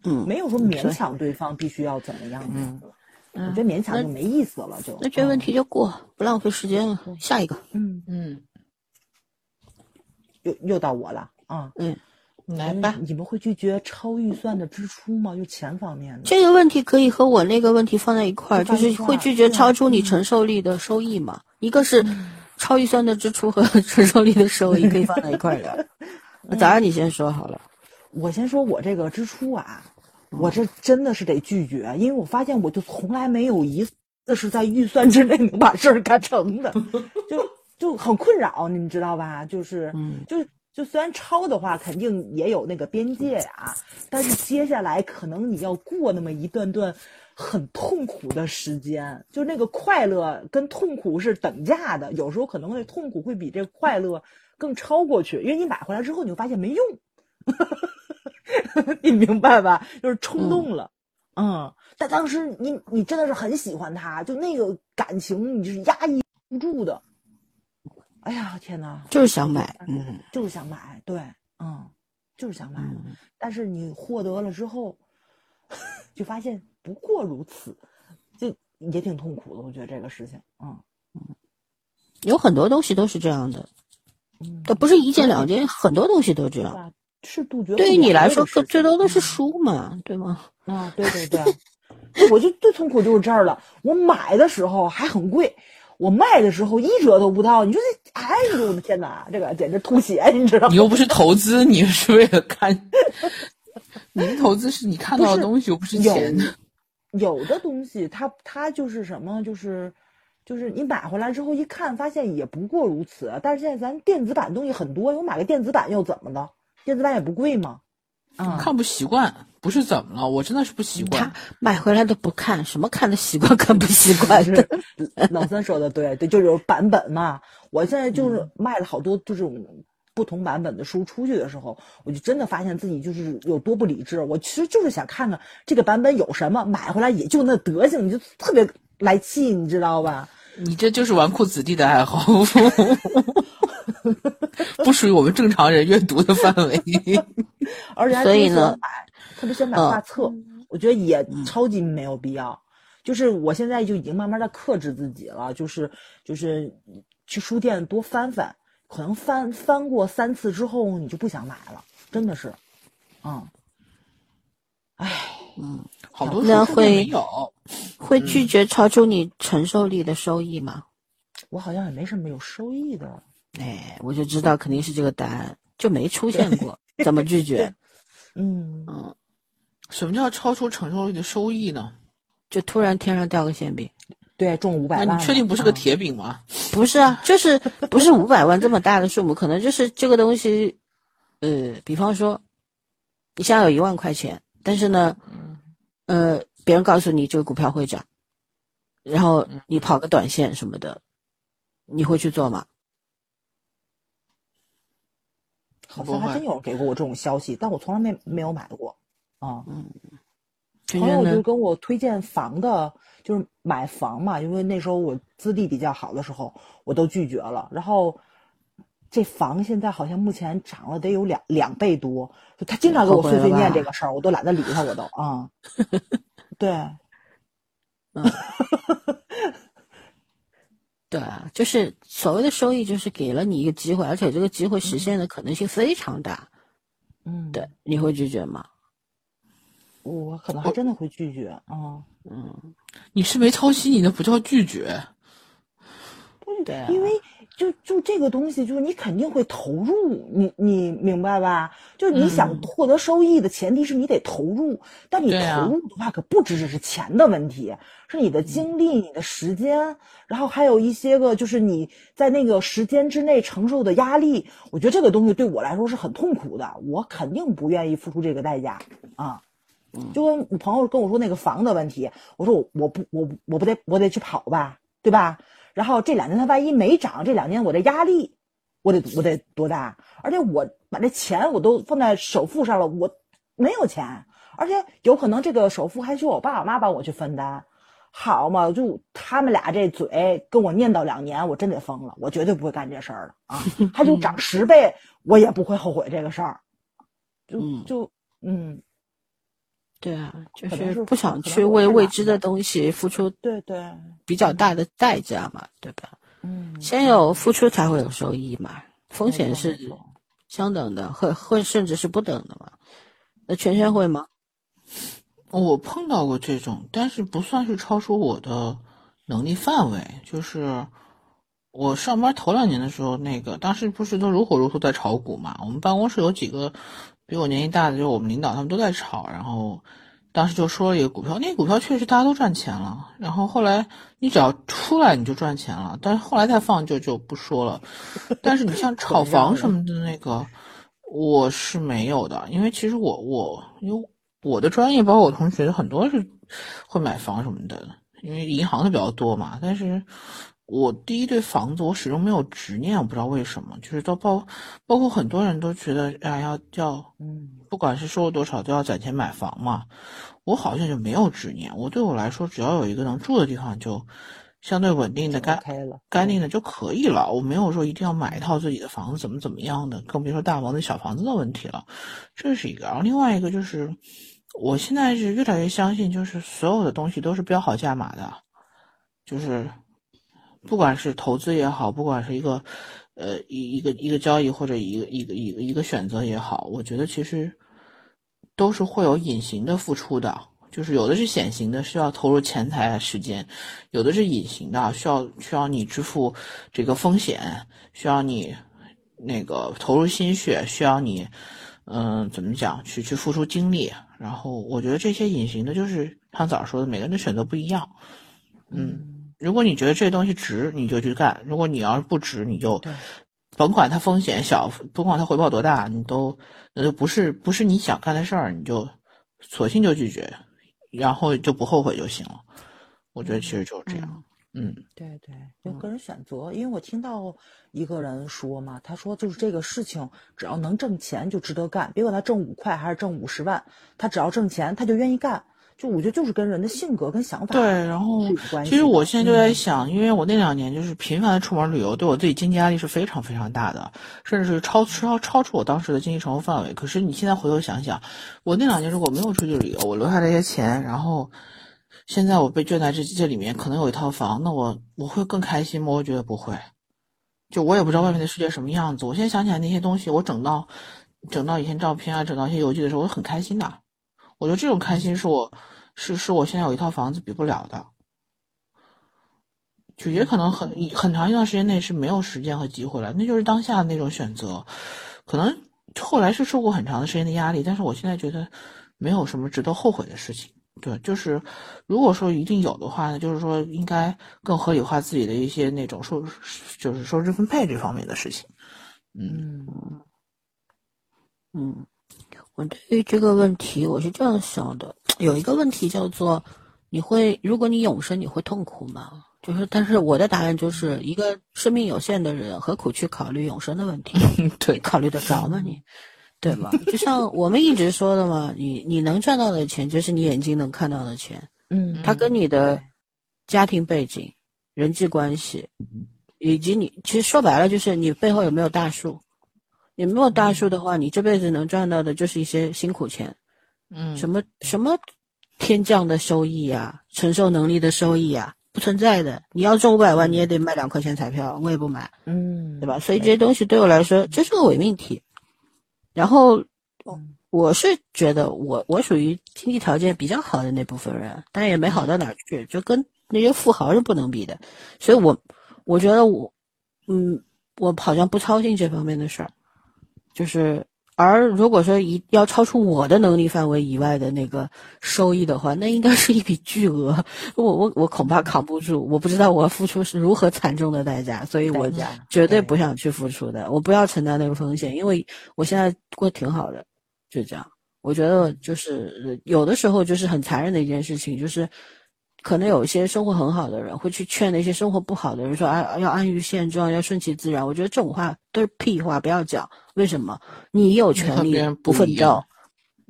嗯，没有说勉强对方必须要怎么样。嗯，我觉得勉强就没意思了，就那这问题就过，不浪费时间了。下一个，嗯嗯，又又到我了啊，嗯。来吧，你们会拒绝超预算的支出吗？就钱方面的这个问题可以和我那个问题放在一块儿，就是会拒绝超出你承受力的收益吗？一个是超预算的支出和 承受力的收益可以放在一块儿聊。那早上你先说好了。我先说我这个支出啊，我这真的是得拒绝，因为我发现我就从来没有一次是在预算之内能把事儿干成的，就就很困扰，你们知道吧？就是，就就虽然超的话，肯定也有那个边界啊，但是接下来可能你要过那么一段段很痛苦的时间，就那个快乐跟痛苦是等价的，有时候可能会痛苦会比这快乐更超过去，因为你买回来之后你就发现没用。你明白吧？就是冲动了，嗯。但当时你你真的是很喜欢他，就那个感情你是压抑不住的。哎呀，天哪！就是想买，嗯，就是想买，对，嗯，就是想买。但是你获得了之后，就发现不过如此，就也挺痛苦的。我觉得这个事情，嗯嗯，有很多东西都是这样的，它不是一件两件，很多东西都这样。是杜绝。对于你来说，最多的是书嘛，对吗？啊，对对对，我就最痛苦就是这儿了。我买的时候还很贵，我卖的时候一折都不到。你说这，哎呦我的天哪，这个简直吐血，你知道吗？你又不是投资，你是为了看。你的投资是你看到的东西，又不是钱。有的东西，它它就是什么，就是就是你买回来之后一看，发现也不过如此。但是现在咱电子版东西很多，我买个电子版又怎么了？电子版也不贵嘛？啊，看不习惯，不是怎么了？我真的是不习惯。他买回来都不看，什么看的习惯，看不习惯的。老三说的对，对，就是版本嘛。我现在就是卖了好多这种不同版本的书出去的时候，我就真的发现自己就是有多不理智。我其实就是想看看这个版本有什么，买回来也就那德行，你就特别来气，你知道吧？你这就是纨绔子弟的爱好。不属于我们正常人阅读的范围，而且所以呢，买特别喜欢买画册，我觉得也超级没有必要。就是我现在就已经慢慢的克制自己了，就是就是去书店多翻翻，可能翻翻过三次之后，你就不想买了，真的是，嗯，唉，嗯，好多那会有会拒绝超出你承受力的收益吗？我好像也没什么有收益的。哎，我就知道肯定是这个答案，就没出现过，怎么拒绝？嗯 嗯，什么叫超出承受力的收益呢？就突然天上掉个馅饼，对，中五百万，那你确定不是个铁饼吗？不是啊，就是不是五百万这么大的数目，可能就是这个东西，呃，比方说，你现在有一万块钱，但是呢，呃，别人告诉你这个股票会涨，然后你跑个短线什么的，你会去做吗？好像还真有人给过我这种消息，但我从来没没有买过。啊，嗯，朋友就跟我推荐房的，就是买房嘛，因为那时候我资历比较好的时候，我都拒绝了。然后这房现在好像目前涨了得有两两倍多，就他经常给我碎碎念这个事儿，我都懒得理他，我都啊，对，嗯。对啊，就是所谓的收益，就是给了你一个机会，而且这个机会实现的可能性非常大。嗯，对，你会拒绝吗？我可能还真的会拒绝啊。嗯，你是没抄袭，你那不叫拒绝。对，因为。就就这个东西，就是你肯定会投入，你你明白吧？就是你想获得收益的前提是你得投入，但你投入的话，可不只只是钱的问题，是你的精力、你的时间，然后还有一些个就是你在那个时间之内承受的压力。我觉得这个东西对我来说是很痛苦的，我肯定不愿意付出这个代价啊。就跟我朋友跟我说那个房的问题，我说我我不我我不得我得去跑吧，对吧？然后这两年它万一没涨，这两年我的压力，我得我得多大？而且我把这钱我都放在首付上了，我没有钱，而且有可能这个首付还需要我爸我妈帮我去分担，好嘛？就他们俩这嘴跟我念叨两年，我真得疯了，我绝对不会干这事儿了啊！它就涨十倍，我也不会后悔这个事儿，就就嗯。对啊，就是不想去为未知的东西付出，对对，比较大的代价嘛，对吧？嗯，先有付出才会有收益嘛，风险是相等的，会会甚至是不等的嘛。那全全会吗？我碰到过这种，但是不算是超出我的能力范围，就是我上班头两年的时候，那个当时不是都如火如荼在炒股嘛？我们办公室有几个比我年纪大的，就是我们领导，他们都在炒。然后当时就说了一个股票，那个股票确实大家都赚钱了。然后后来你只要出来你就赚钱了，但是后来再放就就不说了。但是你像炒房什么的那个，我是没有的，因为其实我我因为我的专业，包括我同学很多是会买房什么的，因为银行的比较多嘛。但是。我第一对房子，我始终没有执念，我不知道为什么，就是都包，包括很多人都觉得，哎，要要，嗯，不管是收入多少，都要攒钱买房嘛。我好像就没有执念，我对我来说，只要有一个能住的地方，就相对稳定的、干干净的就可以了。我没有说一定要买一套自己的房子，怎么怎么样的，更别说大房子、小房子的问题了。这是一个，然后另外一个就是，我现在是越来越相信，就是所有的东西都是标好价码的，就是。不管是投资也好，不管是一个，呃，一一个一个交易或者一个一个一个一个选择也好，我觉得其实都是会有隐形的付出的，就是有的是显形的，需要投入钱财时间；有的是隐形的，需要需要你支付这个风险，需要你那个投入心血，需要你，嗯，怎么讲，去去付出精力。然后我觉得这些隐形的，就是像早说的，每个人的选择不一样，嗯。如果你觉得这东西值，你就去干；如果你要是不值，你就甭管它风险小，甭管它回报多大，你都那就不是不是你想干的事儿，你就索性就拒绝，然后就不后悔就行了。我觉得其实就是这样。嗯，对对，就个人选择。因为我听到一个人说嘛，他说就是这个事情只要能挣钱就值得干，别管他挣五块还是挣五十万，他只要挣钱他就愿意干。就我觉得就是跟人的性格跟想法对，然后其实我现在就在想，因为我那两年就是频繁的出门旅游，对我自己经济压力是非常非常大的，甚至是超超超出我当时的经济承受范围。可是你现在回头想想，我那两年如果没有出去旅游，我留下这些钱，然后现在我被圈在这这里面，可能有一套房，那我我会更开心吗？我觉得不会。就我也不知道外面的世界什么样子。我现在想起来那些东西，我整到整到以前照片啊，整到一些游记的时候，我很开心的。我觉得这种开心是我，是是我现在有一套房子比不了的，就也可能很很长一段时间内是没有时间和机会了，那就是当下那种选择，可能后来是受过很长的时间的压力，但是我现在觉得没有什么值得后悔的事情。对，就是如果说一定有的话，呢就是说应该更合理化自己的一些那种收，就是收支分配这方面的事情。嗯嗯。我对于这个问题，我是这样想的：有一个问题叫做，你会如果你永生，你会痛苦吗？就是，但是我的答案就是一个生命有限的人，何苦去考虑永生的问题？对，考虑得着吗？你，对吧？就像我们一直说的嘛，你你能赚到的钱，就是你眼睛能看到的钱。嗯，它跟你的家庭背景、人际关系，以及你，其实说白了就是你背后有没有大树。你没有大树的话，你这辈子能赚到的就是一些辛苦钱，嗯，什么什么天降的收益呀，承受能力的收益呀，不存在的。你要中五百万，你也得买两块钱彩票，我也不买，嗯，对吧？所以这些东西对我来说，这是个伪命题。然后，我是觉得我我属于经济条件比较好的那部分人，但也没好到哪去，就跟那些富豪是不能比的。所以我我觉得我，嗯，我好像不操心这方面的事儿。就是，而如果说一要超出我的能力范围以外的那个收益的话，那应该是一笔巨额，我我我恐怕扛不住，我不知道我付出是如何惨重的代价，所以我绝对不想去付出的，我不要承担那个风险，因为我现在过挺好的，就这样。我觉得就是有的时候就是很残忍的一件事情，就是。可能有一些生活很好的人会去劝那些生活不好的人说：“啊，要安于现状，要顺其自然。”我觉得这种话都是屁话，不要讲。为什么？你有权利不奋斗，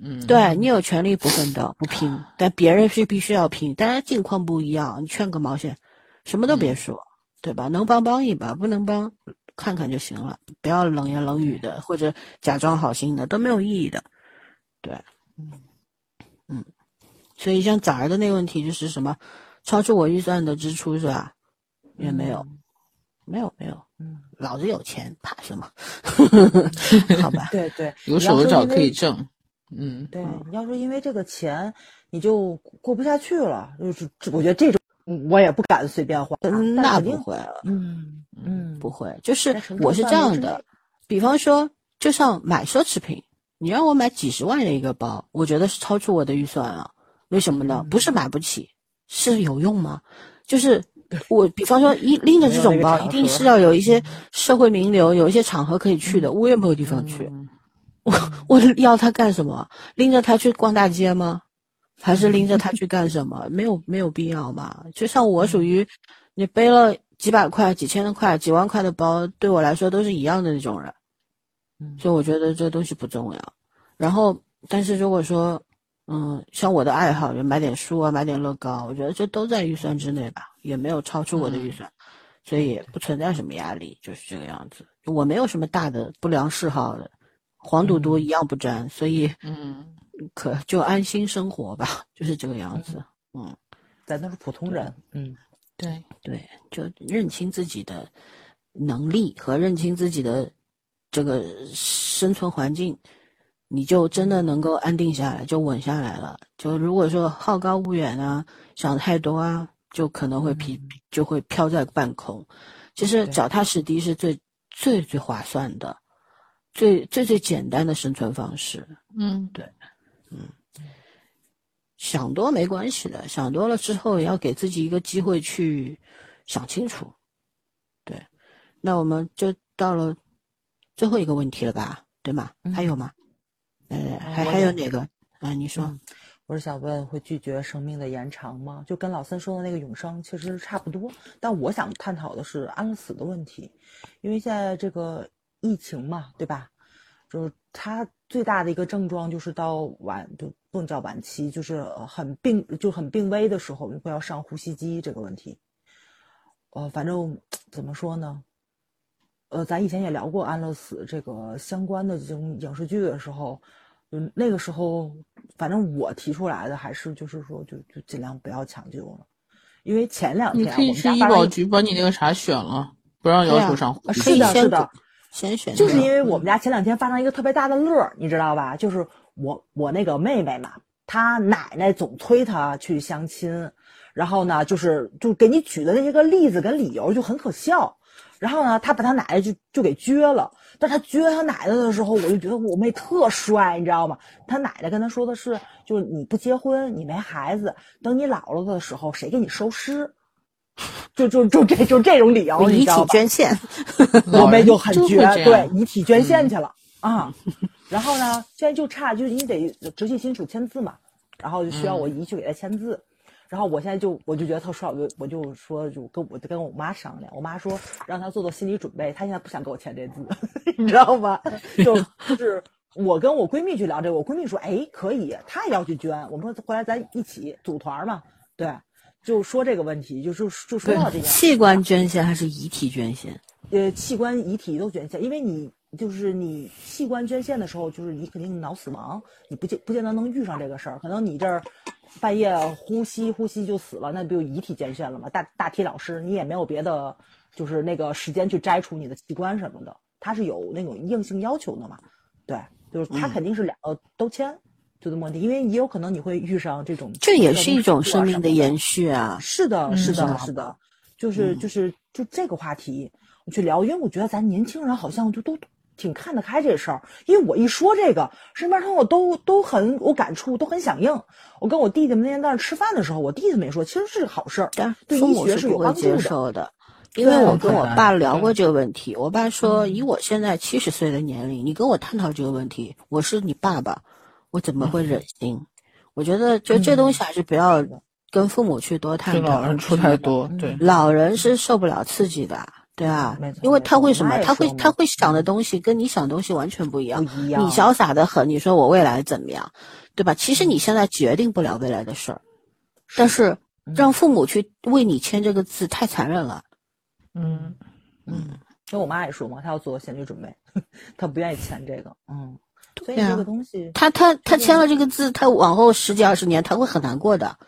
嗯，对你有权利不奋斗、不拼，但别人是必须要拼。大家境况不一样，你劝个毛线？什么都别说，对吧？能帮帮一把，不能帮看看就行了，不要冷言冷语的，或者假装好心的，都没有意义的。对，嗯，嗯。所以像崽儿的那个问题就是什么，超出我预算的支出是吧？也没有，没有没有，嗯，老子有钱，怕什么？好吧，对对，有手有脚可以挣，嗯，对，你要说因为这个钱你就过不下去了，就是我觉得这种我也不敢随便花。那不会，嗯嗯，不会。就是我是这样的，比方说，就像买奢侈品，你让我买几十万的一个包，我觉得是超出我的预算啊。为什么呢？不是买不起，是有用吗？就是我，比方说一拎着这种包，一定是要有一些社会名流，有一些场合可以去的。我也没有地方去，我我要它干什么？拎着它去逛大街吗？还是拎着它去干什么？没有没有必要吧？就像我属于，你背了几百块、几千块、几万块的包，对我来说都是一样的那种人。所以我觉得这东西不重要。然后，但是如果说，嗯，像我的爱好，就买点书啊，买点乐高，我觉得这都在预算之内吧，也没有超出我的预算，所以也不存在什么压力，就是这个样子。我没有什么大的不良嗜好的，黄赌毒一样不沾，所以嗯。可就安心生活吧，就是这个样子。嗯，咱都是普通人。嗯，对对，就认清自己的能力和认清自己的这个生存环境，你就真的能够安定下来，就稳下来了。就如果说好高骛远啊，想太多啊，就可能会飘，就会飘在半空。其实脚踏实地是最最最划算的，最最最简单的生存方式。嗯，对。嗯，想多没关系的，想多了之后也要给自己一个机会去想清楚。对，那我们就到了最后一个问题了吧？对吗？还有吗？呃，还还有哪个？啊，你说，我是想问，会拒绝生命的延长吗？就跟老三说的那个永生其实差不多，但我想探讨的是安乐死的问题，因为现在这个疫情嘛，对吧？就是他最大的一个症状，就是到晚就不能叫晚期，就是很病就很病危的时候，会要上呼吸机这个问题。呃，反正怎么说呢？呃，咱以前也聊过安乐死这个相关的这种影视剧的时候，嗯，那个时候反正我提出来的还是就是说，就就尽量不要抢救了，因为前两天你可以去医保局把你那个啥选了，不让要求上。是的，是的。先选就是因为我们家前两天发生一个特别大的乐，你知道吧？就是我我那个妹妹嘛，她奶奶总催她去相亲，然后呢，就是就给你举的那些个例子跟理由就很可笑，然后呢，他把他奶奶就就给撅了。但他撅他奶奶的时候，我就觉得我妹特帅，你知道吗？他奶奶跟他说的是，就是你不结婚，你没孩子，等你老了的时候，谁给你收尸？就就就这就这种理由，遗体捐献，我妹就很绝，对，遗体捐献去了啊。然后呢，现在就差就是你得直系亲属签字嘛，然后就需要我姨去给他签字。然后我现在就我就觉得特帅，我就我就说就跟我就跟我妈商量，我妈说让她做做心理准备，她现在不想给我签这字，你知道吗？就就 是我跟我闺蜜去聊这个，我闺蜜说哎可以，她也要去捐，我们说回来咱一起组团嘛，对。就说这个问题，就就就说到这个器官捐献还是遗体捐献？呃，器官、遗体都捐献，因为你就是你器官捐献的时候，就是你肯定脑死亡，你不见不见得能遇上这个事儿，可能你这儿半夜呼吸呼吸就死了，那不就遗体捐献了吗？大大体老师，你也没有别的，就是那个时间去摘除你的器官什么的，他是有那种硬性要求的嘛？对，就是他肯定是两个都签。就这么的，因为也有可能你会遇上这种，这也是一种生命的延续啊。是的，是的，是的，就是就是就这个话题，我去聊，因为我觉得咱年轻人好像就都挺看得开这事儿。因为我一说这个，身边朋友都都很有感触，都很响应。我跟我弟弟们那天在那吃饭的时候，我弟弟们也说，其实是好事儿，对医学是有帮助的。因为我跟我爸聊过这个问题，我爸说，以我现在七十岁的年龄，你跟我探讨这个问题，我是你爸爸。我怎么会忍心？我觉得就这东西还是不要跟父母去多探讨。老人出太多，对老人是受不了刺激的，对啊？因为他会什么？他会他会想的东西跟你想的东西完全不一样。你潇洒的很，你说我未来怎么样，对吧？其实你现在决定不了未来的事儿，但是让父母去为你签这个字太残忍了。嗯嗯，跟我妈也说嘛，她要做心理准备，她不愿意签这个。嗯。所以这个东西，他他他签了这个字，他往后十几二十年他会很难过的，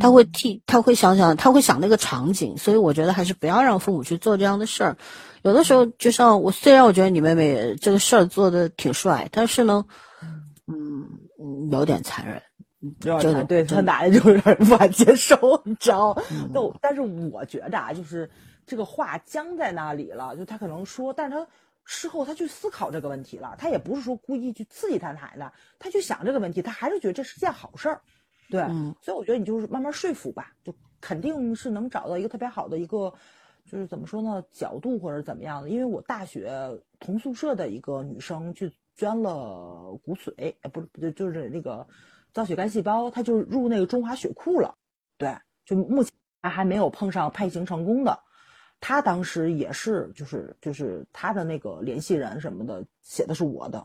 他会替他会想想他会想那个场景，所以我觉得还是不要让父母去做这样的事儿。有的时候，就像我，虽然我觉得你妹妹这个事儿做的挺帅，但是呢，嗯嗯，有点残忍，真的对他奶奶就有点 无法接受，你知道？都，但是我觉得啊，就是这个话僵在那里了，就他可能说，但是他事后他去思考这个问题了，他也不是说故意去刺激他奶奶，他去想这个问题，他还是觉得这是件好事儿，对，所以我觉得你就是慢慢说服吧，就肯定是能找到一个特别好的一个，就是怎么说呢，角度或者怎么样的，因为我大学同宿舍的一个女生去捐了骨髓，呃，不是，就就是那个。造血干细胞，她就入那个中华血库了，对，就目前还没有碰上配型成功的。她当时也是，就是就是她的那个联系人什么的写的是我的，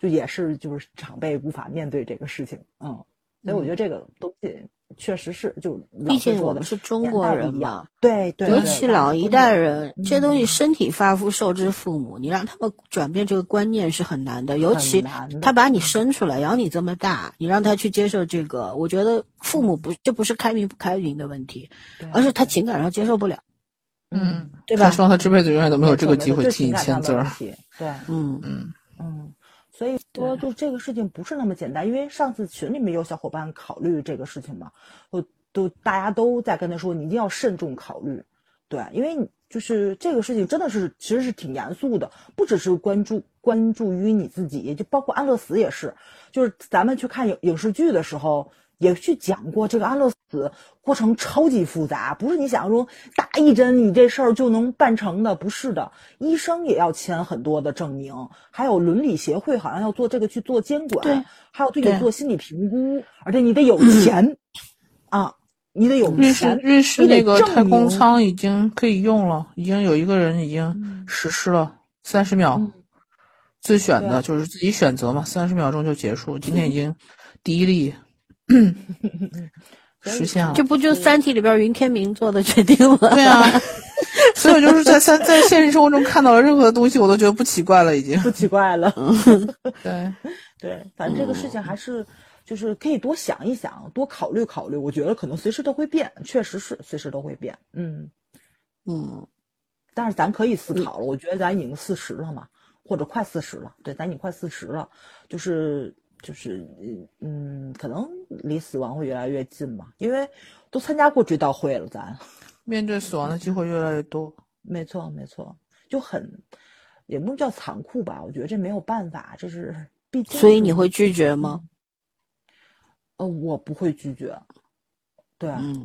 就也是就是长辈无法面对这个事情，嗯，所以我觉得这个东西。确实是，就毕竟我们是中国人嘛，对对，尤其老一代人，这东西身体发肤受之父母，你让他们转变这个观念是很难的。尤其他把你生出来，养你这么大，你让他去接受这个，我觉得父母不，这不是开明不开明的问题，而是他情感上接受不了。嗯，对吧？希望他这辈子永远都没有这个机会替你签字儿。对，嗯嗯嗯。所以说，就这个事情不是那么简单，因为上次群里面有小伙伴考虑这个事情嘛，都都大家都在跟他说，你一定要慎重考虑，对，因为就是这个事情真的是其实是挺严肃的，不只是关注关注于你自己，就包括安乐死也是，就是咱们去看影影视剧的时候。也去讲过这个安乐死过程超级复杂，不是你想象中打一针你这事儿就能办成的，不是的，医生也要签很多的证明，还有伦理协会好像要做这个去做监管，对，还要对你做心理评估，而且你得有钱啊，你得有瑞士瑞士那个太空舱已经可以用了，已经有一个人已经实施了三十秒自选的，就是自己选择嘛，三十秒钟就结束，今天已经第一例。实现了，这不就《三体》里边云天明做的决定吗？对啊，所以就是在三在现实生活中看到了任何东西，我都觉得不奇怪了，已经不奇怪了。对对，反正这个事情还是就是可以多想一想，多考虑考虑。我觉得可能随时都会变，确实是随时都会变。嗯嗯，但是咱可以思考了。我觉得咱已经四十了嘛，或者快四十了。对，咱已经快四十了，就是。就是嗯可能离死亡会越来越近嘛，因为都参加过追悼会了，咱面对死亡的机会越来越多。没错，没错，就很也不能叫残酷吧，我觉得这没有办法，这是毕竟。所以你会拒绝吗？呃，我不会拒绝。对，嗯，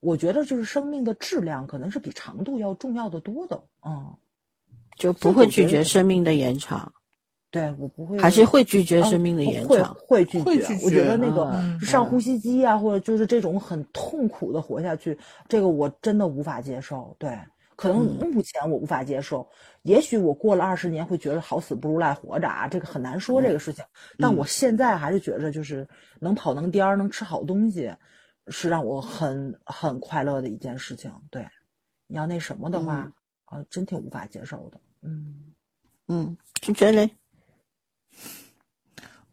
我觉得就是生命的质量可能是比长度要重要的多的，嗯，就不会拒绝生命的延长。对我不会，还是会拒绝生命的延长，会拒绝。我觉得那个上呼吸机啊，或者就是这种很痛苦的活下去，这个我真的无法接受。对，可能目前我无法接受，也许我过了二十年会觉得好死不如赖活着啊，这个很难说这个事情。但我现在还是觉着，就是能跑能颠儿能吃好东西，是让我很很快乐的一件事情。对，你要那什么的话，啊，真挺无法接受的。嗯嗯，就觉得。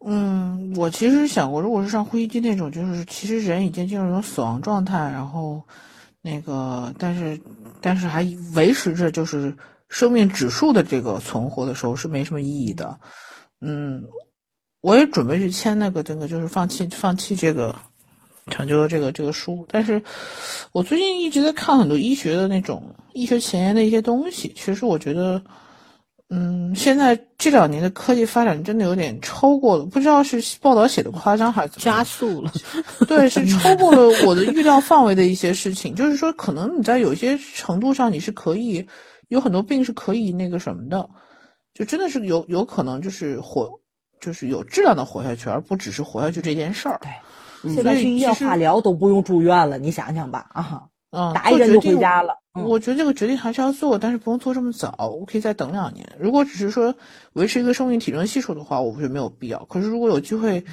嗯，我其实想过，如果是上呼吸机那种，就是其实人已经进入一种死亡状态，然后那个，但是但是还维持着就是生命指数的这个存活的时候是没什么意义的。嗯，我也准备去签那个这个，就是放弃放弃这个抢救的这个这个书，但是我最近一直在看很多医学的那种医学前沿的一些东西，其实我觉得。嗯，现在这两年的科技发展真的有点超过了，不知道是报道写的夸张还是加速了。对，是超过了我的预料范围的一些事情。就是说，可能你在有些程度上你是可以，有很多病是可以那个什么的，就真的是有有可能就是活，就是有质量的活下去，而不只是活下去这件事儿。对，现在去医院化疗都不用住院了，你想想吧，啊。打一针就回家了。我觉得这个决定还是要做，但是不用做这么早。我可以再等两年。如果只是说维持一个生命体征系数的话，我觉得没有必要。可是如果有机会，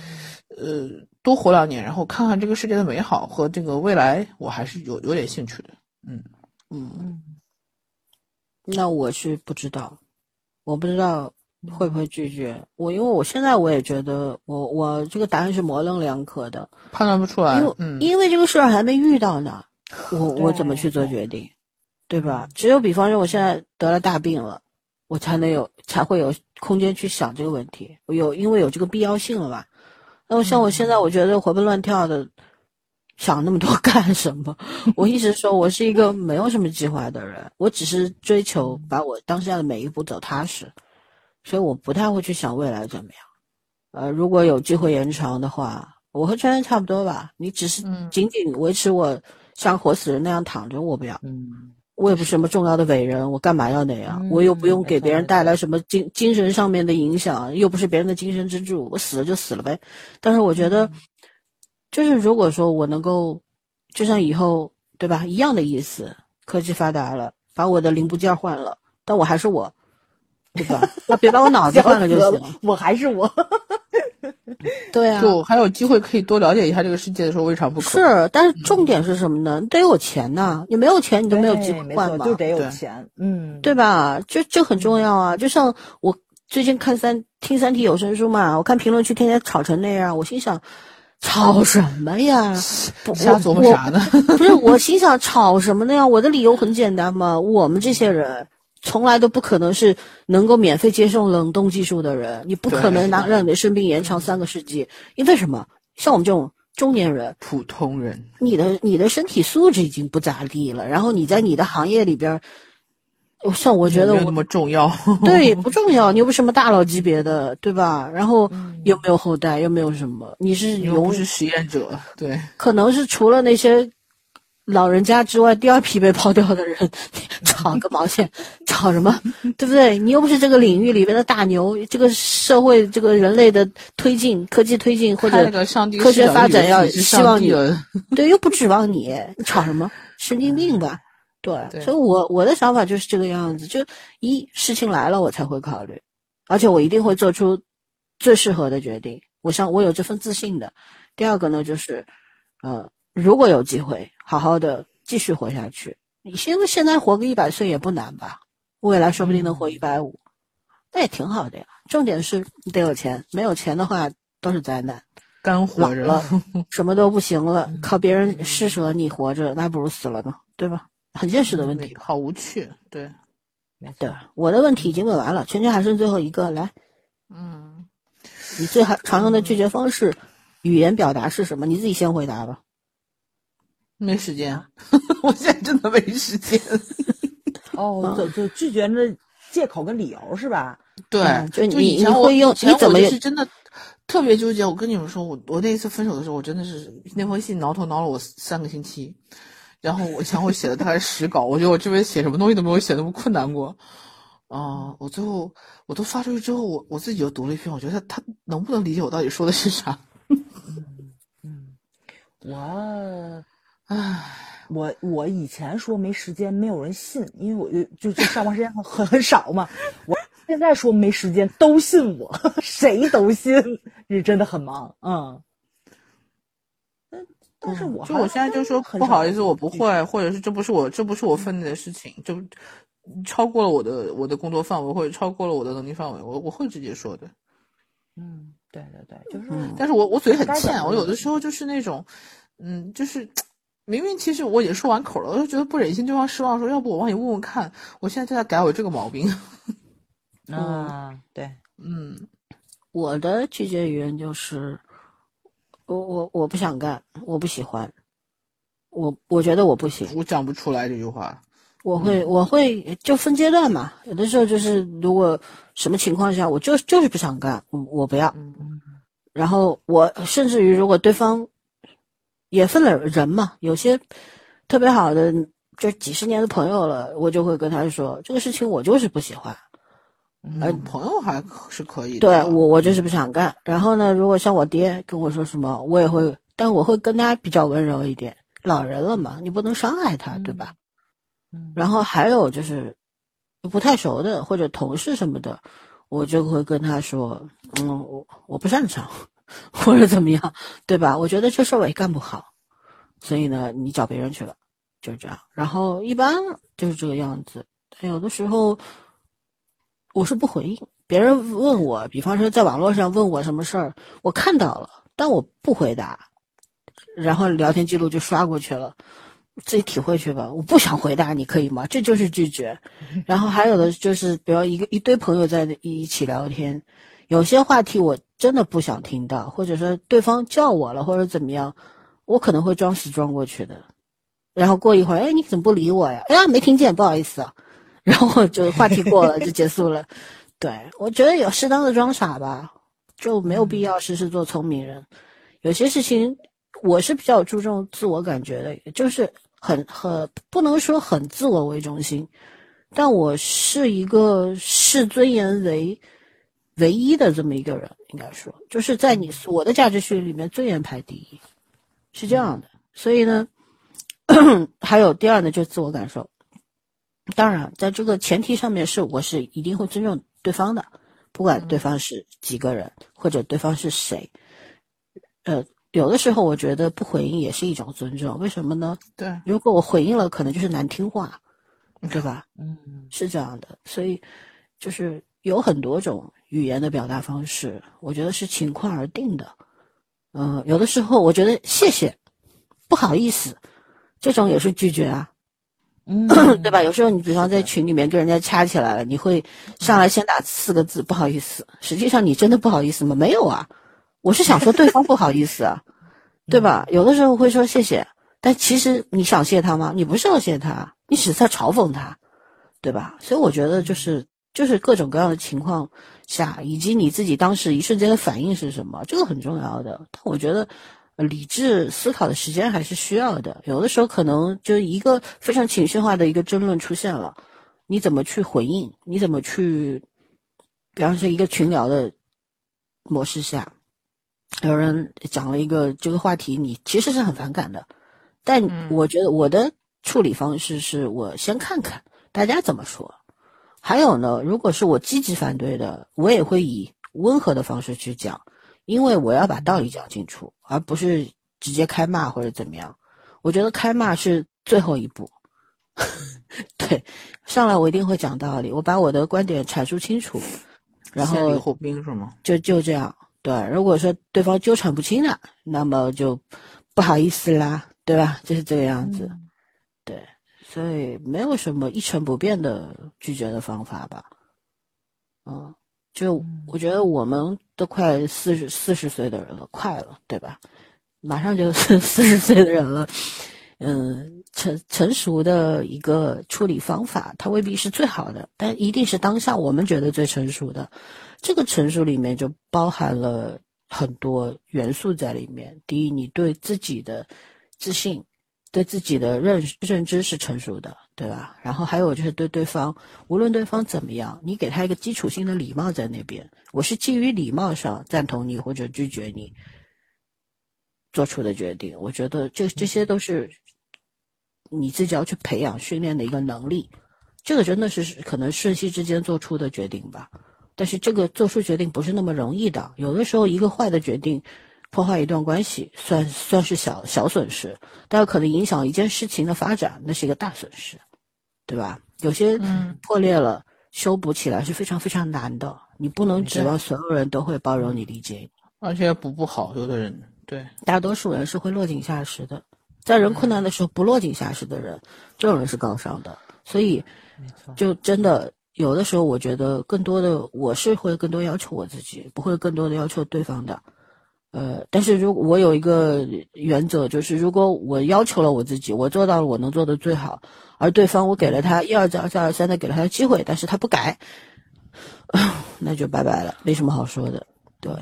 呃，多活两年，然后看看这个世界的美好和这个未来，我还是有有点兴趣的。嗯嗯。那我是不知道，我不知道会不会拒绝我，因为我现在我也觉得，我我这个答案是模棱两可的，判断不出来。因为因为这个事儿还没遇到呢。我我怎么去做决定，对吧？只有比方说我现在得了大病了，我才能有才会有空间去想这个问题。有因为有这个必要性了吧？那我像我现在，我觉得活蹦乱跳的，想那么多 干什么？我一直说我是一个没有什么计划的人，我只是追求把我当下的每一步走踏实，所以我不太会去想未来怎么样。呃，如果有机会延长的话，我和圈圈差不多吧。你只是仅仅维持我像活死人那样躺着，我不要。嗯。我也不是什么重要的伟人，我干嘛要那样？我又不用给别人带来什么精精神上面的影响，又不是别人的精神支柱，我死了就死了呗。但是我觉得，就是如果说我能够，就像以后对吧，一样的意思，科技发达了，把我的零部件换了，但我还是我，对吧？那别把我脑子换了就行，我还是我。对啊，就还有机会可以多了解一下这个世界的时候，未尝不可。是，但是重点是什么呢？你得有钱呐，你没有钱，你都没有机会换嘛。就得有钱，嗯，对吧？这这很重要啊！就像我最近看三听三体有声书嘛，我看评论区天天吵成那样，我心想，吵什么呀？瞎琢磨啥呢？不是，我心想吵什么呢呀？我的理由很简单嘛，我们这些人。从来都不可能是能够免费接受冷冻技术的人，你不可能拿让你的生命延长三个世纪。因为什么？像我们这种中年人、普通人，你的你的身体素质已经不咋地了。然后你在你的行业里边，像我觉得我那么重要，对不重要？你又不是什么大佬级别的，对吧？然后又没有后代，又没有什么，你是又不是实验者，对，可能是除了那些。老人家之外，第二批被抛掉的人，吵个毛线？吵什么？对不对？你又不是这个领域里面的大牛。这个社会，这个人类的推进，科技推进或者科学发展，要希望你，对，又不指望你，你吵什么？神经病吧？对，所以我我的想法就是这个样子。就一事情来了，我才会考虑，而且我一定会做出最适合的决定。我想我有这份自信的。第二个呢，就是，呃。如果有机会，好好的继续活下去。你现在现在活个一百岁也不难吧？未来说不定能活一百五，那也挺好的呀。重点是你得有钱，没有钱的话都是灾难。干活着了，什么都不行了，靠别人施舍你活着，那不如死了呢，对吧？很现实的问题。好无趣，对，对。我的问题已经问完了，圈圈还剩最后一个，来，嗯，你最常用的拒绝方式、语言表达是什么？你自己先回答吧。没时间，我现在真的没时间。哦，就就拒绝那借口跟理由是吧？对，就就以前我会用，你怎么是真的特别纠结？我跟你们说，我我那一次分手的时候，我真的是那封信挠头挠了我三个星期，然后我前后写了大概十稿，我觉得我这边写什么东西都没有写那么困难过。啊，我最后我都发出去之后，我我自己又读了一遍，我觉得他他能不能理解我到底说的是啥？嗯，我。唉，我我以前说没时间，没有人信，因为我就就就上班时间很很少嘛。我现在说没时间，都信我，谁都信，你真的很忙，嗯。但但是我就我现在就说不好意思，我不会，或者是这不是我这不是我分内的事情，就超过了我的我的工作范围，或者超过了我的能力范围，我我会直接说的。嗯，对对对，就是。但是我我嘴很欠，我有的时候就是那种，嗯，就是。明明其实我已经说完口了，我就觉得不忍心对方失望，说要不我帮你问问看。我现在就在改我这个毛病。啊，对，嗯，我的拒绝语言就是，我我我不想干，我不喜欢，我我觉得我不行，我讲不出来这句话。我会我会就分阶段嘛，有的时候就是如果什么情况下我就就是不想干，我不要。然后我甚至于如果对方。也分了人嘛，有些特别好的，就几十年的朋友了，我就会跟他说这个事情我就是不喜欢。嗯，朋友还是可以。对我，我就是不想干。然后呢，如果像我爹跟我说什么，我也会，但我会跟他比较温柔一点。老人了嘛，你不能伤害他，对吧？嗯。然后还有就是不太熟的或者同事什么的，我就会跟他说，嗯，我我不擅长。或者怎么样，对吧？我觉得这事我也干不好，所以呢，你找别人去了，就是这样。然后一般就是这个样子。有的时候我是不回应别人问我，比方说在网络上问我什么事儿，我看到了，但我不回答，然后聊天记录就刷过去了，自己体会去吧。我不想回答，你可以吗？这就是拒绝。然后还有的就是，比如一个一堆朋友在一起聊天。有些话题我真的不想听到，或者说对方叫我了，或者怎么样，我可能会装死装过去的。然后过一会儿，哎，你怎么不理我呀？哎呀，没听见，不好意思啊。然后就话题过了，就结束了。对我觉得有适当的装傻吧，就没有必要事事做聪明人。有些事情我是比较注重自我感觉的，就是很很不能说很自我为中心，但我是一个视尊严为唯一的这么一个人，应该说，就是在你我的价值序里面，尊严排第一，是这样的。所以呢。还有第二呢，就是自我感受。当然，在这个前提上面是，我是一定会尊重对方的，不管对方是几个人或者对方是谁。呃，有的时候我觉得不回应也是一种尊重，为什么呢？对，如果我回应了，可能就是难听话，对吧？嗯，是这样的。所以，就是有很多种语言的表达方式，我觉得是情况而定的。嗯，有的时候我觉得谢谢，不好意思。这种也是拒绝啊，嗯，对吧？有时候你比方在群里面跟人家掐起来了，你会上来先打四个字“不好意思”，实际上你真的不好意思吗？没有啊，我是想说对方不好意思啊，对吧？有的时候会说谢谢，但其实你想谢他吗？你不是要谢他，你只是在嘲讽他，对吧？所以我觉得就是就是各种各样的情况下，以及你自己当时一瞬间的反应是什么，这个很重要的。但我觉得。理智思考的时间还是需要的，有的时候可能就一个非常情绪化的一个争论出现了，你怎么去回应？你怎么去？比方说一个群聊的模式下，有人讲了一个这个话题，你其实是很反感的，但我觉得我的处理方式是我先看看大家怎么说。还有呢，如果是我积极反对的，我也会以温和的方式去讲。因为我要把道理讲清楚，而不是直接开骂或者怎么样。我觉得开骂是最后一步。对，上来我一定会讲道理，我把我的观点阐述清楚，然后先礼后兵是吗？就就这样。对，如果说对方纠缠不清了，那么就不好意思啦，对吧？就是这个样子。对，所以没有什么一成不变的拒绝的方法吧。嗯。就我觉得我们都快四十四十岁的人了，快了，对吧？马上就四 四十岁的人了，嗯，成成熟的一个处理方法，它未必是最好的，但一定是当下我们觉得最成熟的。这个成熟里面就包含了很多元素在里面。第一，你对自己的自信。对自己的认认知是成熟的，对吧？然后还有就是对对方，无论对方怎么样，你给他一个基础性的礼貌在那边。我是基于礼貌上赞同你或者拒绝你做出的决定。我觉得这这些都是你自己要去培养训练的一个能力。这个真的是可能瞬息之间做出的决定吧。但是这个做出决定不是那么容易的，有的时候一个坏的决定。破坏一段关系算算是小小损失，但是可能影响一件事情的发展，那是一个大损失，对吧？有些破裂了，修补起来是非常非常难的，你不能指望所有人都会包容你、理解你，而且补不好，有的人对。大多数人是会落井下石的，在人困难的时候不落井下石的人，这种人是高尚的，所以就真的有的时候，我觉得更多的我是会更多要求我自己，不会更多的要求对方的。呃，但是如果我有一个原则，就是如果我要求了我自己，我做到了我能做的最好，而对方我给了他一而再、再而三的给了他机会，但是他不改，那就拜拜了，没什么好说的。对，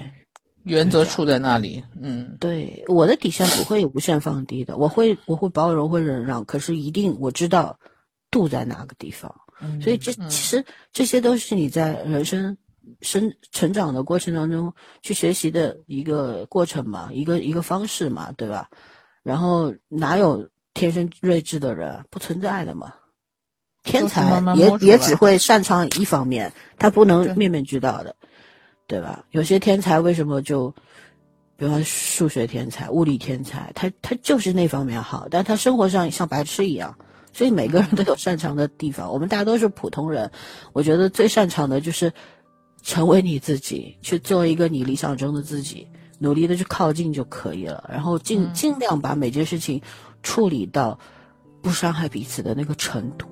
原则处在那里。嗯，对，我的底线不会无限放低的，我会我会包容，会忍让，可是一定我知道度在哪个地方。所以这其实这些都是你在人生。生成长的过程当中去学习的一个过程嘛，一个一个方式嘛，对吧？然后哪有天生睿智的人？不存在的嘛。天才也也只会擅长一方面，他不能面面俱到的，对吧？有些天才为什么就，比方数学天才、物理天才，他他就是那方面好，但他生活上像白痴一样。所以每个人都有擅长的地方，我们大家都是普通人，我觉得最擅长的就是。成为你自己去做一个你理想中的自己努力的去靠近就可以了。然后尽尽量把每件事情处理到不伤害彼此的那个程度。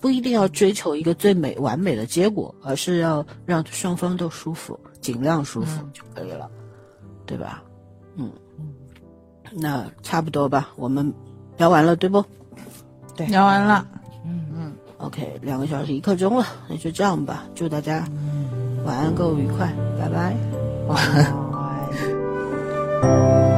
不一定要追求一个最美完美的结果而是要让双方都舒服尽量舒服就可以了对吧？嗯。那差不多吧我们聊完了对不？对。聊完了。嗯嗯。Ok 两个小时一刻钟了那就这样吧祝大家嗯。晚安，购物愉快，拜拜。晚安。